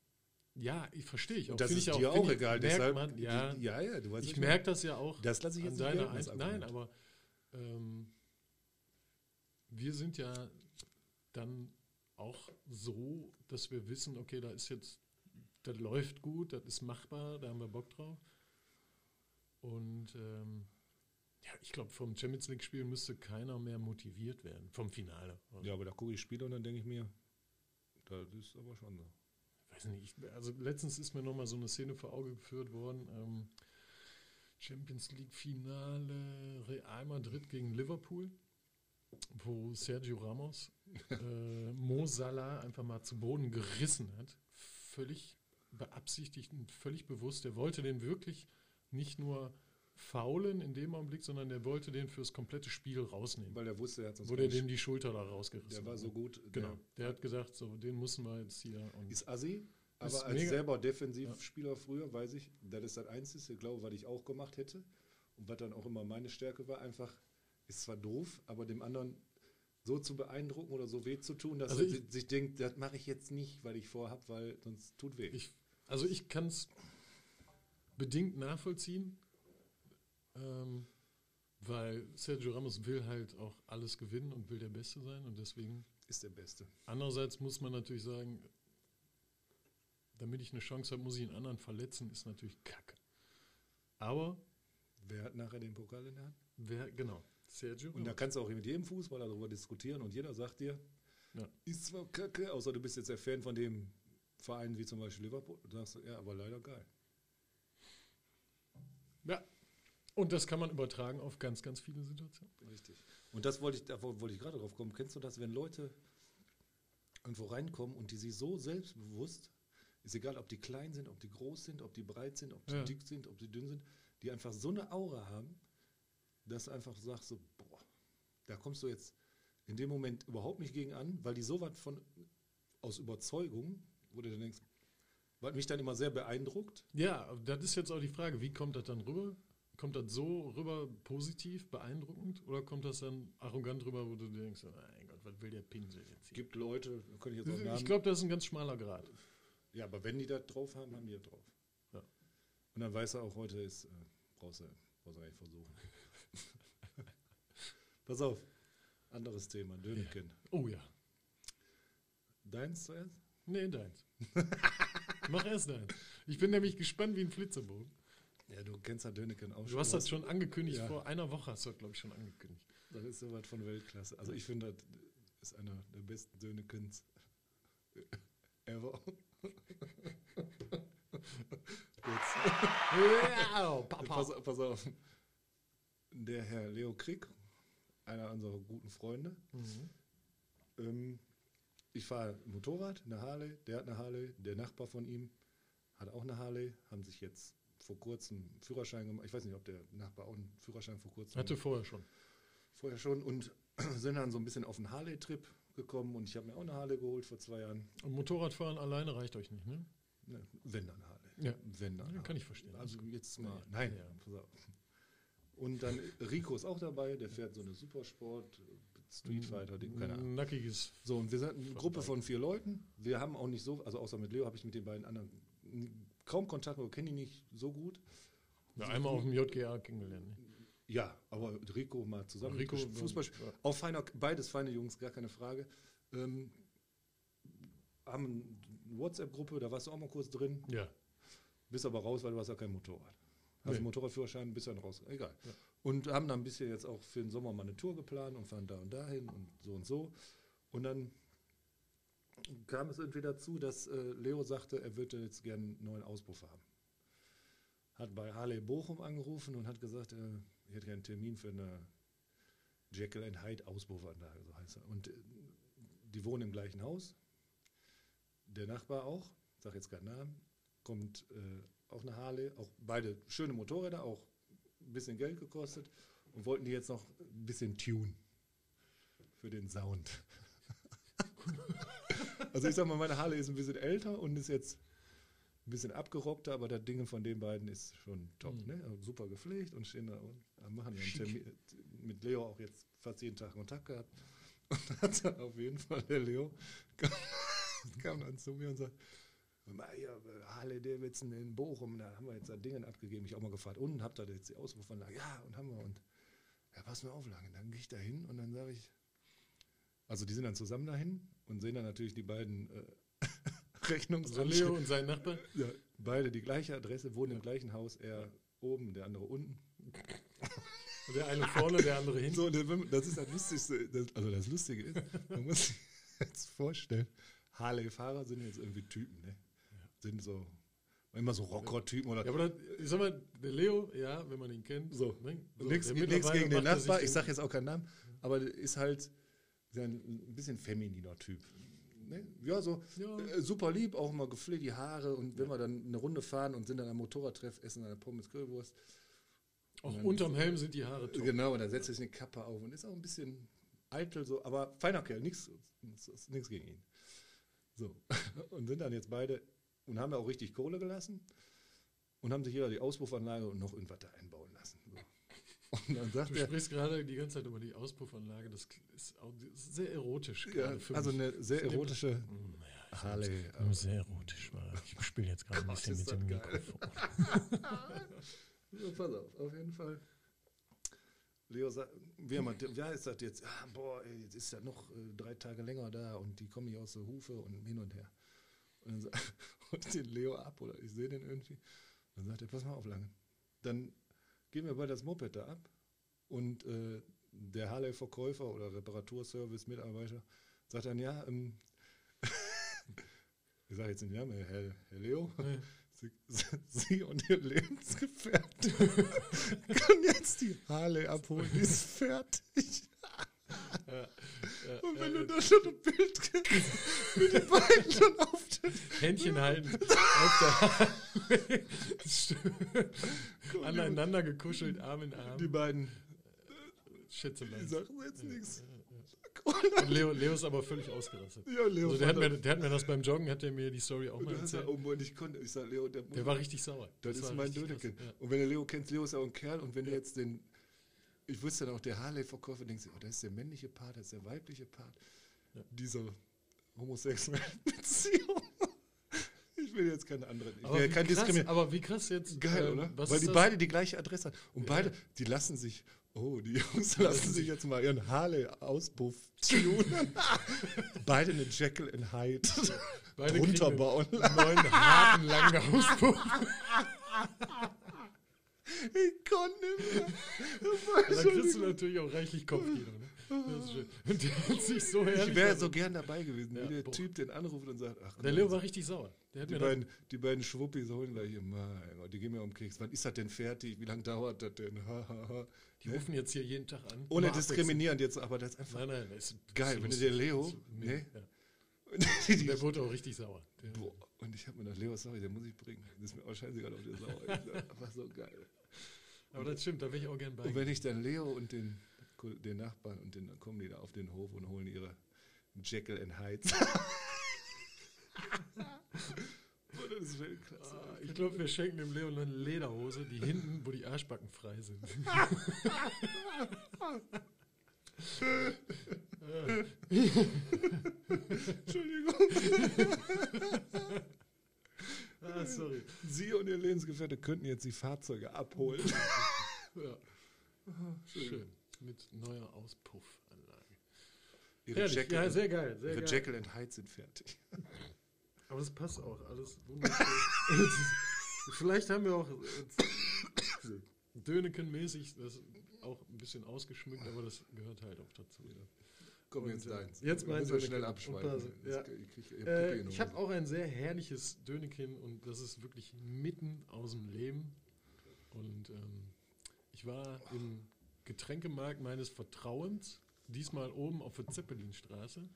[SPEAKER 2] ja, ich verstehe ich auch.
[SPEAKER 1] Das
[SPEAKER 2] Find
[SPEAKER 1] ist
[SPEAKER 2] ich
[SPEAKER 1] dir auch
[SPEAKER 2] ich-
[SPEAKER 1] egal, deshalb,
[SPEAKER 2] man, ja,
[SPEAKER 1] ja, ja, du weißt
[SPEAKER 2] ich merke das ja auch
[SPEAKER 1] Das lasse ich
[SPEAKER 2] an
[SPEAKER 1] jetzt nicht
[SPEAKER 2] deiner Ein Nein, aber ähm, wir sind ja dann auch so, dass wir wissen, okay, da ist jetzt, das läuft gut, das ist machbar, da haben wir Bock drauf. Und ähm, ja, ich glaube, vom Champions League-Spiel müsste keiner mehr motiviert werden, vom Finale. Also,
[SPEAKER 1] Ja, aber da gucke ich Spiele und dann denke ich mir, das ist aber schon so.
[SPEAKER 2] weiß nicht, ich, also letztens ist mir nochmal so eine Szene vor Auge geführt worden. Ähm, Champions League Finale Real Madrid gegen Liverpool, wo Sergio Ramos (laughs) äh, Mo Salah einfach mal zu Boden gerissen hat. Völlig beabsichtigt und völlig bewusst. Der wollte den wirklich nicht nur faulen in dem Augenblick, sondern der wollte den fürs komplette Spiel rausnehmen.
[SPEAKER 1] Weil der wusste, er hat sonst
[SPEAKER 2] der
[SPEAKER 1] keine
[SPEAKER 2] dem die Schulter da rausgerissen
[SPEAKER 1] Der war so gut.
[SPEAKER 2] Genau. Der hat gesagt, so, den müssen wir jetzt hier. Und
[SPEAKER 1] Ist assi, aber
[SPEAKER 2] Ist
[SPEAKER 1] als
[SPEAKER 2] mega-
[SPEAKER 1] selber Defensivspieler früher weiß ich, das ist das Einzige, glaube was ich auch gemacht hätte und was dann auch immer meine Stärke war, einfach, ist zwar doof, aber dem anderen so zu beeindrucken oder so weh zu tun, dass
[SPEAKER 2] Also
[SPEAKER 1] er
[SPEAKER 2] ich-
[SPEAKER 1] si- sich denkt, das mache ich jetzt nicht, weil ich vorhab, weil sonst tut weh.
[SPEAKER 2] Ich, also ich kann es bedingt nachvollziehen, ähm, weil Sergio Ramos will halt auch alles gewinnen und will der Beste sein und deswegen.
[SPEAKER 1] ist der Beste.
[SPEAKER 2] Andererseits muss man natürlich sagen, damit ich eine Chance habe, muss ich einen anderen verletzen, ist natürlich kacke. Aber
[SPEAKER 1] Wer hat nachher den Pokal in der Hand?
[SPEAKER 2] wer, genau, Sergio
[SPEAKER 1] Und da kannst du auch mit jedem Fußballer darüber diskutieren und jeder sagt dir,
[SPEAKER 2] Ja.
[SPEAKER 1] ist zwar kacke, außer du bist jetzt der Fan von dem Verein wie zum Beispiel Liverpool. Du sagst, ja, aber leider geil.
[SPEAKER 2] Ja. Und das kann man übertragen auf ganz, ganz viele Situationen.
[SPEAKER 1] Richtig. Und das wollte ich, da wollte ich gerade drauf kommen. Kennst du das, wenn Leute irgendwo reinkommen und die sich so selbstbewusst, ist egal, ob die klein sind, ob die groß sind, ob die breit sind, ob die
[SPEAKER 2] Ja.
[SPEAKER 1] dick sind, ob die dünn sind, die einfach so eine Aura haben, dass du einfach sagst, so, boah, da kommst du jetzt in dem Moment überhaupt nicht gegen an, weil die so was von aus Überzeugung, wo du dann denkst, was mich dann immer sehr beeindruckt,
[SPEAKER 2] Ja, das ist jetzt auch die Frage, wie kommt das dann rüber? Kommt das so rüber positiv, beeindruckend oder kommt das dann arrogant rüber, wo du denkst, mein Gott, was will der Pinsel jetzt hier?
[SPEAKER 1] gibt Leute, da könnte ich jetzt auch
[SPEAKER 2] Ich
[SPEAKER 1] Namen
[SPEAKER 2] glaube, das ist ein ganz schmaler Grad.
[SPEAKER 1] Ja, aber wenn die das drauf haben, haben die das drauf.
[SPEAKER 2] Ja.
[SPEAKER 1] Und dann weiß er auch, heute ist, äh, brauchst du, brauchst du gar nicht versuchen. (laughs) Pass auf, anderes Thema, Döneken.
[SPEAKER 2] Oh ja.
[SPEAKER 1] Deins zuerst?
[SPEAKER 2] Nee, deins. (laughs) Mach erst deins. Ich bin nämlich gespannt wie ein Flitzerbogen.
[SPEAKER 1] Ja, du kennst ja Döneken auch
[SPEAKER 2] Du hast das schon angekündigt,
[SPEAKER 1] Ja.
[SPEAKER 2] vor einer Woche hast du das, glaube ich, schon angekündigt.
[SPEAKER 1] Das ist sowas von Weltklasse. Also ich finde, das ist einer der besten Dönekens (laughs) ever. (laughs)
[SPEAKER 2] Ja,
[SPEAKER 1] Pass, pass auf. Der Herr Leo Krieg, einer unserer guten Freunde,
[SPEAKER 2] Mhm.
[SPEAKER 1] ähm, ich fahre Motorrad, eine Harley, der hat eine Harley, der Nachbar von ihm hat auch eine Harley, haben sich jetzt vor kurzem einen Führerschein gemacht. Ich weiß nicht, ob der Nachbar auch einen Führerschein vor kurzem
[SPEAKER 2] Hatte vorher schon.
[SPEAKER 1] vorher schon und (clears throat) sind dann so ein bisschen auf einen Harley-Trip gekommen und ich habe mir auch eine Harley geholt vor zwei Jahren.
[SPEAKER 2] Und Motorradfahren alleine reicht euch nicht, ne?
[SPEAKER 1] Ne, wenn dann Harley.
[SPEAKER 2] Ja.
[SPEAKER 1] Wenn dann.
[SPEAKER 2] Ja,
[SPEAKER 1] Harley.
[SPEAKER 2] kann ich verstehen.
[SPEAKER 1] Also jetzt mal.
[SPEAKER 2] Ja.
[SPEAKER 1] Nein,
[SPEAKER 2] Ja.
[SPEAKER 1] Und dann Rico ist auch dabei, der fährt so eine Supersport, Street Fighter, Ding, keine Ahnung.
[SPEAKER 2] Nackiges.
[SPEAKER 1] So, und wir sind eine Gruppe von vier Leuten. Wir haben auch nicht so, also außer mit Leo habe ich mit den beiden anderen kaum Kontakt, aber kenne die nicht so gut.
[SPEAKER 2] Ja, einmal auf dem JGA kennengelernt. Ne?
[SPEAKER 1] Ja, aber Rico mal zusammen.
[SPEAKER 2] Rico,
[SPEAKER 1] Fußball,
[SPEAKER 2] ja.
[SPEAKER 1] auch feiner, beides feine Jungs, gar keine Frage. Ähm, haben eine WhatsApp-Gruppe, da warst du auch mal kurz drin,
[SPEAKER 2] Ja.
[SPEAKER 1] bist aber raus, weil du hast ja kein Motorrad. Hast
[SPEAKER 2] Nee.
[SPEAKER 1] einen Motorradführerschein, bist dann raus. Egal.
[SPEAKER 2] Ja.
[SPEAKER 1] Und haben dann ein bisschen jetzt auch für den Sommer mal eine Tour geplant und fahren da und dahin und so und so. Und dann kam es irgendwie dazu, dass äh, Leo sagte, er würde jetzt gerne einen neuen Auspuff haben. Hat bei Harley Bochum angerufen und hat gesagt, äh, ich hätte gerne einen Termin für eine Jekyll and Hyde Auspuffanlage, so heißt er. Und äh, die wohnen im gleichen Haus. Der Nachbar auch, sag jetzt keinen Namen, kommt äh, auch eine Harley, auch beide schöne Motorräder, auch ein bisschen Geld gekostet und wollten die jetzt noch ein bisschen tun für den Sound. (laughs) also ich sag mal, meine Harley ist ein bisschen älter und ist jetzt ein bisschen abgerockter, aber das Ding von den beiden ist schon top.
[SPEAKER 2] Mhm.
[SPEAKER 1] Ne? Also super gepflegt und stehen da und machen ja einen. Termin mit Leo auch jetzt fast jeden Tag Kontakt gehabt. Und (laughs) hat dann auf jeden Fall der Leo (laughs) kam, kam dann zu mir und sagt, Äh, Harley Davidson in Bochum, da haben wir jetzt da Dinge abgegeben. Ich auch mal gefragt, und habt ihr jetzt die Auspuffanlage? Ja, und haben wir. Und ja, pass mir auf, lange. Dann gehe ich da hin und dann sage ich, also die sind dann zusammen dahin und sehen dann natürlich die beiden äh, (laughs) Rechnungsanschriften.
[SPEAKER 2] Leo und sein Nachbar.
[SPEAKER 1] Ja, beide die gleiche Adresse, wohnen im gleichen Haus, er oben, der andere unten.
[SPEAKER 2] Der eine vorne, der andere hinten.
[SPEAKER 1] So, und das ist das Lustigste, das, also das Lustige ist, man muss sich jetzt vorstellen, Harley-Fahrer sind jetzt irgendwie Typen, ne? Sind so, immer so Rocker-Typen oder
[SPEAKER 2] Ja, aber das, ich sag mal, der Leo, ja, wenn man ihn kennt.
[SPEAKER 1] So,
[SPEAKER 2] ne?
[SPEAKER 1] nichts
[SPEAKER 2] der
[SPEAKER 1] nichts gegen den Nachbar, ich sage jetzt auch keinen Namen, aber ist halt ja ein, bisschen femininer Typ. Ne? Ja, so
[SPEAKER 2] Ja.
[SPEAKER 1] äh, super lieb, auch immer gepflegt, die Haare und wenn wir dann eine Runde fahren und sind dann am Motorradtreff, essen eine Pommes Currywurst.
[SPEAKER 2] Auch unterm Helm sind die Haare top.
[SPEAKER 1] Genau, und dann setzt er sich eine Kappe auf und ist auch ein bisschen eitel so, aber feiner Kerl, nichts nichts gegen ihn. So, (laughs) und sind dann jetzt beide und haben ja auch richtig Kohle gelassen und haben sich jeder die Auspuffanlage und noch irgendwas da einbauen lassen. So. Und dann sagt
[SPEAKER 2] Du
[SPEAKER 1] er,
[SPEAKER 2] sprichst gerade die ganze Zeit über die Auspuffanlage, das ist auch sehr erotisch
[SPEAKER 1] ja, also eine sehr erotische
[SPEAKER 2] Hm, naja,
[SPEAKER 1] Harley.
[SPEAKER 2] Nur sehr erotisch, weil ich spiele jetzt gerade ein bisschen
[SPEAKER 1] ist
[SPEAKER 2] mit
[SPEAKER 1] das
[SPEAKER 2] dem
[SPEAKER 1] geil.
[SPEAKER 2] Mikrofon. (laughs)
[SPEAKER 1] So, pass auf, auf jeden Fall. Leo sagt, wie, ja, ist das jetzt? Ah, boah, ey, jetzt ist ja noch äh, drei Tage länger da und die kommen hier aus der Hufe und hin und her. Und dann ich den Leo ab oder ich sehe den irgendwie. Dann sagt er, pass mal auf, lange. Dann gehen wir bei das Moped da ab und äh, der Harley-Verkäufer oder Reparaturservice-Mitarbeiter sagt dann, ja, ähm, (laughs) ich sage jetzt den Namen, Herr, Herr Leo,
[SPEAKER 2] Nee. (laughs)
[SPEAKER 1] Sie, Sie und Ihr Lebensgefährte (laughs) können jetzt die Harley abholen, die ist fertig.
[SPEAKER 2] Ja, ja,
[SPEAKER 1] Und wenn
[SPEAKER 2] ja,
[SPEAKER 1] du da schon ein Bild kriegst, mit den beiden schon auf den
[SPEAKER 2] Händchen halten. auf der (laughs) Aneinander gekuschelt, Arm in Arm.
[SPEAKER 1] Die beiden, die
[SPEAKER 2] Schätzelein.
[SPEAKER 1] sagen jetzt nichts.
[SPEAKER 2] Und Leo, Leo ist aber völlig ausgerastet.
[SPEAKER 1] Ja, Leo,
[SPEAKER 2] Also der, hat mir, der hat mir das beim Joggen, hat er mir die Story auch mal
[SPEAKER 1] du ja
[SPEAKER 2] erzählt.
[SPEAKER 1] oben und ich konnte, ich sag Leo, der,
[SPEAKER 2] Der war richtig sauer.
[SPEAKER 1] das, ist
[SPEAKER 2] war
[SPEAKER 1] mein Dödeken.
[SPEAKER 2] ja.
[SPEAKER 1] Und wenn der Leo kennt, Leo ist ja auch ein Kerl und wenn du jetzt den, ich wusste dann auch, der Harley-Verkäufer, denkst du, oh, das ist der männliche Part, das ist der weibliche Part
[SPEAKER 2] Ja.
[SPEAKER 1] dieser homosexuellen Beziehung. Ich will jetzt keine anderen, ich
[SPEAKER 2] Aber
[SPEAKER 1] will
[SPEAKER 2] wie,
[SPEAKER 1] kein
[SPEAKER 2] krass,
[SPEAKER 1] Diskriminieren.
[SPEAKER 2] aber wie krass jetzt.
[SPEAKER 1] Geil,
[SPEAKER 2] ähm,
[SPEAKER 1] oder? Weil die
[SPEAKER 2] das?
[SPEAKER 1] beide die gleiche Adresse haben. Und beide, die lassen sich, oh, die (laughs) Jungs lassen sich jetzt mal ihren Harley-Auspuff tunen. (laughs) beide eine Jekyll and Hyde (laughs)
[SPEAKER 2] Beide
[SPEAKER 1] drunter
[SPEAKER 2] kriegen
[SPEAKER 1] bauen.
[SPEAKER 2] einen neuen, harten, langen Auspuff.
[SPEAKER 1] Ich konnte nicht mehr.
[SPEAKER 2] Und (laughs) dann kriegst du natürlich auch reichlich Kopfkino. Ne? Das ist schön. Und der hat sich so herrlich.
[SPEAKER 1] Ich wäre
[SPEAKER 2] also-
[SPEAKER 1] so gern dabei gewesen,
[SPEAKER 2] Ja,
[SPEAKER 1] wie der
[SPEAKER 2] boah.
[SPEAKER 1] Typ den anruft und sagt, ach,
[SPEAKER 2] Der Leo war richtig sauer.
[SPEAKER 1] Die beiden, die beiden Schwuppis holen gleich hier, mein Gott, die gehen mir um Keks. Wann ist das denn fertig? Wie lange dauert das denn?
[SPEAKER 2] Die rufen jetzt hier jeden Tag an.
[SPEAKER 1] Ohne
[SPEAKER 2] Immer
[SPEAKER 1] diskriminierend jetzt, aber das ist einfach.
[SPEAKER 2] Nein, nein, das ist
[SPEAKER 1] geil. Wenn
[SPEAKER 2] ist
[SPEAKER 1] du der. Leo,
[SPEAKER 2] ist
[SPEAKER 1] ne?
[SPEAKER 2] mega, ja. (laughs) Der wurde auch richtig sauer. Der,
[SPEAKER 1] Boah, und ich habe mir gedacht, Leo, sorry, den muss ich bringen. Das ist mir auch scheißegal auf der Sau. Das war so geil.
[SPEAKER 2] Aber das stimmt, da wäre ich auch gern bei.
[SPEAKER 1] Und wenn ich dann Leo und den, den Nachbarn und den, dann kommen die da auf den Hof und holen ihre Jekyll and. (laughs) Boah, das ist.
[SPEAKER 2] Ah, Ich glaube, wir schenken dem Leo eine Lederhose, die hinten, wo die Arschbacken frei sind. (laughs) (laughs)
[SPEAKER 1] Entschuldigung.
[SPEAKER 2] Ah, sorry.
[SPEAKER 1] Sie und ihr Lebensgefährte könnten jetzt die Fahrzeuge abholen. (laughs)
[SPEAKER 2] Ja. Schön. Mit neuer Auspuffanlage.
[SPEAKER 1] Ihre
[SPEAKER 2] Herrlich.
[SPEAKER 1] Jekyll,
[SPEAKER 2] Ja, sehr geil. Sehr
[SPEAKER 1] ihre
[SPEAKER 2] geil.
[SPEAKER 1] Jekyll and Hyde sind fertig. (laughs)
[SPEAKER 2] Aber das passt auch. Alles wunderschön. (laughs) Vielleicht haben wir auch Döneken-mäßig das auch ein bisschen ausgeschmückt, aber das gehört halt auch dazu.
[SPEAKER 1] Komm, jetzt
[SPEAKER 2] äh,
[SPEAKER 1] deins.
[SPEAKER 2] jetzt
[SPEAKER 1] Wir
[SPEAKER 2] mein
[SPEAKER 1] müssen wir schnell abschweifen.
[SPEAKER 2] ja.
[SPEAKER 1] ich- ich-
[SPEAKER 2] Äh,
[SPEAKER 1] ich-
[SPEAKER 2] ich habe auch ein sehr herrliches Dönekin und das ist wirklich mitten aus dem Leben. Und ähm, ich war im Getränkemarkt meines Vertrauens, diesmal oben auf der Zeppelinstraße,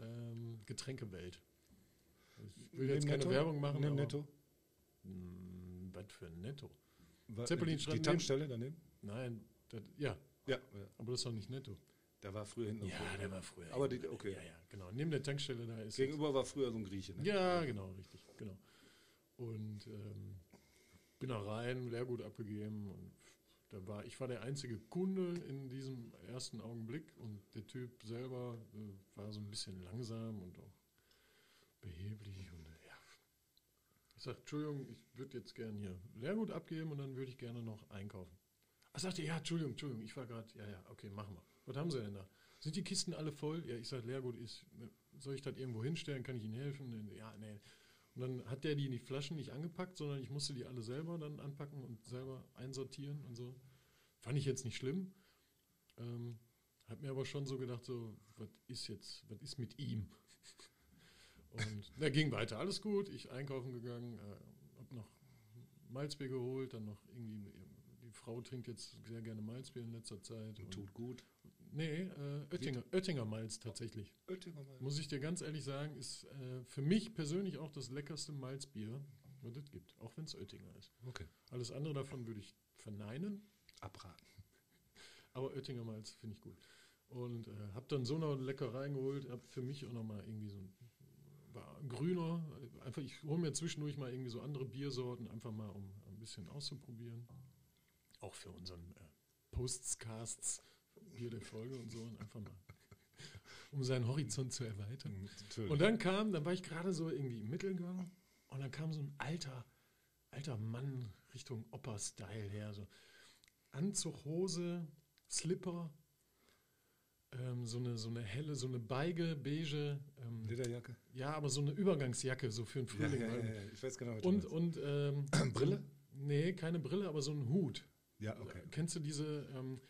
[SPEAKER 2] ähm, Getränkewelt. Ich will jetzt keine
[SPEAKER 1] Netto?
[SPEAKER 2] Werbung machen. Aber-
[SPEAKER 1] Netto?
[SPEAKER 2] Hm, Was für ein Netto? Zeppelinstraße
[SPEAKER 1] Die Tankstelle daneben?
[SPEAKER 2] Nein, das, ja,
[SPEAKER 1] Ja.
[SPEAKER 2] aber das ist doch nicht netto.
[SPEAKER 1] Da war früher hinten.
[SPEAKER 2] Ja, der war früher.
[SPEAKER 1] Aber die, okay.
[SPEAKER 2] Ja, ja, genau. Neben der Tankstelle da ist.
[SPEAKER 1] Gegenüber war früher so ein Grieche. Ne?
[SPEAKER 2] Ja, genau, richtig, genau. Und ähm, bin da rein, Leergut abgegeben und da war, ich war der einzige Kunde in diesem ersten Augenblick und der Typ selber äh, war so ein bisschen langsam und auch beheblich und äh, ja. Ich sagte, Entschuldigung, ich würde jetzt gerne hier Leergut abgeben und dann würde ich gerne noch einkaufen. Er sagte, ja, Entschuldigung, Entschuldigung, ich war gerade, ja, ja, okay, machen wir. Was haben Sie denn da? Sind die Kisten alle voll? Ja, ich sage, Leergut ist, soll ich das irgendwo hinstellen? Kann ich Ihnen helfen? Ja, nee. Und dann hat der die, die Flaschen nicht angepackt, sondern ich musste die alle selber dann anpacken und selber einsortieren und so. Fand ich jetzt nicht schlimm. Ähm, hab mir aber schon so gedacht, so, was ist jetzt, was ist mit ihm? Und er ging weiter, alles gut. Ich einkaufen gegangen, äh, hab noch Malzbier geholt, dann noch irgendwie, die Frau trinkt jetzt sehr gerne Malzbier in letzter Zeit. Und
[SPEAKER 1] Tut gut.
[SPEAKER 2] Nee, äh, Oettinger, Oettinger Malz tatsächlich.
[SPEAKER 1] Oettinger mal.
[SPEAKER 2] Muss ich dir ganz ehrlich sagen, ist äh, für mich persönlich auch das leckerste Malzbier, was es gibt. Auch wenn es Oettinger ist.
[SPEAKER 1] Okay.
[SPEAKER 2] Alles andere davon würde ich verneinen,
[SPEAKER 1] Abraten. (laughs)
[SPEAKER 2] aber Oettinger Malz finde ich gut. Und äh, habe dann so noch lecker reingeholt, habe für mich auch nochmal irgendwie so ein war grüner, einfach ich hole mir zwischendurch mal irgendwie so andere Biersorten, einfach mal um ein bisschen auszuprobieren. Auch für unseren äh, Postcasts, Der Folge und so, und einfach mal, um seinen Horizont zu erweitern.
[SPEAKER 1] Mhm, Natürlich.
[SPEAKER 2] Und dann kam, dann war ich gerade so irgendwie im Mittelgang und dann kam so ein alter, alter Mann Richtung Opa-Style her. So Anzug, Hose, Slipper, ähm, so, eine, so eine helle, so eine beige, beige, ähm,
[SPEAKER 1] Lederjacke.
[SPEAKER 2] ja, aber so eine Übergangsjacke, so für den Frühling.
[SPEAKER 1] ja, ja, ja. Ich weiß genau,
[SPEAKER 2] Und, und ähm, (clears throat)
[SPEAKER 1] Brille?
[SPEAKER 2] Nee, keine Brille, aber so ein Hut.
[SPEAKER 1] Ja, okay.
[SPEAKER 2] Kennst du diese, ähm,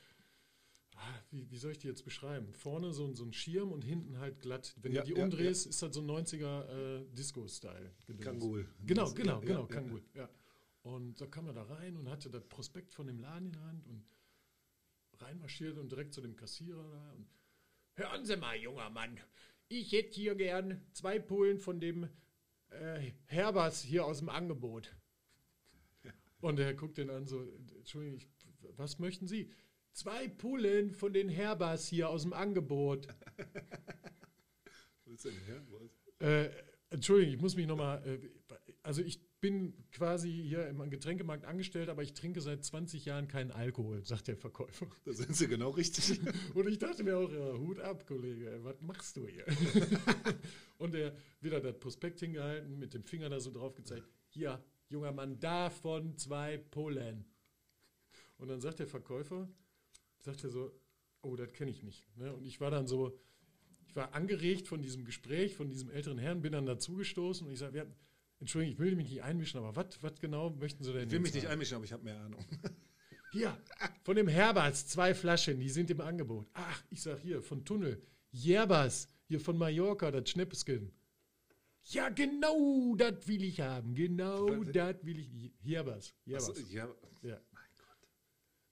[SPEAKER 2] wie, wie soll ich die jetzt beschreiben? Vorne so, ein- so ein Schirm und hinten halt glatt. Wenn
[SPEAKER 1] Ja,
[SPEAKER 2] du die
[SPEAKER 1] ja,
[SPEAKER 2] umdrehst, ist das so ein 90er äh, Disco-Style.
[SPEAKER 1] Kangol.
[SPEAKER 2] Genau, genau,
[SPEAKER 1] ja,
[SPEAKER 2] genau,
[SPEAKER 1] ja,
[SPEAKER 2] Kangol, ja. Und da kam er da rein und hatte das Prospekt von dem Laden in der Hand und reinmarschiert und direkt zu dem Kassierer da und Hören Sie mal, junger Mann, ich hätte hier gern zwei Pullen von dem äh, Herbers hier aus dem Angebot. (laughs) Und er guckt den an so, Entschuldigung, ich, was möchten Sie? Zwei Pullen von den Herbers hier aus dem Angebot.
[SPEAKER 1] Was ist denn her? Was?
[SPEAKER 2] Äh, Entschuldigung, ich muss mich nochmal, äh, also ich bin quasi hier im Getränkemarkt angestellt, aber ich trinke seit 20 Jahren keinen Alkohol, sagt der Verkäufer.
[SPEAKER 1] Da sind sie genau richtig. (laughs)
[SPEAKER 2] Und ich dachte mir auch, ja, Hut ab, Kollege, was machst du hier? (laughs) Und er wieder das Prospekt hingehalten, mit dem Finger da so drauf gezeigt, hier, junger Mann, davon zwei Pullen. Und dann sagt der Verkäufer, sagt er so, oh, das kenne ich nicht. Ne? Und ich war dann so, ich war angeregt von diesem Gespräch, von diesem älteren Herrn, bin dann dazugestoßen und ich sage, ja, Entschuldigung, ich will mich nicht einmischen, aber was genau möchten Sie denn
[SPEAKER 1] Ich will mich
[SPEAKER 2] jetzt
[SPEAKER 1] nicht
[SPEAKER 2] haben?
[SPEAKER 1] einmischen, aber ich habe mehr Ahnung. (laughs)
[SPEAKER 2] Hier, von dem Herberts, zwei Flaschen, die sind im Angebot. Ach, ich sag hier, von Tunnel. Jerbas, hier von Mallorca, das Schnäppskin. Ja, genau, das will ich haben. Genau, das will ich. Jerbas, Jerbas.
[SPEAKER 1] Achso, ja,
[SPEAKER 2] Ja.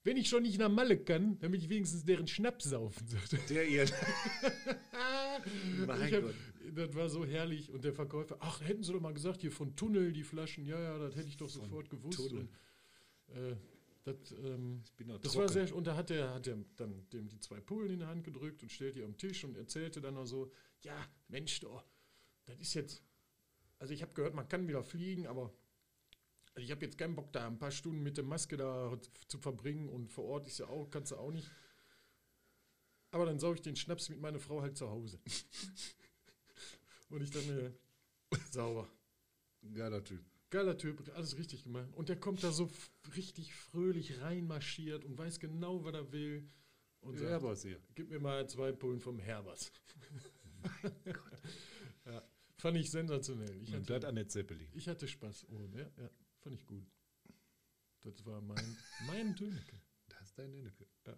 [SPEAKER 2] Wenn ich schon nicht nach Malle kann, damit ich wenigstens deren Schnaps saufen sollte.
[SPEAKER 1] der ihr. (laughs) Mein
[SPEAKER 2] hab,
[SPEAKER 1] Gott.
[SPEAKER 2] das war so herrlich. Und der Verkäufer, ach, hätten Sie doch mal gesagt, hier von Tunnel die Flaschen. Ja, ja, das hätte ich doch sofort gewusst.
[SPEAKER 1] Tunnel.
[SPEAKER 2] Und, äh, das, ähm, das war sehr, und da hat er hat er dann dem die zwei Pullen in die Hand gedrückt und stellt die am Tisch und erzählte dann noch so, ja, Mensch, doch, das ist jetzt, also ich habe gehört, man kann wieder fliegen, aber also ich habe jetzt keinen Bock da, ein paar Stunden mit der Maske da zu verbringen und vor Ort ist ja auch, kannst du auch nicht. Aber dann sauge ich den Schnaps mit meiner Frau halt zu Hause. (laughs) und ich dachte mir, sauber.
[SPEAKER 1] Geiler Typ.
[SPEAKER 2] Geiler Typ, alles richtig gemacht. Und der kommt da so richtig fröhlich reinmarschiert und weiß genau, was er will. Und sagt,
[SPEAKER 1] Herbers hier.
[SPEAKER 2] gib mir mal zwei Pullen vom Herbers. (laughs) ja, fand ich sensationell. Ich
[SPEAKER 1] Und
[SPEAKER 2] hatte,
[SPEAKER 1] das Annette Zeppelin.
[SPEAKER 2] ich hatte Spaß. Oh, ja, ja, fand ich gut. Das war mein, (laughs) mein Döneke.
[SPEAKER 1] Das ist dein Inneke.
[SPEAKER 2] Ja.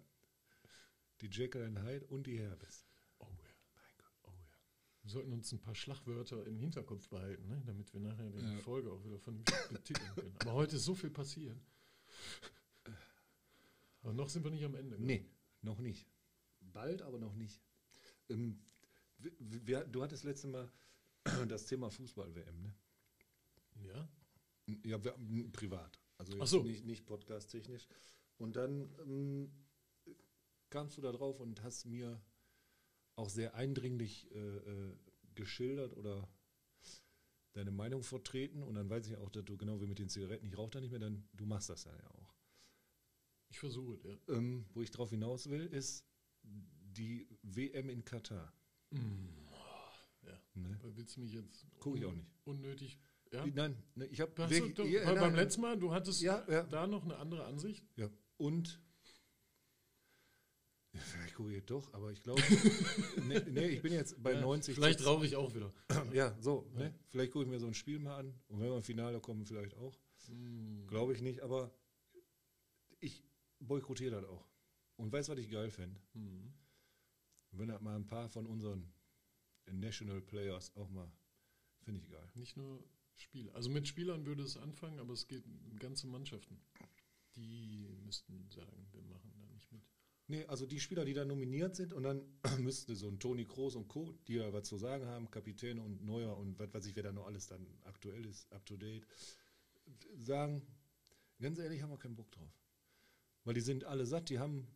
[SPEAKER 1] Die Jekyll and Hyde und die Herbes.
[SPEAKER 2] Oh ja. Mein Gott. Oh ja. Wir sollten uns ein paar Schlagwörter im Hinterkopf behalten, ne? damit wir nachher die
[SPEAKER 1] Ja.
[SPEAKER 2] Folge auch wieder vernünftig (laughs) betiteln können. Aber heute ist so viel passiert. Aber noch sind wir nicht am Ende.
[SPEAKER 1] Nee, noch nicht. Bald, aber noch nicht. Ähm, wir, wir, du hattest letzte Mal (clears throat) das Thema Fußball-WM, ne?
[SPEAKER 2] Ja?
[SPEAKER 1] Ja, wir, privat. Also
[SPEAKER 2] so.
[SPEAKER 1] nicht, nicht podcast-technisch. Und dann ähm, kamst du da drauf und hast mir auch sehr eindringlich äh, äh, geschildert oder deine Meinung vertreten. Und dann weiß ich auch, dass du genau wie mit den Zigaretten, ich rauche da nicht mehr, dann du machst das dann ja auch.
[SPEAKER 2] Ich versuche ja.
[SPEAKER 1] Ähm, wo ich drauf hinaus will, ist die WM in Katar.
[SPEAKER 2] ja.
[SPEAKER 1] Ne?
[SPEAKER 2] Willst du mich jetzt
[SPEAKER 1] Guck ich auch nicht.
[SPEAKER 2] unnötig. Ja?
[SPEAKER 1] Nein, ne, ich habe
[SPEAKER 2] beim letzten Mal, du hattest
[SPEAKER 1] Ja, ja.
[SPEAKER 2] da noch eine andere Ansicht.
[SPEAKER 1] Ja, und vielleicht gucke ich doch, aber ich glaube, (laughs) nee, nee, ich bin jetzt bei
[SPEAKER 2] Ja,
[SPEAKER 1] 90.
[SPEAKER 2] Vielleicht rauche ich auch wieder.
[SPEAKER 1] Ja, so, ne? Vielleicht gucke ich mir so ein Spiel mal an und wenn wir im Finale kommen, vielleicht auch.
[SPEAKER 2] Hm.
[SPEAKER 1] Glaube ich nicht, aber ich boykottiere das auch. Und weißt du, was ich geil fände?
[SPEAKER 2] Hm.
[SPEAKER 1] Wenn das mal ein paar von unseren National Players auch mal, finde ich geil.
[SPEAKER 2] Nicht nur Spieler. Also mit Spielern würde es anfangen, aber es geht um ganze Mannschaften. Die müssten sagen, wir machen da nicht mit.
[SPEAKER 1] Nee, also die Spieler, die da nominiert sind und dann (clears throat) müsste so ein Toni Kroos und Co., die da was zu sagen haben, Kapitäne und Neuer und was weiß ich, wer da noch alles dann aktuell ist, up to date, sagen, ganz ehrlich, haben wir keinen Bock drauf. Weil die sind alle satt, die haben,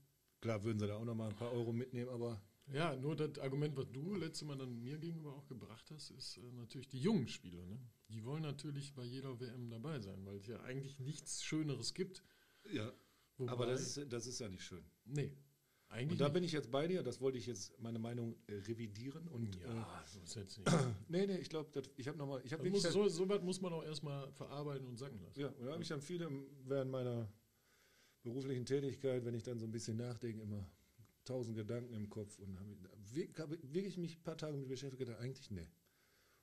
[SPEAKER 1] klar würden sie da auch noch mal ein paar Euro mitnehmen, aber
[SPEAKER 2] Ja, nur das Argument, was du letztes Mal dann mir gegenüber auch gebracht hast, ist äh, natürlich die jungen Spieler. Ne? Die wollen natürlich bei jeder WM dabei sein, weil es ja eigentlich nichts Schöneres gibt.
[SPEAKER 1] ja,
[SPEAKER 2] Wobei-
[SPEAKER 1] aber das ist, das ist ja nicht schön.
[SPEAKER 2] Nee, eigentlich
[SPEAKER 1] Und da
[SPEAKER 2] nicht.
[SPEAKER 1] bin ich jetzt bei dir, das wollte ich jetzt meine Meinung äh, revidieren und
[SPEAKER 2] Ja, so ist jetzt (clears throat) nicht.
[SPEAKER 1] äh, nee, nee, ich glaube, ich habe nochmal,
[SPEAKER 2] Das muss, so, so weit muss man auch erstmal verarbeiten und sacken lassen.
[SPEAKER 1] Ja, und da habe ich dann viele während meiner beruflichen Tätigkeit, wenn ich dann so ein bisschen nachdenke, immer tausend Gedanken im Kopf und habe habe wirklich mich ein paar Tage mit beschäftigt, gedacht, eigentlich nee.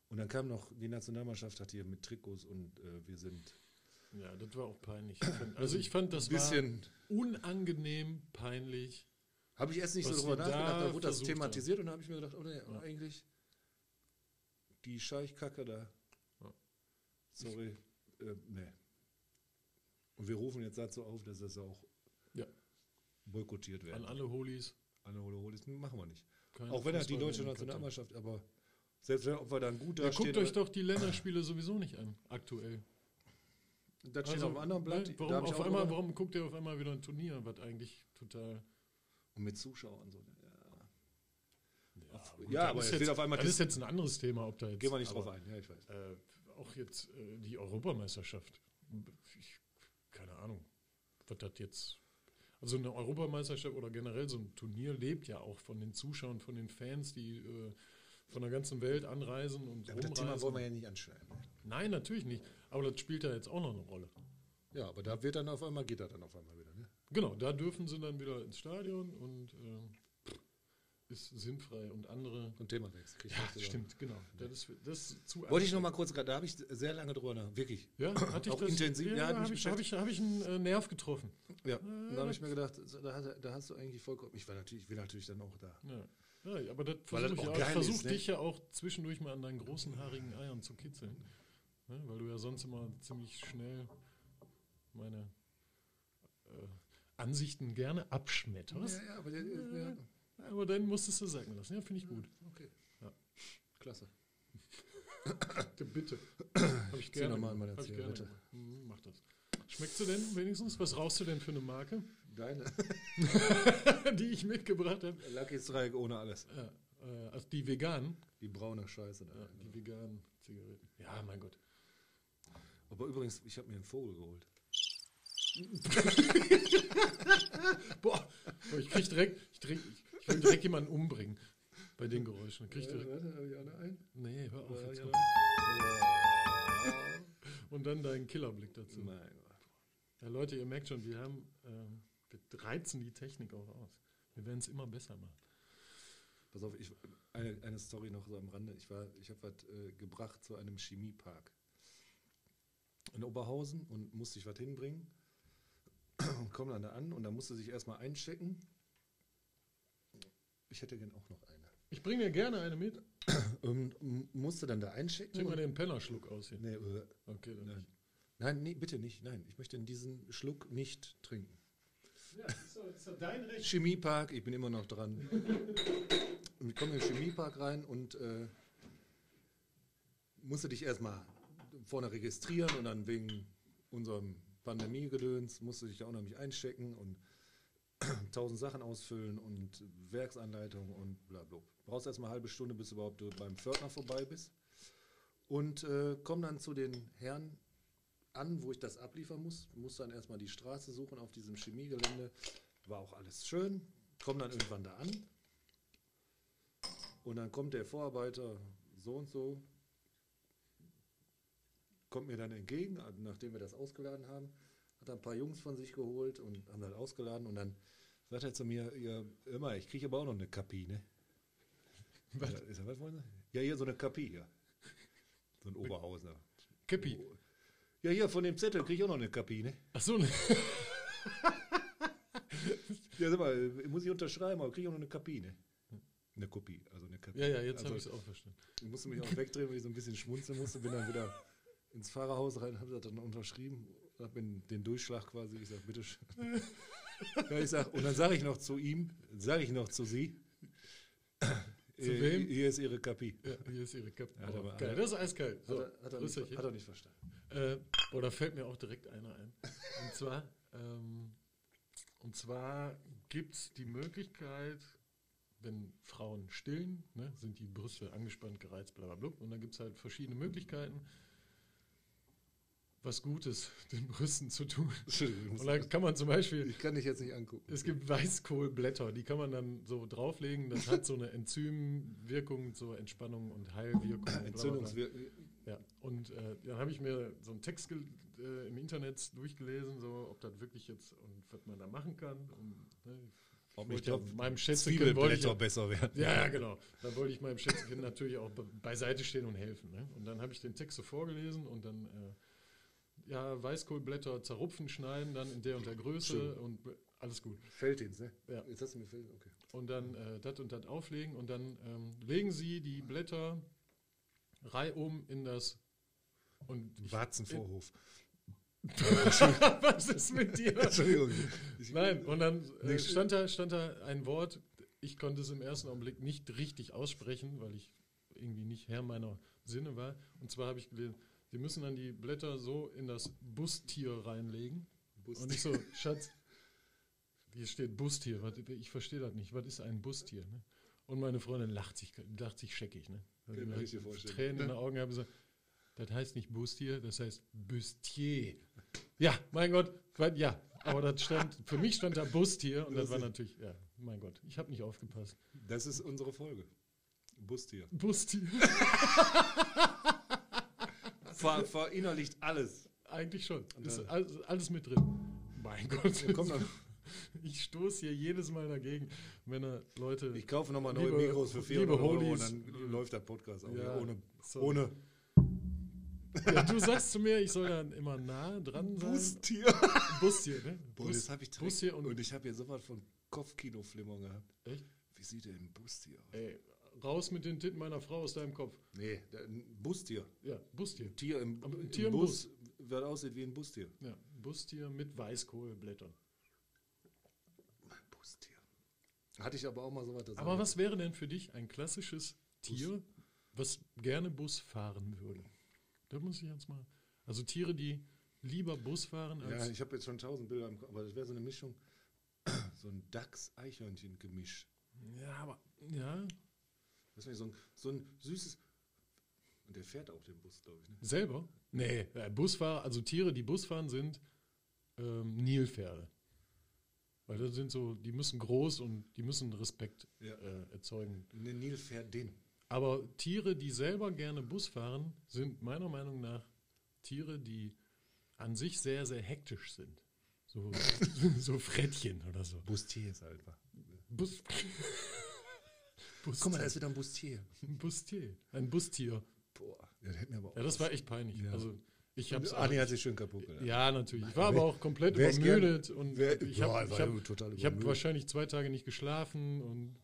[SPEAKER 1] Und dann kam noch, die Nationalmannschaft hat hier mit Trikots und äh, wir sind
[SPEAKER 2] Ja, das war auch peinlich. Also ich fand, das
[SPEAKER 1] ein bisschen,
[SPEAKER 2] war unangenehm peinlich.
[SPEAKER 1] habe ich erst nicht so drüber nachgedacht, da wurde das thematisiert und da habe ich mir gedacht, oh nee,
[SPEAKER 2] Ja.
[SPEAKER 1] eigentlich die Scheichkacke da,
[SPEAKER 2] Ja.
[SPEAKER 1] sorry, äh, nee. Und wir rufen jetzt dazu auf, dass das auch. Boykottiert
[SPEAKER 2] An
[SPEAKER 1] werden.
[SPEAKER 2] alle Holis.
[SPEAKER 1] Alle Hole Holis machen wir nicht.
[SPEAKER 2] keine
[SPEAKER 1] Auch wenn er die deutsche Nationalmannschaft, aber selbst wenn, ob wir dann gut
[SPEAKER 2] Ja,
[SPEAKER 1] dastehen,
[SPEAKER 2] guckt euch doch die Länderspiele sowieso nicht an, aktuell.
[SPEAKER 1] das steht auf einem anderen Blatt.
[SPEAKER 2] ne,
[SPEAKER 1] da
[SPEAKER 2] warum,
[SPEAKER 1] hab ich
[SPEAKER 2] auf einmal, warum guckt ihr auf einmal wieder ein Turnier, was eigentlich total.
[SPEAKER 1] Und mit Zuschauern so. Ja.
[SPEAKER 2] Ja,
[SPEAKER 1] gut, ja, aber
[SPEAKER 2] jetzt,
[SPEAKER 1] auf einmal
[SPEAKER 2] das ist jetzt ein anderes Thema, ob da jetzt.
[SPEAKER 1] Gehen wir nicht
[SPEAKER 2] aber,
[SPEAKER 1] drauf ein, ja, ich weiß.
[SPEAKER 2] Äh, auch jetzt äh, die Europameisterschaft. Ich, keine Ahnung, was das jetzt. Also eine Europameisterschaft oder generell so ein Turnier lebt ja auch von den Zuschauern, von den Fans, die äh, von der ganzen Welt anreisen und
[SPEAKER 1] Aber das
[SPEAKER 2] rumreisen.
[SPEAKER 1] Thema wollen wir ja nicht anschneiden.
[SPEAKER 2] Nein, natürlich nicht. Aber das spielt da jetzt auch noch eine Rolle.
[SPEAKER 1] Ja, aber da wird dann auf einmal, geht das dann auf einmal wieder. Ne?
[SPEAKER 2] Genau, da dürfen sie dann wieder ins Stadion und äh, ist sinnfrei und andere.
[SPEAKER 1] Und Themawechsel.
[SPEAKER 2] Ja,
[SPEAKER 1] Woche.
[SPEAKER 2] stimmt, genau. Das ist, das ist zu
[SPEAKER 1] Wollte ich noch mal kurz, da habe ich sehr lange drüber nach, wirklich.
[SPEAKER 2] Ja, hatte ich
[SPEAKER 1] Auch
[SPEAKER 2] das,
[SPEAKER 1] intensiv, ja,
[SPEAKER 2] Ja, habe ich, hab ich, hab ich einen äh, Nerv getroffen.
[SPEAKER 1] Ja, da habe ich mir gedacht, da, da hast du eigentlich vollkommen, ich war natürlich, ich will natürlich dann auch da.
[SPEAKER 2] Ja. ja, aber das
[SPEAKER 1] das
[SPEAKER 2] versuche ich
[SPEAKER 1] auch
[SPEAKER 2] Ich versuche
[SPEAKER 1] ne?
[SPEAKER 2] dich ja auch zwischendurch mal an deinen großen haarigen Eiern zu kitzeln. Ne? Weil du ja sonst immer ziemlich schnell meine äh, Ansichten gerne abschmetterst.
[SPEAKER 1] ja, aber der, ja,
[SPEAKER 2] Aber dann musstest du sagen lassen. Ja, finde ich gut.
[SPEAKER 1] okay.
[SPEAKER 2] Ja.
[SPEAKER 1] Klasse. (coughs)
[SPEAKER 2] Bitte. Habe ich gerne.
[SPEAKER 1] noch mal an meiner
[SPEAKER 2] Hab.
[SPEAKER 1] Zigarette.
[SPEAKER 2] Mhm, Mach das. Schmeckt sie denn wenigstens? Was rauchst du denn für eine Marke,
[SPEAKER 1] Deine (laughs)
[SPEAKER 2] die ich mitgebracht habe?
[SPEAKER 1] Lucky Strike ohne alles.
[SPEAKER 2] Ja, äh, also die veganen.
[SPEAKER 1] Die braune Scheiße da.
[SPEAKER 2] Ja, die veganen Zigaretten. Ja, mein Gott.
[SPEAKER 1] Aber übrigens, ich habe mir einen Vogel geholt. (laughs)
[SPEAKER 2] Boah, ich krieg direkt, ich, direkt, ich will direkt jemanden umbringen bei den Geräuschen. Krieg ich direkt,
[SPEAKER 1] warte, habe ich auch noch einen?
[SPEAKER 2] nee, hör auf jetzt. und dann deinen Killerblick dazu.
[SPEAKER 1] Gott.
[SPEAKER 2] Ja, Leute, ihr merkt schon, wir haben, ähm, wir reizen die Technik auch aus. Wir werden es immer besser machen.
[SPEAKER 1] Pass auf, ich, eine, eine Story noch so am Rande. Ich, war- ich habe was äh, gebracht zu einem Chemiepark in Oberhausen und musste ich was hinbringen. (clears throat) Und komme dann da an und dann musste sich erstmal einchecken. Ich hätte gern auch noch eine.
[SPEAKER 2] Ich bringe dir gerne eine mit. (clears throat)
[SPEAKER 1] Ähm, m- musste dann da einchecken.
[SPEAKER 2] Trink mal
[SPEAKER 1] und-
[SPEAKER 2] den Pennerschluck aus hier.
[SPEAKER 1] nee, äh,
[SPEAKER 2] Okay, dann
[SPEAKER 1] nein. Nein, nee, bitte nicht. Nein, ich möchte diesen Schluck nicht trinken.
[SPEAKER 2] Ja, das ist doch, das ist doch dein Recht.
[SPEAKER 1] Chemiepark, ich bin immer noch dran. Und ich komme in den Chemiepark rein und äh, musste dich erstmal vorne registrieren und dann wegen unserem Pandemiegedöns musste dich da auch noch mich einchecken und (clears throat) tausend Sachen ausfüllen und Werksanleitung und bla bla. Brauchst erstmal eine halbe Stunde, bis überhaupt du beim Pförtner vorbei bist. Und äh, komm dann zu den Herren an, wo ich das abliefern muss. Muss dann erstmal die Straße suchen auf diesem Chemiegelände. War auch alles schön. Komm dann irgendwann da an. Und dann kommt der Vorarbeiter so und so, kommt mir dann entgegen, nachdem wir das ausgeladen haben, hat ein paar Jungs von sich geholt und haben das ausgeladen und dann sagt er zu mir, ja, immer, ich kriege aber auch noch eine Kapie, ne? (laughs)
[SPEAKER 2] Was?
[SPEAKER 1] Ja, ist er, was wollen Sie? Ja, hier so eine Kapie, ja. So ein Oberhausener.
[SPEAKER 2] Kippi.
[SPEAKER 1] Ja, hier von dem Zettel kriege ich auch noch eine Kapie, ne?
[SPEAKER 2] Ach so, ne? (laughs)
[SPEAKER 1] Ja, sag mal, muss ich unterschreiben, aber kriege ich auch noch eine Kapie, ne? Eine Kopie, also eine Kapie.
[SPEAKER 2] Ja, ja, jetzt
[SPEAKER 1] also,
[SPEAKER 2] habe ich es auch verstanden.
[SPEAKER 1] Ich musste mich auch wegdrehen, weil ich so ein bisschen schmunzeln musste. Bin dann wieder ins Fahrerhaus rein, habe das dann unterschrieben, habe den Durchschlag quasi. Ich sage, bitte schön. (laughs) ja, ich sag, und dann sage ich noch zu ihm, sage ich noch zu sie.
[SPEAKER 2] Zu
[SPEAKER 1] äh,
[SPEAKER 2] wem?
[SPEAKER 1] Hier ist ihre Kapie.
[SPEAKER 2] Ja, hier ist ihre.
[SPEAKER 1] Hat er
[SPEAKER 2] Oh, geil, das ist eiskalt. So,
[SPEAKER 1] hat, er, hat, er nicht, hat er nicht verstanden.
[SPEAKER 2] Äh, oder fällt mir auch direkt einer ein. Und zwar, ähm, und zwar gibt es die Möglichkeit, wenn Frauen stillen, ne, sind die Brüste angespannt, gereizt, bla bla bla. Und dann gibt es halt verschiedene Möglichkeiten, was Gutes (laughs) den Brüsten zu tun. (laughs) Und dann kann man zum Beispiel
[SPEAKER 1] ich kann dich jetzt nicht angucken.
[SPEAKER 2] es gibt Weißkohlblätter, die kann man dann so drauflegen. Das hat so eine Enzymwirkung zur Entspannung und Heilwirkung.
[SPEAKER 1] Entzündungswirkung.
[SPEAKER 2] Ja, und äh, dann habe ich mir so einen Text äh, im Internet durchgelesen, so ob das wirklich jetzt und was man da machen kann. Und, ne,
[SPEAKER 1] Ob ich glaub,
[SPEAKER 2] ja meinem Schätzchen wollte ich
[SPEAKER 1] besser werden.
[SPEAKER 2] ja, genau. Da wollte ich meinem Schätzchen natürlich auch be beiseite stehen und helfen. Ne? Und dann habe ich den Text so vorgelesen und dann äh, ja Weißkohlblätter zerrupfen, schneiden, dann in der und der Größe
[SPEAKER 1] Schön.
[SPEAKER 2] und alles gut.
[SPEAKER 1] Felddienst, ne?
[SPEAKER 2] Ja.
[SPEAKER 1] Jetzt hast du mir Felddienst, okay.
[SPEAKER 2] und dann äh, das und das auflegen und dann ähm, legen Sie die Blätter reihum in das und
[SPEAKER 1] Warzenvorhof. (laughs)
[SPEAKER 2] was ist mit dir?
[SPEAKER 1] Entschuldigung.
[SPEAKER 2] Nein, und dann äh, stand, da, stand da ein Wort, ich konnte es im ersten Augenblick nicht richtig aussprechen, weil ich irgendwie nicht Herr meiner Sinne war. Und zwar habe ich gelesen, Sie müssen dann die Blätter so in das Bustier reinlegen. Und ich so, (laughs) Schatz, hier steht Bustier, ich verstehe das nicht, was ist ein Bustier? Ne? Und meine Freundin lacht sich, lacht sich scheckig. Ne?
[SPEAKER 1] Kann ich mir richtig vorstellen.
[SPEAKER 2] Tränen in den Augen habe gesagt, das heißt nicht Bustier, das heißt Bustier. Ja, mein Gott, ja, aber das stand, für mich stand da Bustier und das war natürlich, ja, mein Gott, ich habe nicht aufgepasst.
[SPEAKER 1] Das ist unsere Folge. Bustier.
[SPEAKER 2] Bustier, (laughs)
[SPEAKER 1] Ver, verinnerlicht alles.
[SPEAKER 2] eigentlich schon, ist alles, alles mit drin. Mein Gott,
[SPEAKER 1] Ja, komm dann. (laughs)
[SPEAKER 2] ich stoße hier jedes Mal dagegen, wenn er Leute,
[SPEAKER 1] Ich kaufe nochmal neue
[SPEAKER 2] Liebe-
[SPEAKER 1] Mikros für 400
[SPEAKER 2] liebe
[SPEAKER 1] Euro und dann läuft der Podcast auch.
[SPEAKER 2] Ja,
[SPEAKER 1] ohne,
[SPEAKER 2] so.
[SPEAKER 1] ohne
[SPEAKER 2] ja, du sagst zu mir, ich soll dann immer nah dran sein.
[SPEAKER 1] Bustier.
[SPEAKER 2] Bustier, ne?
[SPEAKER 1] Boah, das ich
[SPEAKER 2] Bustier und,
[SPEAKER 1] und ich habe hier sowas von Kopfkinoflimmern gehabt.
[SPEAKER 2] echt?
[SPEAKER 1] Wie sieht denn ein Bustier aus?
[SPEAKER 2] Ey, raus mit den Titten meiner Frau aus deinem Kopf.
[SPEAKER 1] Nee, ein Bustier.
[SPEAKER 2] Ja, Bustier.
[SPEAKER 1] Ein Tier im,
[SPEAKER 2] Aber ein
[SPEAKER 1] im
[SPEAKER 2] Tier im
[SPEAKER 1] Bus, wird aussieht wie ein Bustier.
[SPEAKER 2] Ja, Bustier mit Weißkohlblättern.
[SPEAKER 1] Ein Bustier. Hatte ich aber auch mal sowas. das
[SPEAKER 2] Aber was wäre denn für dich ein klassisches Tier, was gerne Bus fahren würde? Da muss ich jetzt mal. Also Tiere, die lieber Bus fahren
[SPEAKER 1] ich- Ja,
[SPEAKER 2] als.
[SPEAKER 1] ich habe jetzt schon tausend Bilder im Kopf, aber das wäre so eine Mischung. (clears throat) So ein Dachs-Eichhörnchen-Gemisch.
[SPEAKER 2] Ja, aber. Ja,
[SPEAKER 1] Das wäre so ein, so ein süßes. Und der fährt auch den Bus, glaube ich. Ne?
[SPEAKER 2] selber? Nee, äh, Busfahrer, also Tiere, die Bus fahren, sind ähm, Nilpferde. Weil das sind so, die müssen groß und die müssen Respekt
[SPEAKER 1] Ja.
[SPEAKER 2] äh, erzeugen.
[SPEAKER 1] Ne, Nilpferdin.
[SPEAKER 2] Aber Tiere, die selber gerne Bus fahren, sind meiner Meinung nach Tiere, die an sich sehr, sehr hektisch sind. So, (laughs) so Frettchen oder so.
[SPEAKER 1] Bustier ist einfach.
[SPEAKER 2] Bus (laughs) Bustier.
[SPEAKER 1] Guck mal, da ist wieder ein Bustier.
[SPEAKER 2] ein Bustier. Ein Bustier.
[SPEAKER 1] Boah, ja, das hätte mir aber auch.
[SPEAKER 2] Ja, das war echt peinlich.
[SPEAKER 1] Ja.
[SPEAKER 2] Also, ich hab's auch-
[SPEAKER 1] hat sich schön kaputt gemacht.
[SPEAKER 2] Ja, natürlich. Ich war aber auch komplett
[SPEAKER 1] wär
[SPEAKER 2] übermüdet und
[SPEAKER 1] wär-
[SPEAKER 2] ich habe hab, ich hab wahrscheinlich zwei Tage nicht geschlafen und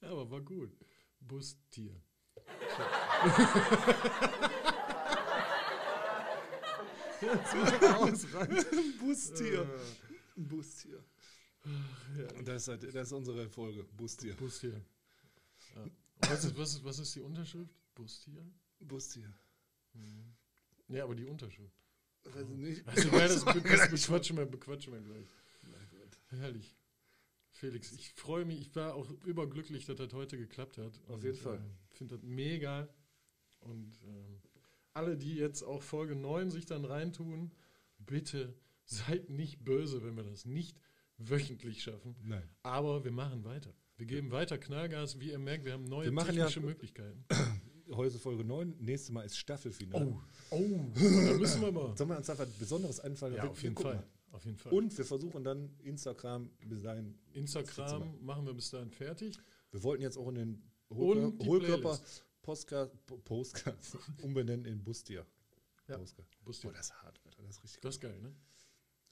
[SPEAKER 2] ja, (laughs) aber war gut. Bustier. (laughs)
[SPEAKER 1] Ein (laughs) Bustier. Ein Bustier. Das ist, halt- das ist unsere Folge. Bustier.
[SPEAKER 2] Bustier. Ja. Was, ist, was, ist, was ist die Unterschrift? Bustier?
[SPEAKER 1] Bustier.
[SPEAKER 2] Ja, aber die Unterschrift.
[SPEAKER 1] Weiß ich nicht.
[SPEAKER 2] Also, ja, das, be- das bequatschen wir, bequatschen wir gleich. Herrlich. Felix, ich freue mich, ich war auch überglücklich, dass das heute geklappt hat.
[SPEAKER 1] Auf jeden Fall.
[SPEAKER 2] Ich finde das mega. Und ähm, alle, die jetzt auch Folge 9 sich dann reintun, bitte seid nicht böse, wenn wir das nicht wöchentlich schaffen.
[SPEAKER 1] Nein.
[SPEAKER 2] Aber wir machen weiter. Wir geben weiter Knallgas. Wie ihr merkt, wir haben neue
[SPEAKER 1] Wir machen ja-
[SPEAKER 2] technische Möglichkeiten. (coughs)
[SPEAKER 1] Heute Folge 9. Nächstes Mal ist Staffelfinale.
[SPEAKER 2] Oh, oh, da müssen wir mal.
[SPEAKER 1] Sollen wir uns einfach was Besonderes einfallen?
[SPEAKER 2] Ja,
[SPEAKER 1] Wir-
[SPEAKER 2] auf jeden Fall.
[SPEAKER 1] mal.
[SPEAKER 2] Auf jeden Fall.
[SPEAKER 1] Und wir versuchen dann Instagram bis dahin.
[SPEAKER 2] Instagram machen wir bis dahin fertig.
[SPEAKER 1] Wir wollten jetzt auch in den
[SPEAKER 2] die
[SPEAKER 1] Hohlkörper
[SPEAKER 2] Playlist.
[SPEAKER 1] Postcard, Po- Postcard (laughs) umbenennen in Bustier.
[SPEAKER 2] Ja.
[SPEAKER 1] Postcard.
[SPEAKER 2] Bustier.
[SPEAKER 1] Boah, das ist hart, Alter. Das ist richtig
[SPEAKER 2] Das ist geil, ne?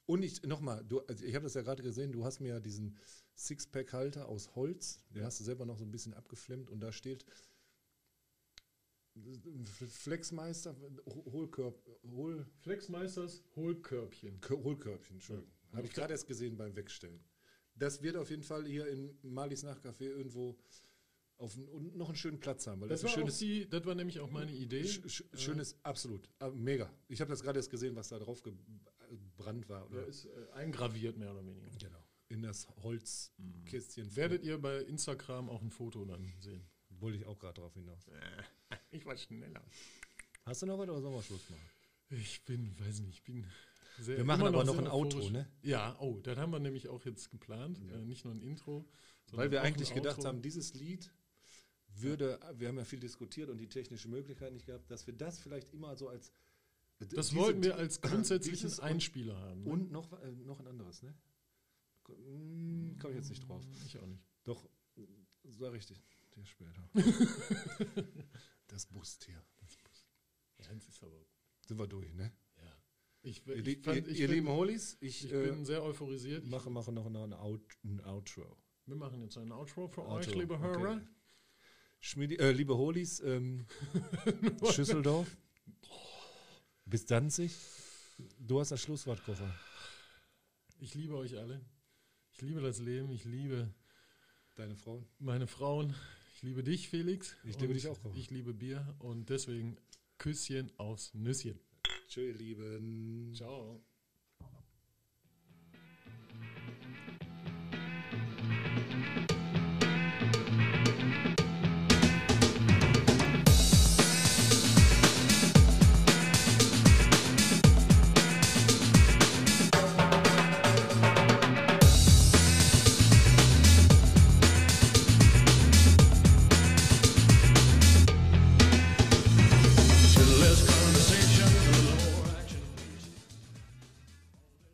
[SPEAKER 1] Und ich nochmal, du, also ich habe das ja gerade gesehen, du hast mir ja diesen Sixpack-Halter aus Holz, den hast du selber noch so ein bisschen abgeflemmt und da steht Flexmeister, Hohlkörp, Hohl,
[SPEAKER 2] Flexmeisters Hohlkörbchen.
[SPEAKER 1] Kö- Hohlkörbchen, Entschuldigung.
[SPEAKER 2] Ja.
[SPEAKER 1] Habe ich gerade erst gesehen beim Wegstellen. Das wird auf jeden Fall hier in Malis Nachcafé irgendwo auf n- und noch einen schönen Platz haben, weil das,
[SPEAKER 2] Das war,
[SPEAKER 1] schönes,
[SPEAKER 2] die, das war nämlich auch meine Idee.
[SPEAKER 1] sch, sch, schönes, absolut, ah, mega. Ich habe das gerade erst gesehen, was da drauf gebrannt war.
[SPEAKER 2] Der
[SPEAKER 1] Oder?
[SPEAKER 2] ist äh, eingraviert, mehr oder weniger.
[SPEAKER 1] Genau. In das Holzkästchen.
[SPEAKER 2] Werdet ihr bei Instagram auch ein Foto dann sehen.
[SPEAKER 1] Wollte ich auch gerade drauf hinaus. (laughs)
[SPEAKER 2] Ich war schneller.
[SPEAKER 1] Hast du noch was oder sollen wir Schluss machen?
[SPEAKER 2] Ich bin, weiß nicht, ich bin sehr.
[SPEAKER 1] Wir machen aber noch ein Outro,
[SPEAKER 2] euphorisch.
[SPEAKER 1] ne?
[SPEAKER 2] Ja, oh, das haben wir nämlich auch jetzt geplant. Äh, nicht nur ein Intro. sondern
[SPEAKER 1] Weil wir eigentlich gedacht haben, dieses Lied würde, wir haben ja viel diskutiert und die technische Möglichkeit nicht gehabt, dass wir das vielleicht immer so als.
[SPEAKER 2] Das
[SPEAKER 1] diese-
[SPEAKER 2] wollten wir als (clears throat) grundsätzlichen Einspieler haben. ne?
[SPEAKER 1] Und noch, äh, noch ein anderes, ne? Hm, Komme ich jetzt nicht drauf.
[SPEAKER 2] Ich auch nicht.
[SPEAKER 1] Doch, das war richtig. Der später. (laughs) das Bustier.
[SPEAKER 2] Ja, das ist aber.
[SPEAKER 1] Sind wir durch, ne?
[SPEAKER 2] Ja. Ich,
[SPEAKER 1] Ihr,
[SPEAKER 2] ich,
[SPEAKER 1] li-
[SPEAKER 2] fand, ich
[SPEAKER 1] ihr
[SPEAKER 2] bin,
[SPEAKER 1] lieben Holis, ich,
[SPEAKER 2] ich
[SPEAKER 1] äh,
[SPEAKER 2] bin sehr euphorisiert. Ich-
[SPEAKER 1] mache, mache noch, ein, Out, ein Outro.
[SPEAKER 2] Wir machen jetzt ein Outro für
[SPEAKER 1] Outro,
[SPEAKER 2] euch, liebe
[SPEAKER 1] okay.
[SPEAKER 2] Hörer.
[SPEAKER 1] Schmiedi, äh, liebe Holis, ähm, (laughs) Schüsseldorf, bis Danzig. Du hast das Schlusswort, Kocher.
[SPEAKER 2] Ich liebe euch alle. Ich liebe das Leben. Ich liebe
[SPEAKER 1] Deine Frauen.
[SPEAKER 2] meine Frauen. Ich liebe dich, Felix.
[SPEAKER 1] Ich liebe dich auch, Kocher.
[SPEAKER 2] Ich liebe Bier und deswegen Küsschen aufs Nüsschen.
[SPEAKER 1] Tschö, ihr Lieben.
[SPEAKER 2] Ciao.